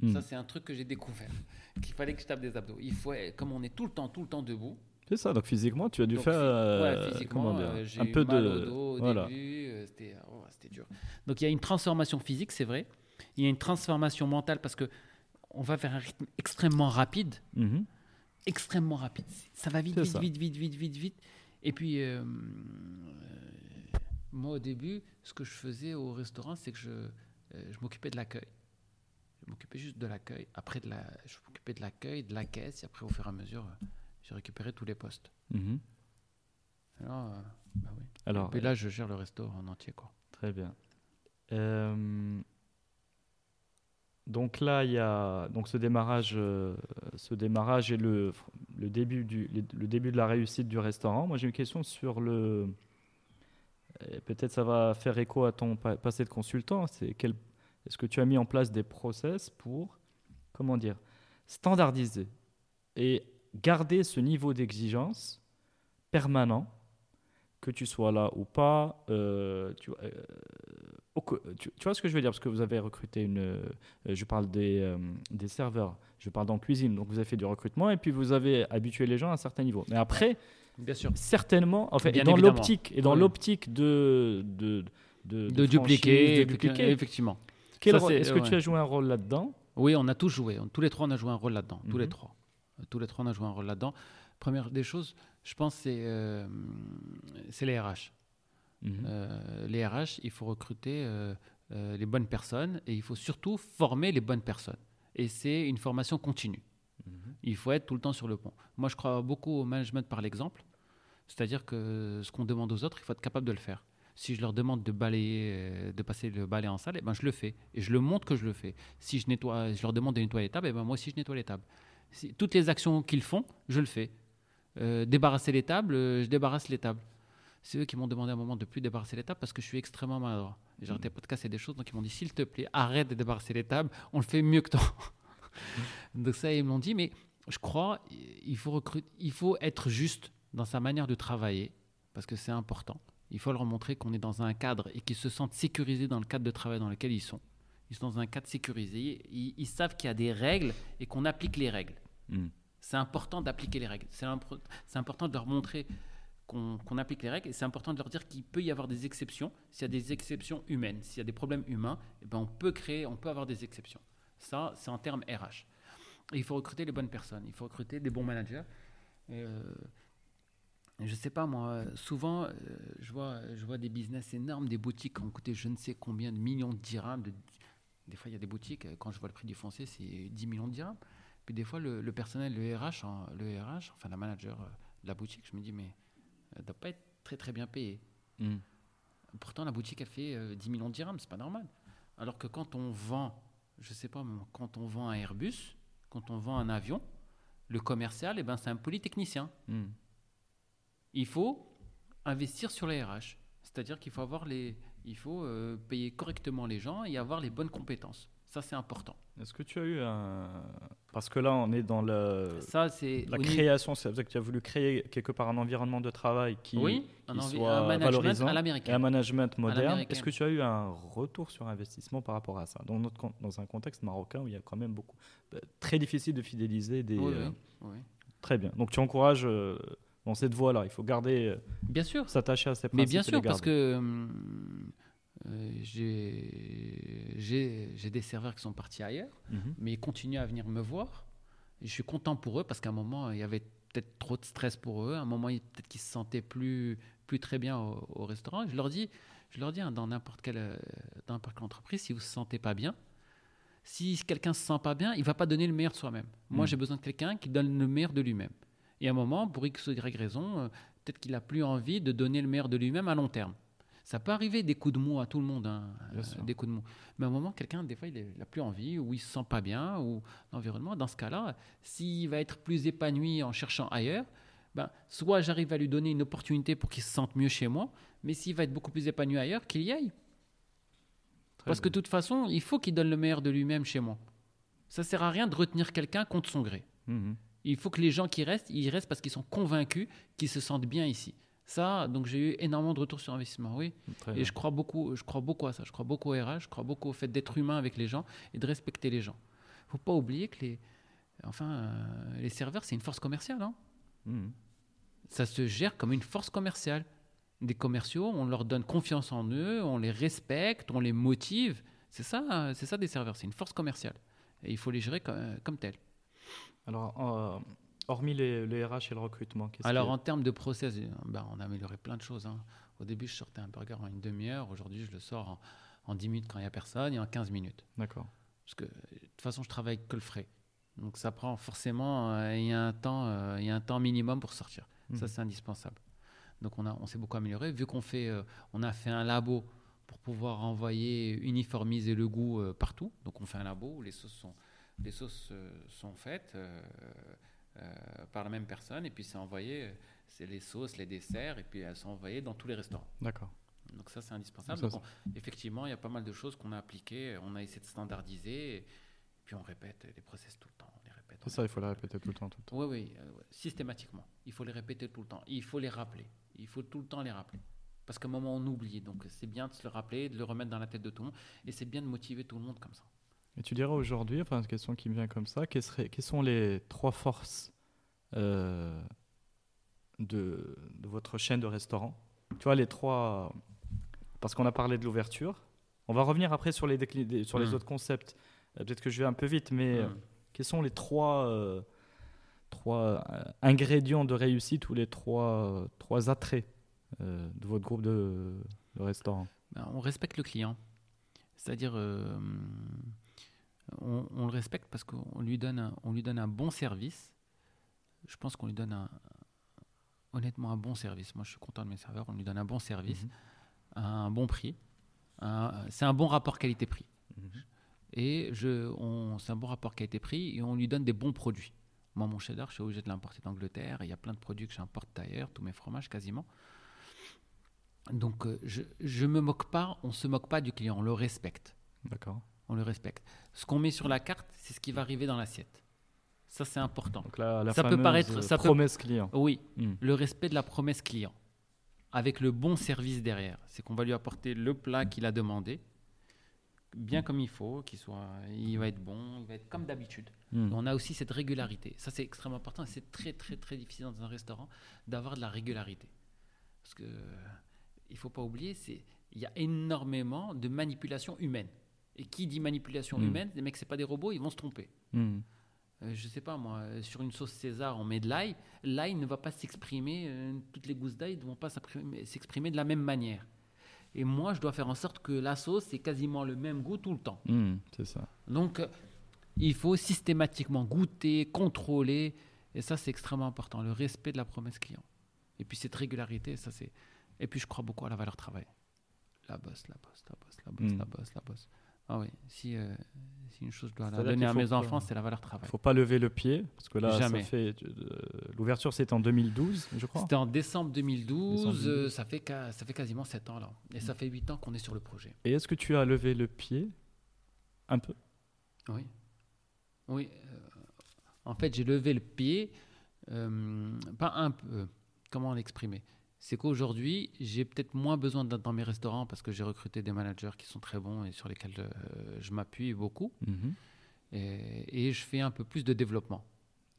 Hmm. Ça, c'est un truc que j'ai découvert. Qu'il fallait que je tape des abdos. Il faut, comme on est tout le temps, tout le temps debout. C'est ça. Donc physiquement, tu as dû Donc, faire euh, ouais, physiquement, euh, j'ai un eu peu mal de au dos au voilà. début. euh, C'était oh, c'était dur. Donc il y a une transformation physique, c'est vrai. Il y a une transformation mentale parce que on va vers un rythme extrêmement rapide, Mhm. extrêmement rapide. Ça va vite, vite, vite, vite, vite, vite, vite. Et puis euh, euh, moi au début, ce que je faisais au restaurant, c'est que je, euh, je m'occupais de l'accueil. Je m'occupais juste de l'accueil. Après, de la, je m'occupais de l'accueil, de la caisse. Et après, au fur et à mesure, j'ai récupéré tous les postes. Mhm. Alors, euh, bah oui. Alors, Et puis là, je gère le resto en entier, quoi. Très bien. Euh, donc là, il y a donc ce démarrage, euh, ce démarrage et le, début du, début de la réussite du restaurant. Moi, j'ai une question sur le. Peut-être ça va faire écho à ton pa- passé de consultant. C'est quel, est-ce que tu as mis en place des process pour, comment dire, standardiser et garder ce niveau d'exigence permanent que tu sois là ou pas, euh, euh, tu, tu vois ce que je veux dire? Parce que vous avez recruté une. euh, je parle des, euh, des serveurs, je parle dans cuisine. Donc vous avez fait du recrutement et puis vous avez habitué les gens à un certain niveau. Mais après, Bien sûr. certainement, en fait, Bien dans l'optique et dans Oui. l'optique de, de, de, De, dupliquer, de effecti- dupliquer, effectivement. est-ce que ouais. tu as joué un rôle là-dedans? Oui, on a tous joué. Tous les trois, on a joué un rôle là-dedans. Tous les Mhm. trois. Euh, Tous les trois, on a joué un rôle là-dedans. Première des choses, je pense, c'est euh, c'est les RH. Mhm. Euh, les RH, il faut recruter euh, euh, les bonnes personnes et il faut surtout former les bonnes personnes. Et c'est une formation continue. Mhm. Il faut être tout le temps sur le pont. Moi, je crois beaucoup au management par l'exemple. C'est-à-dire que ce qu'on demande aux autres, il faut être capable de le faire. Si je leur demande de balayer, de passer le balai en salle, eh ben, je le fais. Et je le montre que je le fais. Si je, nettoie, je leur demande de nettoyer les tables, eh ben, moi aussi je nettoie les tables. Si, toutes les actions qu'ils font, je le fais. Euh, débarrasser les tables, je débarrasse les tables. C'est eux qui m'ont demandé à un moment de plus débarrasser les tables parce que je suis extrêmement maladroit. J'arrêtais pas de casser des choses, donc ils m'ont dit s'il te plaît, arrête de débarrasser les tables, on le fait mieux que toi. donc ça, ils m'ont dit, mais je crois il faut recruter, il faut être juste dans sa manière de travailler parce que c'est important. Il faut leur montrer qu'on est dans un cadre et qu'ils se sentent sécurisés dans le cadre de travail dans lequel ils sont. Ils sont dans un cadre sécurisé. Ils, ils savent qu'il y a des règles et qu'on applique les règles. Mhm. C'est important d'appliquer les règles. C'est important de leur montrer qu'on applique les règles et c'est important de leur dire qu'il peut y avoir des exceptions. S'il y a des exceptions humaines, s'il y a des problèmes humains, eh ben on peut créer, on peut avoir des exceptions. Ça, c'est en termes RH. Et il faut recruter les bonnes personnes. Il faut recruter des bons managers. Euh, je sais pas moi, souvent euh, je, vois, je vois des business énormes, des boutiques qui ont coûté je ne sais combien de millions de dirhams. de- des fois il y a des boutiques, euh, quand je vois le prix du foncier, c'est 10 millions de dirhams. Puis des fois le, le personnel, le RH, hein, le RH, enfin la manager euh, de la boutique, je me dis mais elle doit pas être très très bien payée. Mhm. Pourtant la boutique a fait euh, 10 millions de dirhams, c'est pas normal. Alors que quand on vend, je sais pas, quand on vend un Airbus, quand on vend un avion, le commercial, eh ben, c'est un polytechnicien. Mhm. Il faut investir sur les RH. C'est-à-dire qu'il faut avoir les, il faut euh, payer correctement les gens et avoir les bonnes compétences. Ça, c'est important. Est-ce que tu as eu un. Parce que là, on est dans le... Ça, c'est la au niveau- création, c'est-à-dire que tu as voulu créer quelque part un environnement de travail qui, Oui, un, qui soit un valorisant à et un management moderne. Est-ce que tu as eu un retour sur investissement par rapport à ça? Dans, notre, dans un contexte marocain où il y a quand même beaucoup. euh, Très difficile de fidéliser des. Oui, euh, oui. Très bien. Donc tu encourages euh, dans cette voie-là. Il faut garder, Bien sûr. s'attacher à ces principes. Mais bien sûr, parce que hum, j'ai j'ai- des serveurs qui sont partis ailleurs, Mhm. mais ils continuent à venir me voir. Et je suis content pour eux parce qu'à un moment, il y avait peut-être trop de stress pour eux. À un moment, peut-être qu'ils se sentaient plus, plus très bien au, au restaurant. Je leur dis, je leur dis hein, dans n'importe quelle, euh, dans n'importe quelle entreprise, si vous ne se sentez pas bien, si quelqu'un se sent pas bien, il va pas donner le meilleur de soi-même. Moi, Mm. j'ai besoin de quelqu'un qui donne le meilleur de lui-même. Et à un moment, pour X ou Y raison, euh, peut-être qu'il a plus envie de donner le meilleur de lui-même à long terme. Ça peut arriver des coups de mou à tout le monde, hein, euh, des coups de mou. Mais à un moment, quelqu'un, des fois, il n'a plus envie, ou il se sent pas bien, ou l'environnement. Dans ce cas-là, s'il va être plus épanoui en cherchant ailleurs, ben, soit j'arrive à lui donner une opportunité pour qu'il se sente mieux chez moi, mais s'il va être beaucoup plus épanoui ailleurs, qu'il y aille. Très Parce que de toute façon, il faut qu'il donne le meilleur de lui-même chez moi. Ça sert à rien de retenir quelqu'un contre son gré. Mhm. Il faut que les gens qui restent, ils restent parce qu'ils sont convaincus qu'ils se sentent bien ici. Ça, donc j'ai eu énormément de retours sur investissement, oui. Très Et bien. je crois beaucoup, je crois beaucoup à ça. Je crois beaucoup au RH, je crois beaucoup au fait d'être humain avec les gens et de respecter les gens. Faut pas oublier que les, enfin, euh, les serveurs, c'est une force commerciale. hein. Mhm. Ça se gère comme une force commerciale. Des commerciaux, on leur donne confiance en eux, on les respecte, on les motive. C'est ça, euh, c'est ça des serveurs. C'est une force commerciale. Et il faut les gérer comme, comme tels. Alors, euh, hormis les, les RH et le recrutement, Alors en termes de process, euh, ben, on a amélioré plein de choses. hein. Au début, je sortais un burger en une demi-heure. Aujourd'hui, je le sors en, en 10 minutes quand il n'y a personne et en 15 minutes. D'accord. Parce que de toute façon, je travaille que le frais. Donc ça prend forcément, euh, il y a un temps, euh, y a un temps minimum pour sortir. Ça, Mhm. c'est indispensable. Donc on, a, on s'est beaucoup amélioré. Vu qu'on fait, euh, on a fait un labo pour pouvoir envoyer, uniformiser le goût partout. Donc on fait un labo où les sauces sont, les sauces, sont faites par la même personne et puis c'est envoyé, euh, c'est les sauces, les desserts et puis elles sont envoyées dans tous les restaurants. D'accord. Donc ça, c'est indispensable. Ça, Donc, on- effectivement, il y a pas mal de choses qu'on a appliquées. On a essayé de standardiser. Et puis on répète les process tout le temps. On les répète. C'est ça, il faut le répéter tout le temps. Tout le temps. Oui, oui, euh, systématiquement. Il faut les répéter tout le temps. Il faut les rappeler. Il faut tout le temps les rappeler. Parce qu'à un moment, on oublie. Donc c'est bien de se le rappeler, de le remettre dans la tête de tout le monde. Et c'est bien de motiver tout le monde comme ça. Et tu dirais aujourd'hui, enfin, une question qui me vient comme ça, quelles, seraient, quelles sont les trois forces euh, de, de votre chaîne de restaurants Tu vois, les trois. Parce qu'on a parlé de l'ouverture. On va revenir après sur les, déclin- des- sur les Mm. autres concepts. Euh, Peut-être que je vais un peu vite, mais euh, Mm. quels sont les trois, euh, trois euh, ingrédients de réussite ou les trois, euh, trois attraits euh, de votre groupe de, de restaurants Ben, on respecte le client. C'est-à-dire, euh, on, on le respecte parce qu'on lui, donne un- on lui donne un bon service. Je pense qu'on lui donne un, honnêtement un bon service. Moi, je suis content de mes serveurs. On lui donne un bon service, Mhm. un bon prix. C'est un bon rapport qualité-prix. Mhm. Et c'est un bon rapport qualité-prix et on lui donne des bons produits. Moi, mon cheddar, je suis obligé de l'importer d'Angleterre. Il y a plein de produits que j'importe d'ailleurs, tous mes fromages quasiment. Donc, euh, je ne me moque pas, on se moque pas du client, on le respecte. D'accord. On le respecte. Ce qu'on met sur la carte, c'est ce qui va arriver dans l'assiette. Ça, c'est important. Donc la, la Ça peut paraître- ça peut- promesse client. Oui, Mm. le respect de la promesse client, avec le bon service derrière. C'est qu'on va lui apporter le plat qu'il a demandé, bien comme il faut, qu'il soit, il va être bon, il va être comme d'habitude. Mm. On a aussi cette régularité. Ça, c'est extrêmement important. C'est très, très, très difficile dans un restaurant d'avoir de la régularité. Parce que il faut pas oublier, c'est il y a énormément de manipulation humaine. Et qui dit manipulation Mm. humaine, les mecs, c'est pas des robots, ils vont se tromper. Mm. Euh, je sais pas moi, euh, sur une sauce César, on met de l'ail. L'ail ne va pas s'exprimer, euh, toutes les gousses d'ail ne vont pas s'exprimer de la même manière. Et moi, je dois faire en sorte que la sauce ait quasiment le même goût tout le temps. Mm, c'est ça. Donc, euh, il faut systématiquement goûter, contrôler. Et ça, c'est extrêmement important, le respect de la promesse client. Et puis, cette régularité, ça, c'est. Et puis, je crois beaucoup à la valeur travail. La bosse, la bosse, la bosse, la bosse, Mm. la bosse, la bosse. Ah oui, si, euh, si une chose je dois donner à mes enfants, c'est la valeur travail. faut pas lever le pied parce que là, Jamais. ça fait euh, l'ouverture, c'était en 2012, je crois. C'était en décembre 2012, Décembre 2012. euh, ça, fait ca- ça fait quasiment 7 ans là. Et ça fait 8 ans qu'on est sur le projet. Et est-ce que tu as levé le pied un peu? Oui. Oui. euh, en fait, j'ai levé le pied, pas un peu. Comment l'exprimer? C'est qu'aujourd'hui, j'ai peut-être moins besoin d'être dans mes restaurants parce que j'ai recruté des managers qui sont très bons et sur lesquels euh, je m'appuie beaucoup. Mhm. Et, et je fais un peu plus de développement.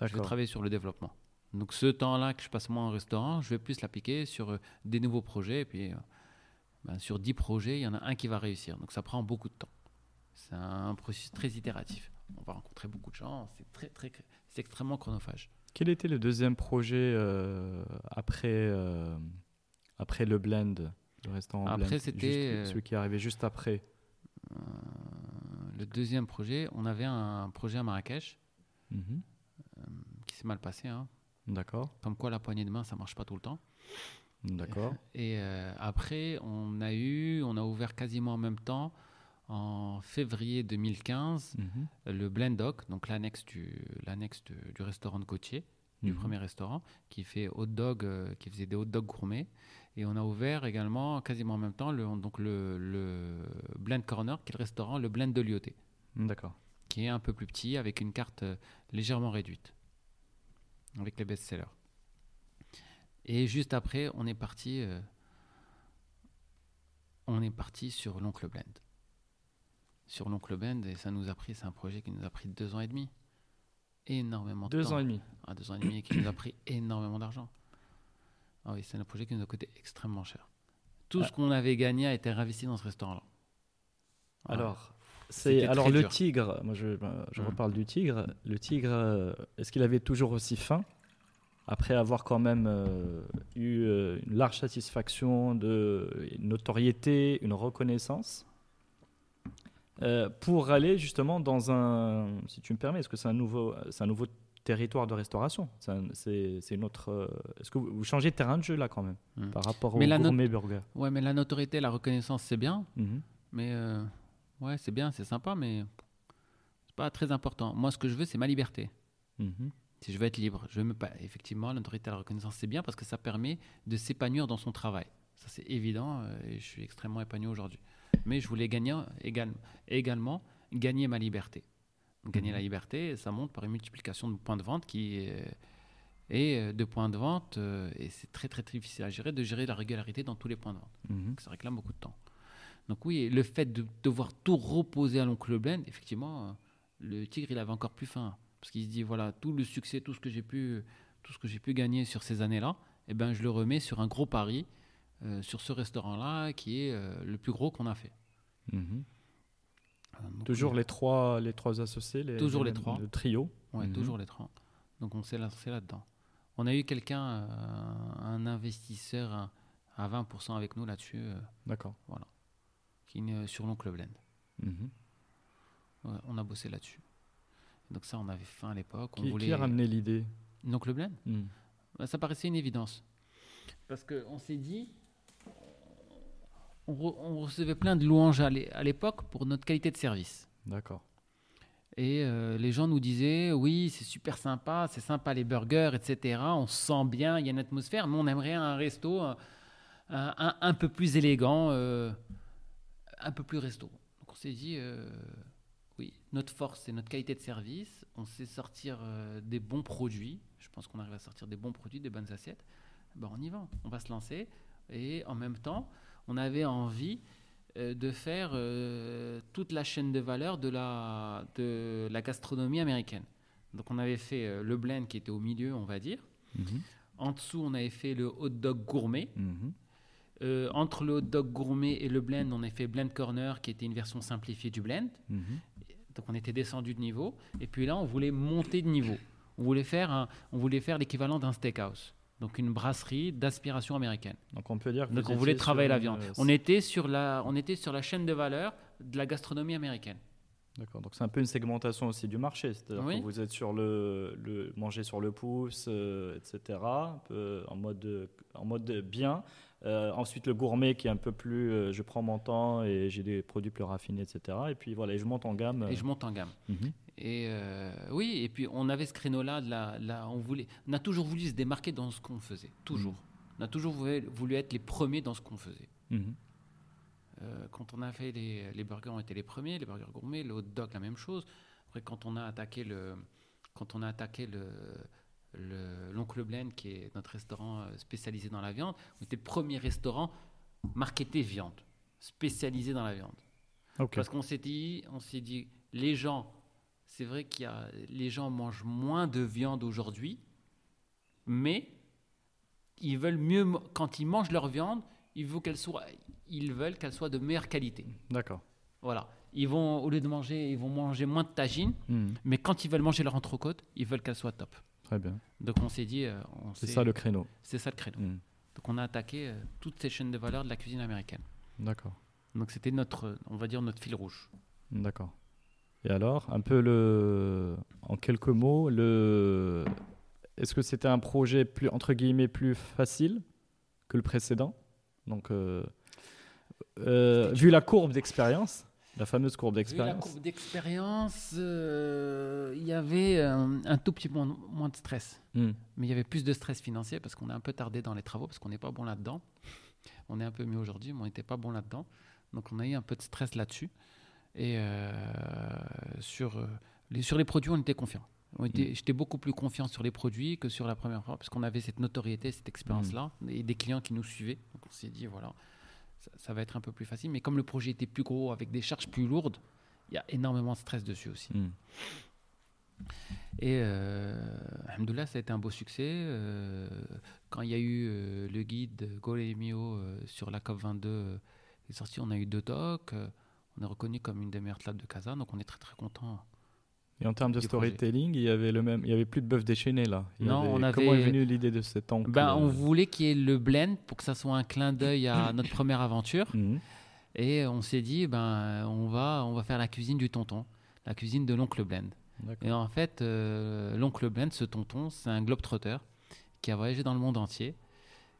Je vais travailler sur le développement. Donc ce temps-là que je passe moins au restaurant, je vais plus l'appliquer sur euh, des nouveaux projets. Et puis, euh, ben, sur 10 projets, il y en a un qui va réussir. Donc ça prend beaucoup de temps. C'est un processus très itératif. On va rencontrer beaucoup de gens. C'est très, très, c'est extrêmement chronophage. Quel était le deuxième projet euh, après, euh, après le blend, le restaurant Après, blend c'était, euh, celui qui est arrivé juste après? Euh, le deuxième projet, on avait un projet à Marrakech Mhm. qui s'est mal passé. hein. D'accord, Comme quoi la poignée de main, ça marche pas tout le temps. d'accord. Et après, on a eu, on a ouvert quasiment en même temps, en février 2015, Mhm. le Blendoc, donc l'annexe du, l'annexe du, du restaurant de Gauthier, du Mhm. premier restaurant, qui fait hot dog, euh, qui faisait des hot dogs gourmets. Et on a ouvert également, quasiment en même temps, le, donc le, le Blend Corner, qui est le restaurant, le Blend de Lyoté, D'accord. qui est un peu plus petit, avec une carte euh, légèrement réduite, avec les best-sellers. Et juste après, on est parti, euh, on est parti sur l'oncle Blend. Sur l'oncle Blend, et ça nous a pris, c'est un projet qui nous a pris deux ans et demi. Énormément de Deux temps. ans et demi. Ah, deux ans et demi, qui nous a pris énormément d'argent. Ah oui, c'est un projet qui nous a coûté extrêmement cher. Tout Ah. ce qu'on avait gagné a été réinvesti dans ce restaurant-là. Ah, Alors, c'est alors le dur. tigre. Moi, je, ben, je Mhm. reparle du tigre. Le tigre, euh, est-ce qu'il avait toujours aussi faim après avoir quand même euh, eu euh, une large satisfaction de une notoriété, une reconnaissance, euh, pour aller justement dans un, si tu me permets, est-ce que c'est un nouveau, c'est un nouveau territoire de restauration? C'est une autre. euh, Est-ce que vous, vous changez de terrain de jeu là quand même Mhm. par rapport Mais au la gourmet burger? Ouais, mais la notoriété, la reconnaissance, c'est bien. Mhm. Mais euh, ouais, c'est bien, c'est sympa, mais c'est pas très important. Moi, ce que je veux, c'est ma liberté. Mhm. Si je veux être libre, je veux me pas. Effectivement, l'autorité à la reconnaissance, c'est bien parce que ça permet de s'épanouir dans son travail. Ça, c'est évident euh, et je suis extrêmement épanoui aujourd'hui. Mais je voulais gagner égal- également gagner ma liberté. Gagner Mhm. la liberté, ça monte par une multiplication de points de vente qui est, et euh, de points de vente euh, et c'est très très très difficile à gérer de gérer la régularité dans tous les points de vente. Mhm. Donc, ça réclame beaucoup de temps. Donc oui, le fait de devoir tout reposer à l'oncle Blend, effectivement, euh, le tigre, il avait encore plus faim. Parce qu'il se dit, voilà, tout le succès, tout ce que j'ai pu, tout ce que j'ai pu gagner sur ces années-là, eh ben, je le remets sur un gros pari, euh, sur ce restaurant-là, qui est euh, le plus gros qu'on a fait. Mhm. Euh, donc, Toujours les trois, les trois associés, les, Toujours les trois. le trio. ouais, Mhm. toujours les trois. Donc on s'est lancé là-dedans. On a eu quelqu'un, euh, un investisseur à- à 20% avec nous là-dessus, euh, D'accord. qui est euh, sur l'oncle Blend. Mhm. Ouais, on a bossé là-dessus. Donc ça, on avait faim à l'époque. On Qui, voulait... qui a ramené l'idée? Donc le blend? Mhm. Bah, Ça paraissait une évidence. Parce qu'on s'est dit, on, re- on recevait plein de louanges à l'é- à l'époque pour notre qualité de service. D'accord. Et euh, les gens nous disaient, oui, c'est super sympa, c'est sympa les burgers, etc. On se sent bien, il y a une atmosphère, mais on aimerait un resto un, un- un peu plus élégant, euh, un peu plus resto. Donc on s'est dit, euh, oui, notre force, c'est notre qualité de service. On sait sortir des bons produits. Je pense qu'on arrive à sortir des bons produits, des bonnes assiettes. Ben, on y va, on va se lancer. Et en même temps, on avait envie euh, de faire euh, toute la chaîne de valeur de la, de la gastronomie américaine. Donc on avait fait euh, le blend qui était au milieu, on va dire. Mhm. En dessous, on avait fait le hot dog gourmet. Mhm. Euh, entre le hot dog gourmet et le blend, on a fait blend corner qui était une version simplifiée du blend. Mhm. Donc on était descendu de niveau. Et puis là, on voulait monter de niveau. On voulait faire, un- on voulait faire l'équivalent d'un steakhouse. Donc une brasserie d'aspiration américaine. Donc on peut dire que Donc on voulait travailler la viande. euh, On était, sur la, on était sur la chaîne de valeur de la gastronomie américaine. D'accord. Donc c'est un peu une segmentation aussi du marché. C'est-à-dire Oui. que vous êtes sur le, le manger sur le pouce, euh, etc. Peu en mode en mode bien. Euh, ensuite le gourmet qui est un peu plus, euh, je prends mon temps et j'ai des produits plus raffinés, etc. Et puis voilà, et je monte en gamme. Et je monte en gamme. Mhm. Et euh, oui, et puis on avait ce créneau-là, on, voulait, on a toujours voulu se démarquer dans ce qu'on faisait. Toujours. On a toujours voulu, voulu être les premiers dans ce qu'on faisait. Mhm. Euh, quand on a fait les, les burgers, on était les premiers, les burgers gourmets, le hot dog, la même chose. Après, quand on a attaqué le, quand on a attaqué le, le- l'oncle Blaine, qui est notre restaurant euh, spécialisé dans la viande, on était le premier restaurant marketé viande, spécialisé dans la viande. Parce qu'on s'est dit, on s'est dit, les gens, c'est vrai qu'il y a, les gens mangent moins de viande aujourd'hui, mais ils veulent mieux, quand ils mangent leur viande, ils veulent qu'elle soit, ils veulent qu'elle soit de meilleure qualité. D'accord. Voilà. Ils vont, au lieu de manger, ils vont manger moins de tagine, Hmm. mais quand ils veulent manger leur entrecôte, ils veulent qu'elle soit top. Très bien. Donc on s'est dit, euh, C'est ça le créneau. c'est ça le créneau. Hmm. Donc on a attaqué euh, toutes ces chaînes de valeur de la cuisine américaine. D'accord. Donc c'était notre, on va dire notre fil rouge. D'accord. Et alors, un peu le, en quelques mots, le, est-ce que c'était un projet plus entre guillemets plus facile que le précédent? Donc, euh, euh, vu la courbe d'expérience, la fameuse courbe Vu la d'expérience. courbe d'expérience, euh, il y avait un tout petit peu moins, moins de stress. Hmm. Mais il y avait plus de stress financier parce qu'on est un peu tardé dans les travaux, parce qu'on n'est pas bon là-dedans. On est un peu mieux aujourd'hui, mais on n'était pas bon là-dedans. Donc on a eu un peu de stress là-dessus. Et euh, sur, euh, les, sur les produits, on était confiant. On était- J'étais beaucoup plus confiant sur les produits que sur la première fois, parce qu'on avait cette notoriété, cette expérience-là, et des clients qui nous suivaient. Donc on s'est dit, voilà, ça, ça va être un peu plus facile. Mais comme le projet était plus gros, avec des charges plus lourdes, il y a énormément de stress dessus aussi. Hmm. Et euh, alhamdoulilah, ça a été un beau succès. Euh, quand il y a eu euh, le guide Golemio sur la COP22 euh, est sorti, on a eu deux tocs. On est reconnu comme une des meilleures tables de Casa, donc on est très très content. Et en termes de projet. storytelling, il y avait le même, il y avait plus de bœuf déchaîné là. Il Non, avait- on Comment est avait- venue l'idée de cet oncle Ben, on voulait qu'il y ait le blend pour que ça soit un clin d'œil à notre première aventure. hmm. Et on s'est dit, ben, on, va, on va faire la cuisine du tonton, la cuisine de l'oncle Blend. Et en fait, euh, l'oncle Blend, ce tonton, c'est un globe-trotter qui a voyagé dans le monde entier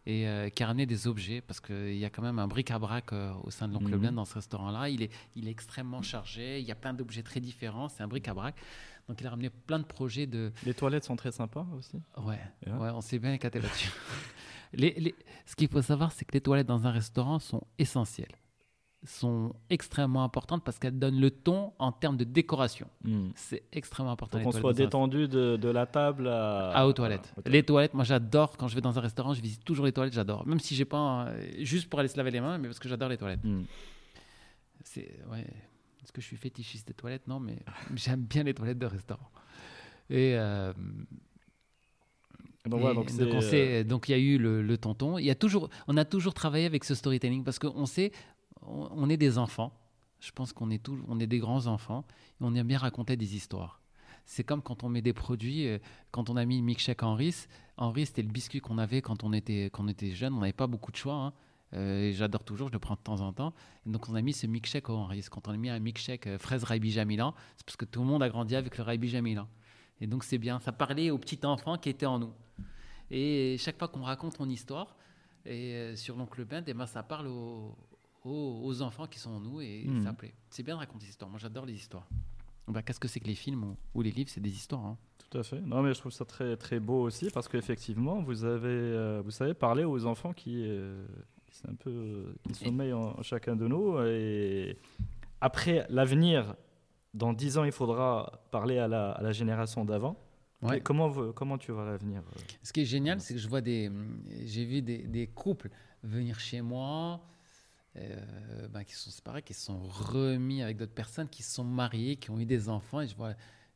et euh, qui a ramené des objets parce qu'il y a quand même un bric-à-brac euh, au sein de l'oncle. Blend dans ce restaurant-là. Il est, il est extrêmement chargé, il y a plein d'objets très différents, c'est un bric-à-brac. Donc il a ramené plein de projets de... Les toilettes sont très sympas aussi. Ouais, ouais on s'est bien éclaté là-dessus. les, les- Ce qu'il faut savoir, c'est que les toilettes dans un restaurant sont essentielles, sont extrêmement importantes parce qu'elles donnent le ton en termes de décoration. Hmm. C'est extrêmement important. Qu'on toilettes soit détendu de, de la table à, ah, aux toilettes. aux Les toilettes, moi j'adore quand je vais dans un restaurant, je visite toujours les toilettes, j'adore. Même si j'ai pas juste pour aller se laver les mains, mais parce que j'adore les toilettes. Hmm. C'est ouais. Est-ce que je suis fétichiste des toilettes? Non, mais j'aime bien les toilettes de restaurant. Et euh, Donc, voilà, et donc donc, on euh, sait- donc il y a eu le, le tonton. Il y a toujours, on a toujours travaillé avec ce storytelling parce qu'on sait, on, est des enfants. Je pense qu'on est tous, on est des grands enfants et on aime bien raconter des histoires. C'est comme quand on met des produits, euh, quand on a mis milkshake en riz. En riz, c'était le biscuit qu'on avait quand on était, était jeune. On n'avait pas beaucoup de choix. hein. Euh, J'adore toujours, je le prends de temps en temps. Et donc on a mis ce milkshake en riz. Quand on a mis un milkshake euh, fraise Raibi Jamilan, c'est parce que tout le monde a grandi avec le Raibi Jamilan. Et donc c'est bien, ça parlait aux petits enfants qui étaient en nous. Et chaque fois qu'on raconte mon histoire et euh, sur l'oncle Ben, eh ben, ça parle aux, aux- aux enfants qui sont en nous et Mhm. ça plaît. C'est bien de raconter des histoires. Moi j'adore les histoires. Ben, Qu'est-ce que c'est que les films ou, ou les livres? C'est des histoires. hein. Tout à fait. Non, mais je trouve ça très très beau aussi parce qu'effectivement, vous avez, euh, vous savez parler aux enfants qui, euh, qui un peu, euh, qui sommeillent en, en chacun de nous. Et après l'avenir, dans dix ans, il faudra parler à la, à la génération d'avant. Ouais. Comment comment tu vois l'avenir euh Ce qui est génial, c'est que je vois des, j'ai vu des, des couples venir chez moi, euh, ben, qui sont séparés, qui sont remis avec d'autres personnes, qui sont mariés, qui ont eu des enfants, et je vois,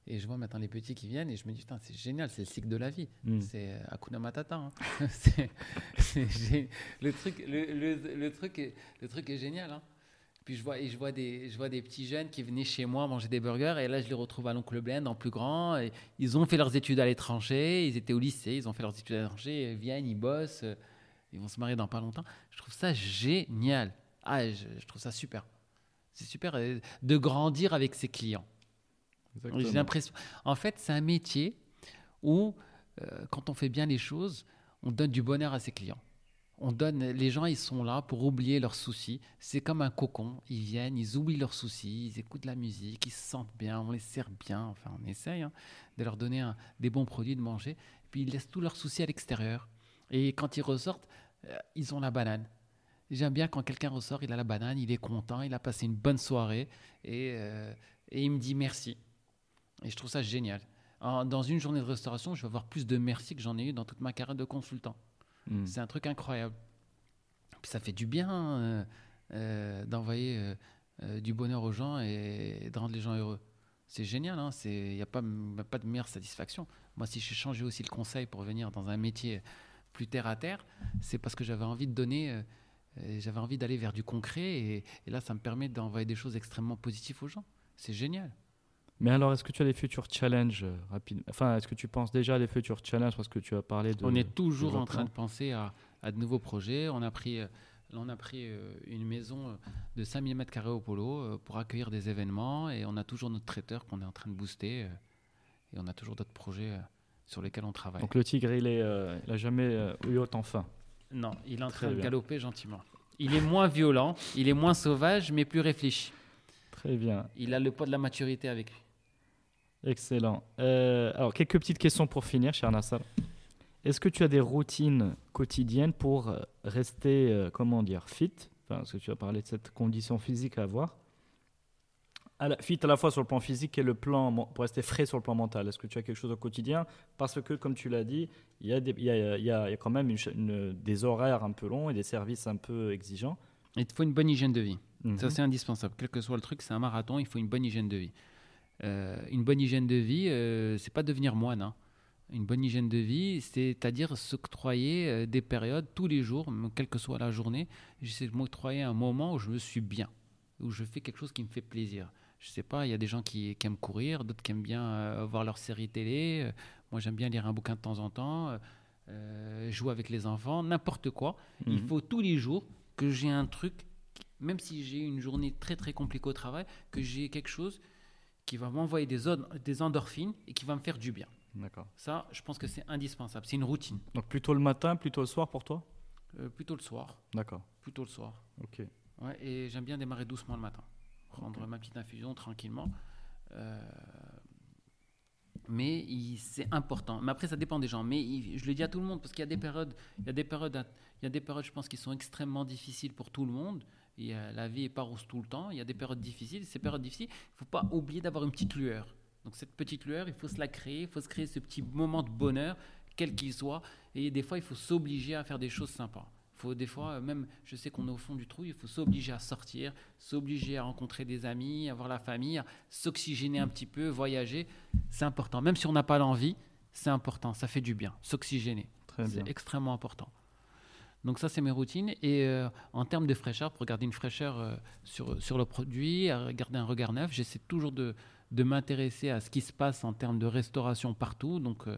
et je vois maintenant les petits qui viennent, et je me dis putain, c'est génial, c'est le cycle de la vie, Mm. c'est euh, Hakuna Matata. hein. C'est- c'est gé- le truc, le, le- le truc, est, le truc est génial. hein. Puis je vois, et je vois des, je vois des petits jeunes qui venaient chez moi manger des burgers, et là je les retrouve à l'oncle Blend en plus grand. Et ils ont fait leurs études à l'étranger, ils étaient au lycée, ils ont fait leurs études à l'étranger, ils viennent, ils bossent, euh, ils vont se marier dans pas longtemps. Je trouve ça génial. Ah, je, je trouve ça super. C'est super euh, de grandir avec ses clients. J'ai l'impression. En fait, c'est un métier où, euh, quand on fait bien les choses, on donne du bonheur à ses clients. On donne, les gens, ils sont là pour oublier leurs soucis. C'est comme un cocon. Ils viennent, ils oublient leurs soucis, ils écoutent la musique, ils se sentent bien, on les sert bien. Enfin, on essaye hein, de leur donner un- des bons produits, de manger. Puis ils laissent tous leurs soucis à l'extérieur. Et quand ils ressortent, euh, ils ont la banane. J'aime bien quand quelqu'un ressort, il a la banane, il est content, il a passé une bonne soirée et, euh, et il me dit merci. Et je trouve ça génial. En- dans une journée de restauration, je vais avoir plus de merci que j'en ai eu dans toute ma carrière de consultant. Mm. C'est un truc incroyable. Puis ça fait du bien euh, euh, d'envoyer du bonheur aux gens et de rendre les gens heureux. C'est génial, hein, il n'y a pas, pas de meilleure satisfaction. Moi, si j'ai changé aussi le conseil pour venir dans un métier plus terre à terre, c'est parce que j'avais envie de donner, j'avais envie d'aller vers du concret et, et là, ça me permet d'envoyer des choses extrêmement positives aux gens. C'est génial. Mais alors, est-ce que tu as des futurs challenges euh, rapides Enfin, est-ce que tu penses déjà à des futurs challenges? Parce que tu as parlé de. On est toujours en train de penser à, à de nouveaux projets. On a pris, euh, on a pris euh, une maison de 5000 m2 au Polo pour accueillir des événements et on a toujours notre traiteur qu'on est en train de booster et on a toujours d'autres projets sur lesquels on travaille. Donc le tigre, il est, euh, il a jamais eu autant faim. Non, il est en Très train de galoper gentiment. Il est moins violent, il est moins sauvage, mais plus réfléchi. Très bien, Il a le poids de la maturité avec lui. excellent. Euh, alors quelques petites questions pour finir, cher Nassar. Est-ce que tu as des routines quotidiennes pour euh, rester, euh, comment dire, fit? Enfin, Parce que tu as parlé de cette condition physique à avoir. À la- fit à la fois sur le plan physique et le plan pour rester frais sur le plan mental. Est-ce que tu as quelque chose au quotidien? Parce que, comme tu l'as dit, il y, a des- il y a- il y a- il y a quand même une ch- une- des horaires un peu longs et des services un peu exigeants. Il te faut une bonne hygiène de vie. Mhm. Ça, c'est indispensable. Quel que soit le truc, c'est un marathon, il faut une bonne hygiène de vie. Euh, une bonne hygiène de vie, euh, c'est pas devenir moine. hein. Une bonne hygiène de vie, c'est-à-dire s'octroyer euh, des périodes tous les jours, quelle que soit la journée. J'essaie de m'octroyer un moment où je me suis bien, où je fais quelque chose qui me fait plaisir. Je sais pas, il y a des gens qui, qui aiment courir, d'autres qui aiment bien euh, voir leur série télé. Euh, moi, j'aime bien lire un bouquin de temps en temps, euh, euh, jouer avec les enfants, n'importe quoi. Il Mhm. faut tous les jours que j'ai un truc, même si j'ai une journée très très compliquée au travail, que j'ai quelque chose qui va m'envoyer des, des endorphines et qui va me faire du bien. D'accord. Ça, je pense que c'est indispensable. C'est une routine. Donc plutôt le matin, plutôt le soir pour toi? Plutôt le soir. D'accord. Plutôt le soir. Ok. Ouais, et j'aime bien démarrer doucement le matin. Prendre ma petite infusion tranquillement. Euh, mais c'est important. Mais après, ça dépend des gens. Mais il- je le dis à tout le monde parce qu'il y a des périodes, il y a des périodes, à- il y a des périodes, je pense, qui sont extrêmement difficiles pour tout le monde. Il y a- la vie est pas rose tout le temps. Il y a des périodes difficiles. Ces périodes difficiles, il faut pas oublier d'avoir une petite lueur. Donc cette petite lueur, il faut se la créer. Il faut se créer ce petit moment de bonheur, quel qu'il soit. Et des fois, il faut s'obliger à faire des choses sympas. Faut des fois, euh, même, je sais qu'on est au fond du trou, il faut s'obliger à sortir, s'obliger à rencontrer des amis, à voir la famille, s'oxygéner un petit peu, voyager. C'est important. Même si on n'a pas l'envie, c'est important. Ça fait du bien. S'oxygéner. C'est extrêmement important. Donc ça, c'est mes routines. Et euh, en termes de fraîcheur, pour garder une fraîcheur euh, sur, sur le produit, à garder un regard neuf, j'essaie toujours de, de m'intéresser à ce qui se passe en termes de restauration partout. Donc euh,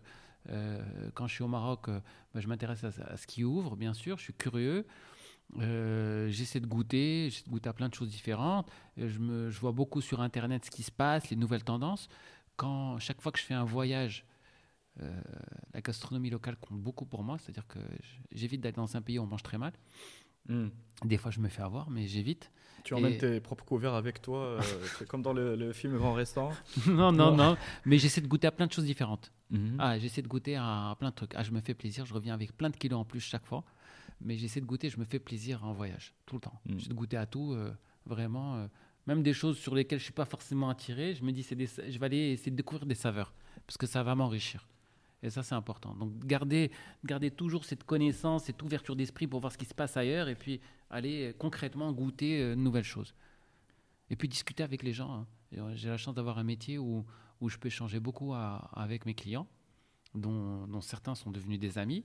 quand je suis au Maroc, euh, bah, je m'intéresse à, à ce qui ouvre, bien sûr. Je suis curieux. Euh, j'essaie de goûter, j'essaie de goûter à plein de choses différentes. Euh, Je, me, je vois beaucoup sur Internet ce qui se passe, les nouvelles tendances. Quand, chaque fois que je fais un voyage, euh, la gastronomie locale compte beaucoup pour moi. C'est-à-dire que j'évite d'aller dans un pays où on mange très mal. Hmm. Des fois, je me fais avoir, mais j'évite. Tu emmènes Et- tes propres couverts avec toi, euh, comme dans le, le film Grand Restaurant? non, non, Non. non. Mais j'essaie de goûter à plein de choses différentes. Mhm. Ah, j'essaie de goûter à plein de trucs. Ah, je me fais plaisir. Je reviens avec plein de kilos en plus chaque fois. Mais j'essaie de goûter. Je me fais plaisir en voyage tout le temps. Mm. J'essaie de goûter à tout, euh, vraiment. euh, même des choses sur lesquelles je suis pas forcément attiré. Je me dis, c'est des, je vais aller essayer de découvrir des saveurs parce que ça va m'enrichir. Et ça, c'est important. Donc, garder, garder toujours cette connaissance, cette ouverture d'esprit pour voir ce qui se passe ailleurs et puis aller euh, concrètement goûter euh, de nouvelles choses. Et puis discuter avec les gens. hein. J'ai la chance d'avoir un métier où, où je peux échanger beaucoup à- avec mes clients, dont, dont certains sont devenus des amis.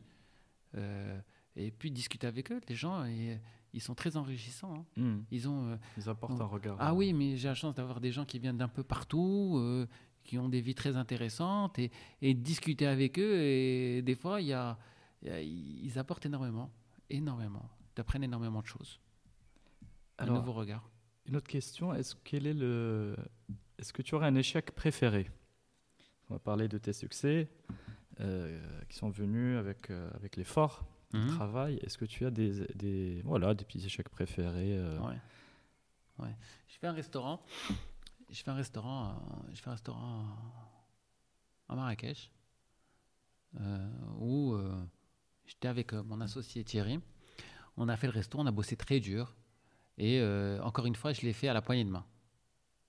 Euh, et puis discuter avec eux, les gens, et, ils sont très enrichissants. hein. Hmm. Ils ont. euh, Ils apportent un regard. ah oui, mais j'ai la chance d'avoir des gens qui viennent d'un peu partout, euh, qui ont des vies très intéressantes, et, discuter avec eux. Et des fois, y a, y a- ils apportent énormément, énormément. Ils apprennent énormément de choses. Un nouveau regard. Une autre question, est-ce quel est le est-ce que tu aurais un échec préféré? On va parler de tes succès euh, qui sont venus avec euh, avec l'effort, le Mhm. travail. Est-ce que tu as des, des voilà des petits échecs préférés euh, Ouais. Ouais. Je fais un restaurant. Je fais un restaurant. Je fais un restaurant à Marrakech où j'étais avec mon associé Thierry. On a fait le resto, on a bossé très dur. Et encore une fois, je l'ai fait à la poignée de main.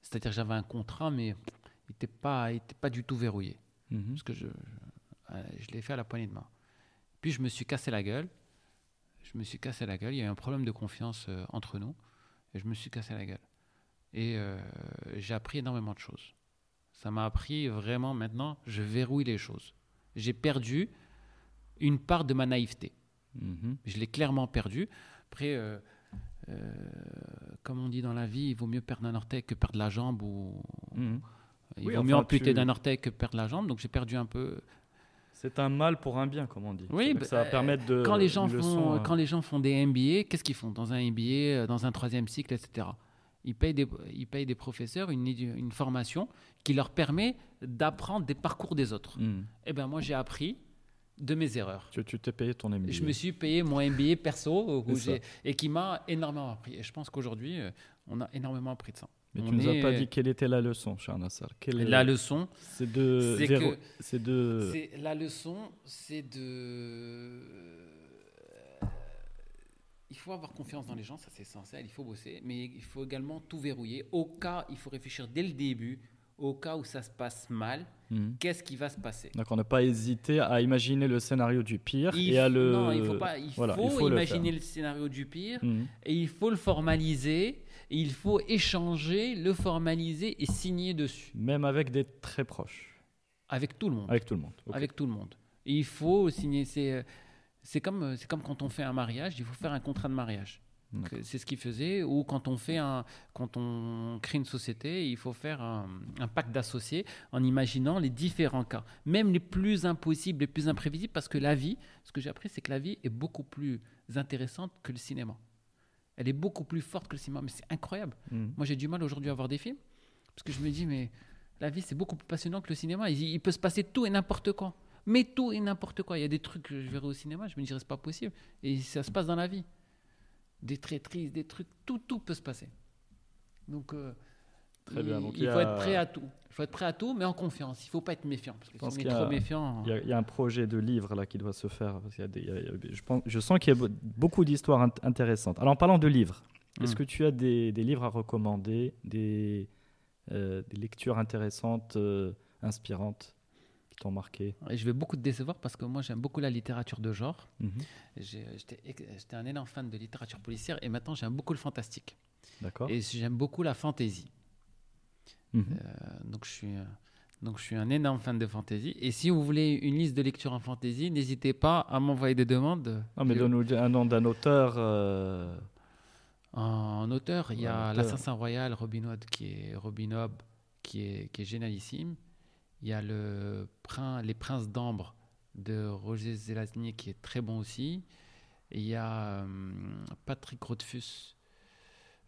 C'est-à-dire que j'avais un contrat, mais Il n'était pas, il était pas du tout verrouillé. Mhm. Parce que je, je, euh, je l'ai fait à la poignée de main. Puis je me suis cassé la gueule. Je me suis cassé la gueule. Il y a eu un problème de confiance euh, entre nous. Et je me suis cassé la gueule. Et euh, j'ai appris énormément de choses. Ça m'a appris vraiment maintenant, je verrouille les choses. J'ai perdu une part de ma naïveté. Mhm. Je l'ai clairement perdu. Après, euh, euh, comme on dit dans la vie, il vaut mieux perdre un orteil que perdre la jambe ou Mhm. il Oui, vaut enfin, mieux amputer tu- d'un orteil que perdre la jambe. Donc j'ai perdu un peu. C'est un mal pour un bien, comme on dit. Oui, bah, ça va permettre de. quand les gens font, leçon, euh, quand les gens font des MBA, qu'est-ce qu'ils font dans un MBA, euh, dans un troisième cycle, etc. Ils payent des, ils payent des professeurs une, formation qui leur permet d'apprendre des parcours des autres. mhm. Eh ben moi j'ai appris de mes erreurs. Tu t'es payé ton MBA. Je me suis payé mon MBA perso j'ai- et qui m'a énormément appris. Et je pense qu'aujourd'hui, euh, on a énormément appris de ça. Mais tu On nous as pas dit quelle était la leçon, cher Nassar. Quelle- La leçon, C'est de. c'est verrou- que- C'est de. la leçon, c'est de. Il faut avoir confiance dans les gens, ça c'est essentiel. Il faut bosser, mais il faut également tout verrouiller. Au cas, il faut réfléchir dès le début. Au cas où ça se passe mal, Mhm. qu'est-ce qui va se passer? Donc on n'a pas hésité à imaginer le scénario du pire Il et à le. Non, il faut pas. Il voilà, faut, il faut imaginer le, scénario du pire Mhm. et il faut le formaliser. Et il faut échanger, le formaliser et signer dessus Même avec des très proches. avec tout le monde. Avec tout le monde. Avec tout le monde. Et il faut signer. C'est, euh, comme, euh, c'est comme quand on fait un mariage, il faut faire un contrat de mariage. C'est ce qu'il faisait. Ou quand on fait un, quand on crée une société, il faut faire un, un pacte d'associés en imaginant les différents cas, même les plus impossibles, les plus imprévisibles, parce que la vie, ce que j'ai appris, c'est que la vie est beaucoup plus intéressante que le cinéma. Elle est beaucoup plus forte que le cinéma, mais c'est incroyable. Mhm. Moi, j'ai du mal aujourd'hui à voir des films parce que je me dis, mais la vie, c'est beaucoup plus passionnant que le cinéma. Il, il peut se passer tout et n'importe quoi. Mais tout et n'importe quoi. Il y a des trucs que je verrai au cinéma, je me dirais, c'est pas possible. Et ça se passe dans la vie. Des traîtrises, des trucs, tout, tout peut se passer. Donc, euh, Très il, bien. Donc, il faut a- être prêt à tout. Il faut être prêt à tout, mais en confiance. Il faut pas être méfiant. Parce que pense si on est qu'il y a- trop méfiant. Il y, a, il y a un projet de livre là qui doit se faire. parce qu'il y a des- il y a- je, pense, je sens qu'il y a be- beaucoup d'histoires int- intéressantes. Alors en parlant de livres, est-ce Mm. que tu as des, des livres à recommander, des, euh, des lectures intéressantes, euh, inspirantes, t'ont marqué Et je vais beaucoup te décevoir parce que moi, j'aime beaucoup la littérature de genre. Mhm. J'étais un énorme fan de littérature policière et maintenant, j'aime beaucoup le fantastique. D'accord Et j'aime beaucoup la fantasy. Mhm. Euh, donc, je suis, euh, donc, je suis un énorme fan de fantasy. Et si vous voulez une liste de lecture en fantasy, n'hésitez pas à m'envoyer des demandes. Non, mais donne-nous un nom d'un auteur. euh, En auteur, il y a. L'Assassin Royal, Robin Hood, qui est, Robin qui est, qui est génialissime. Il y a le Prin- Les Princes d'Ambre de Roger Zelazny, qui est très bon aussi. Et il y a hum, Patrick Rothfuss,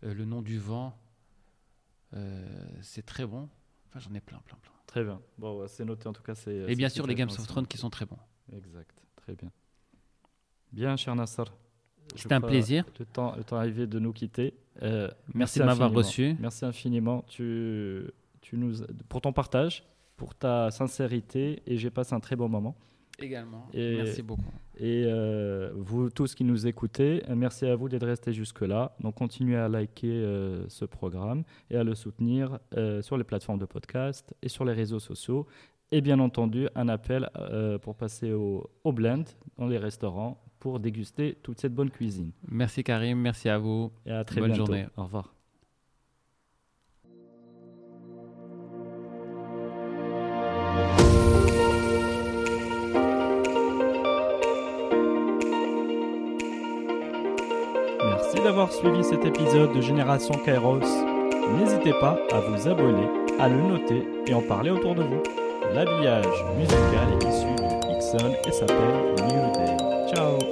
euh, Le nom du vent. Euh, c'est très bon. Enfin, j'en ai plein, plein, plein. Très bien. Bon, ouais, c'est noté en tout cas. c'est- Et bien sûr, les Games of. Thrones qui sont très bons. Exact. Très bien. Bien, cher Nassar. C'était un plaisir. Le temps, le temps arrivé de nous quitter. Euh, Merci de m'avoir infiniment. reçu. Merci infiniment. Tu, tu nous, pour ton partage, pour ta sincérité, et j'ai passé un très bon moment. Également. Et- Merci beaucoup. Et euh, vous tous qui nous écoutez, euh, merci à vous d'être restés jusque-là. Donc continuez à liker euh, ce programme et à le soutenir euh, sur les plateformes de podcast et sur les réseaux sociaux. Et bien entendu, un appel euh, pour passer au, au blend dans les restaurants pour déguster toute cette bonne cuisine. Merci Karim, merci à vous. Et à très Bonne bientôt. journée. Au revoir. D'avoir suivi cet épisode de Génération Kairos. N'hésitez pas à vous abonner, à le noter et en parler autour de vous. L'habillage musical est issu de Ixon et s'appelle New Day. Ciao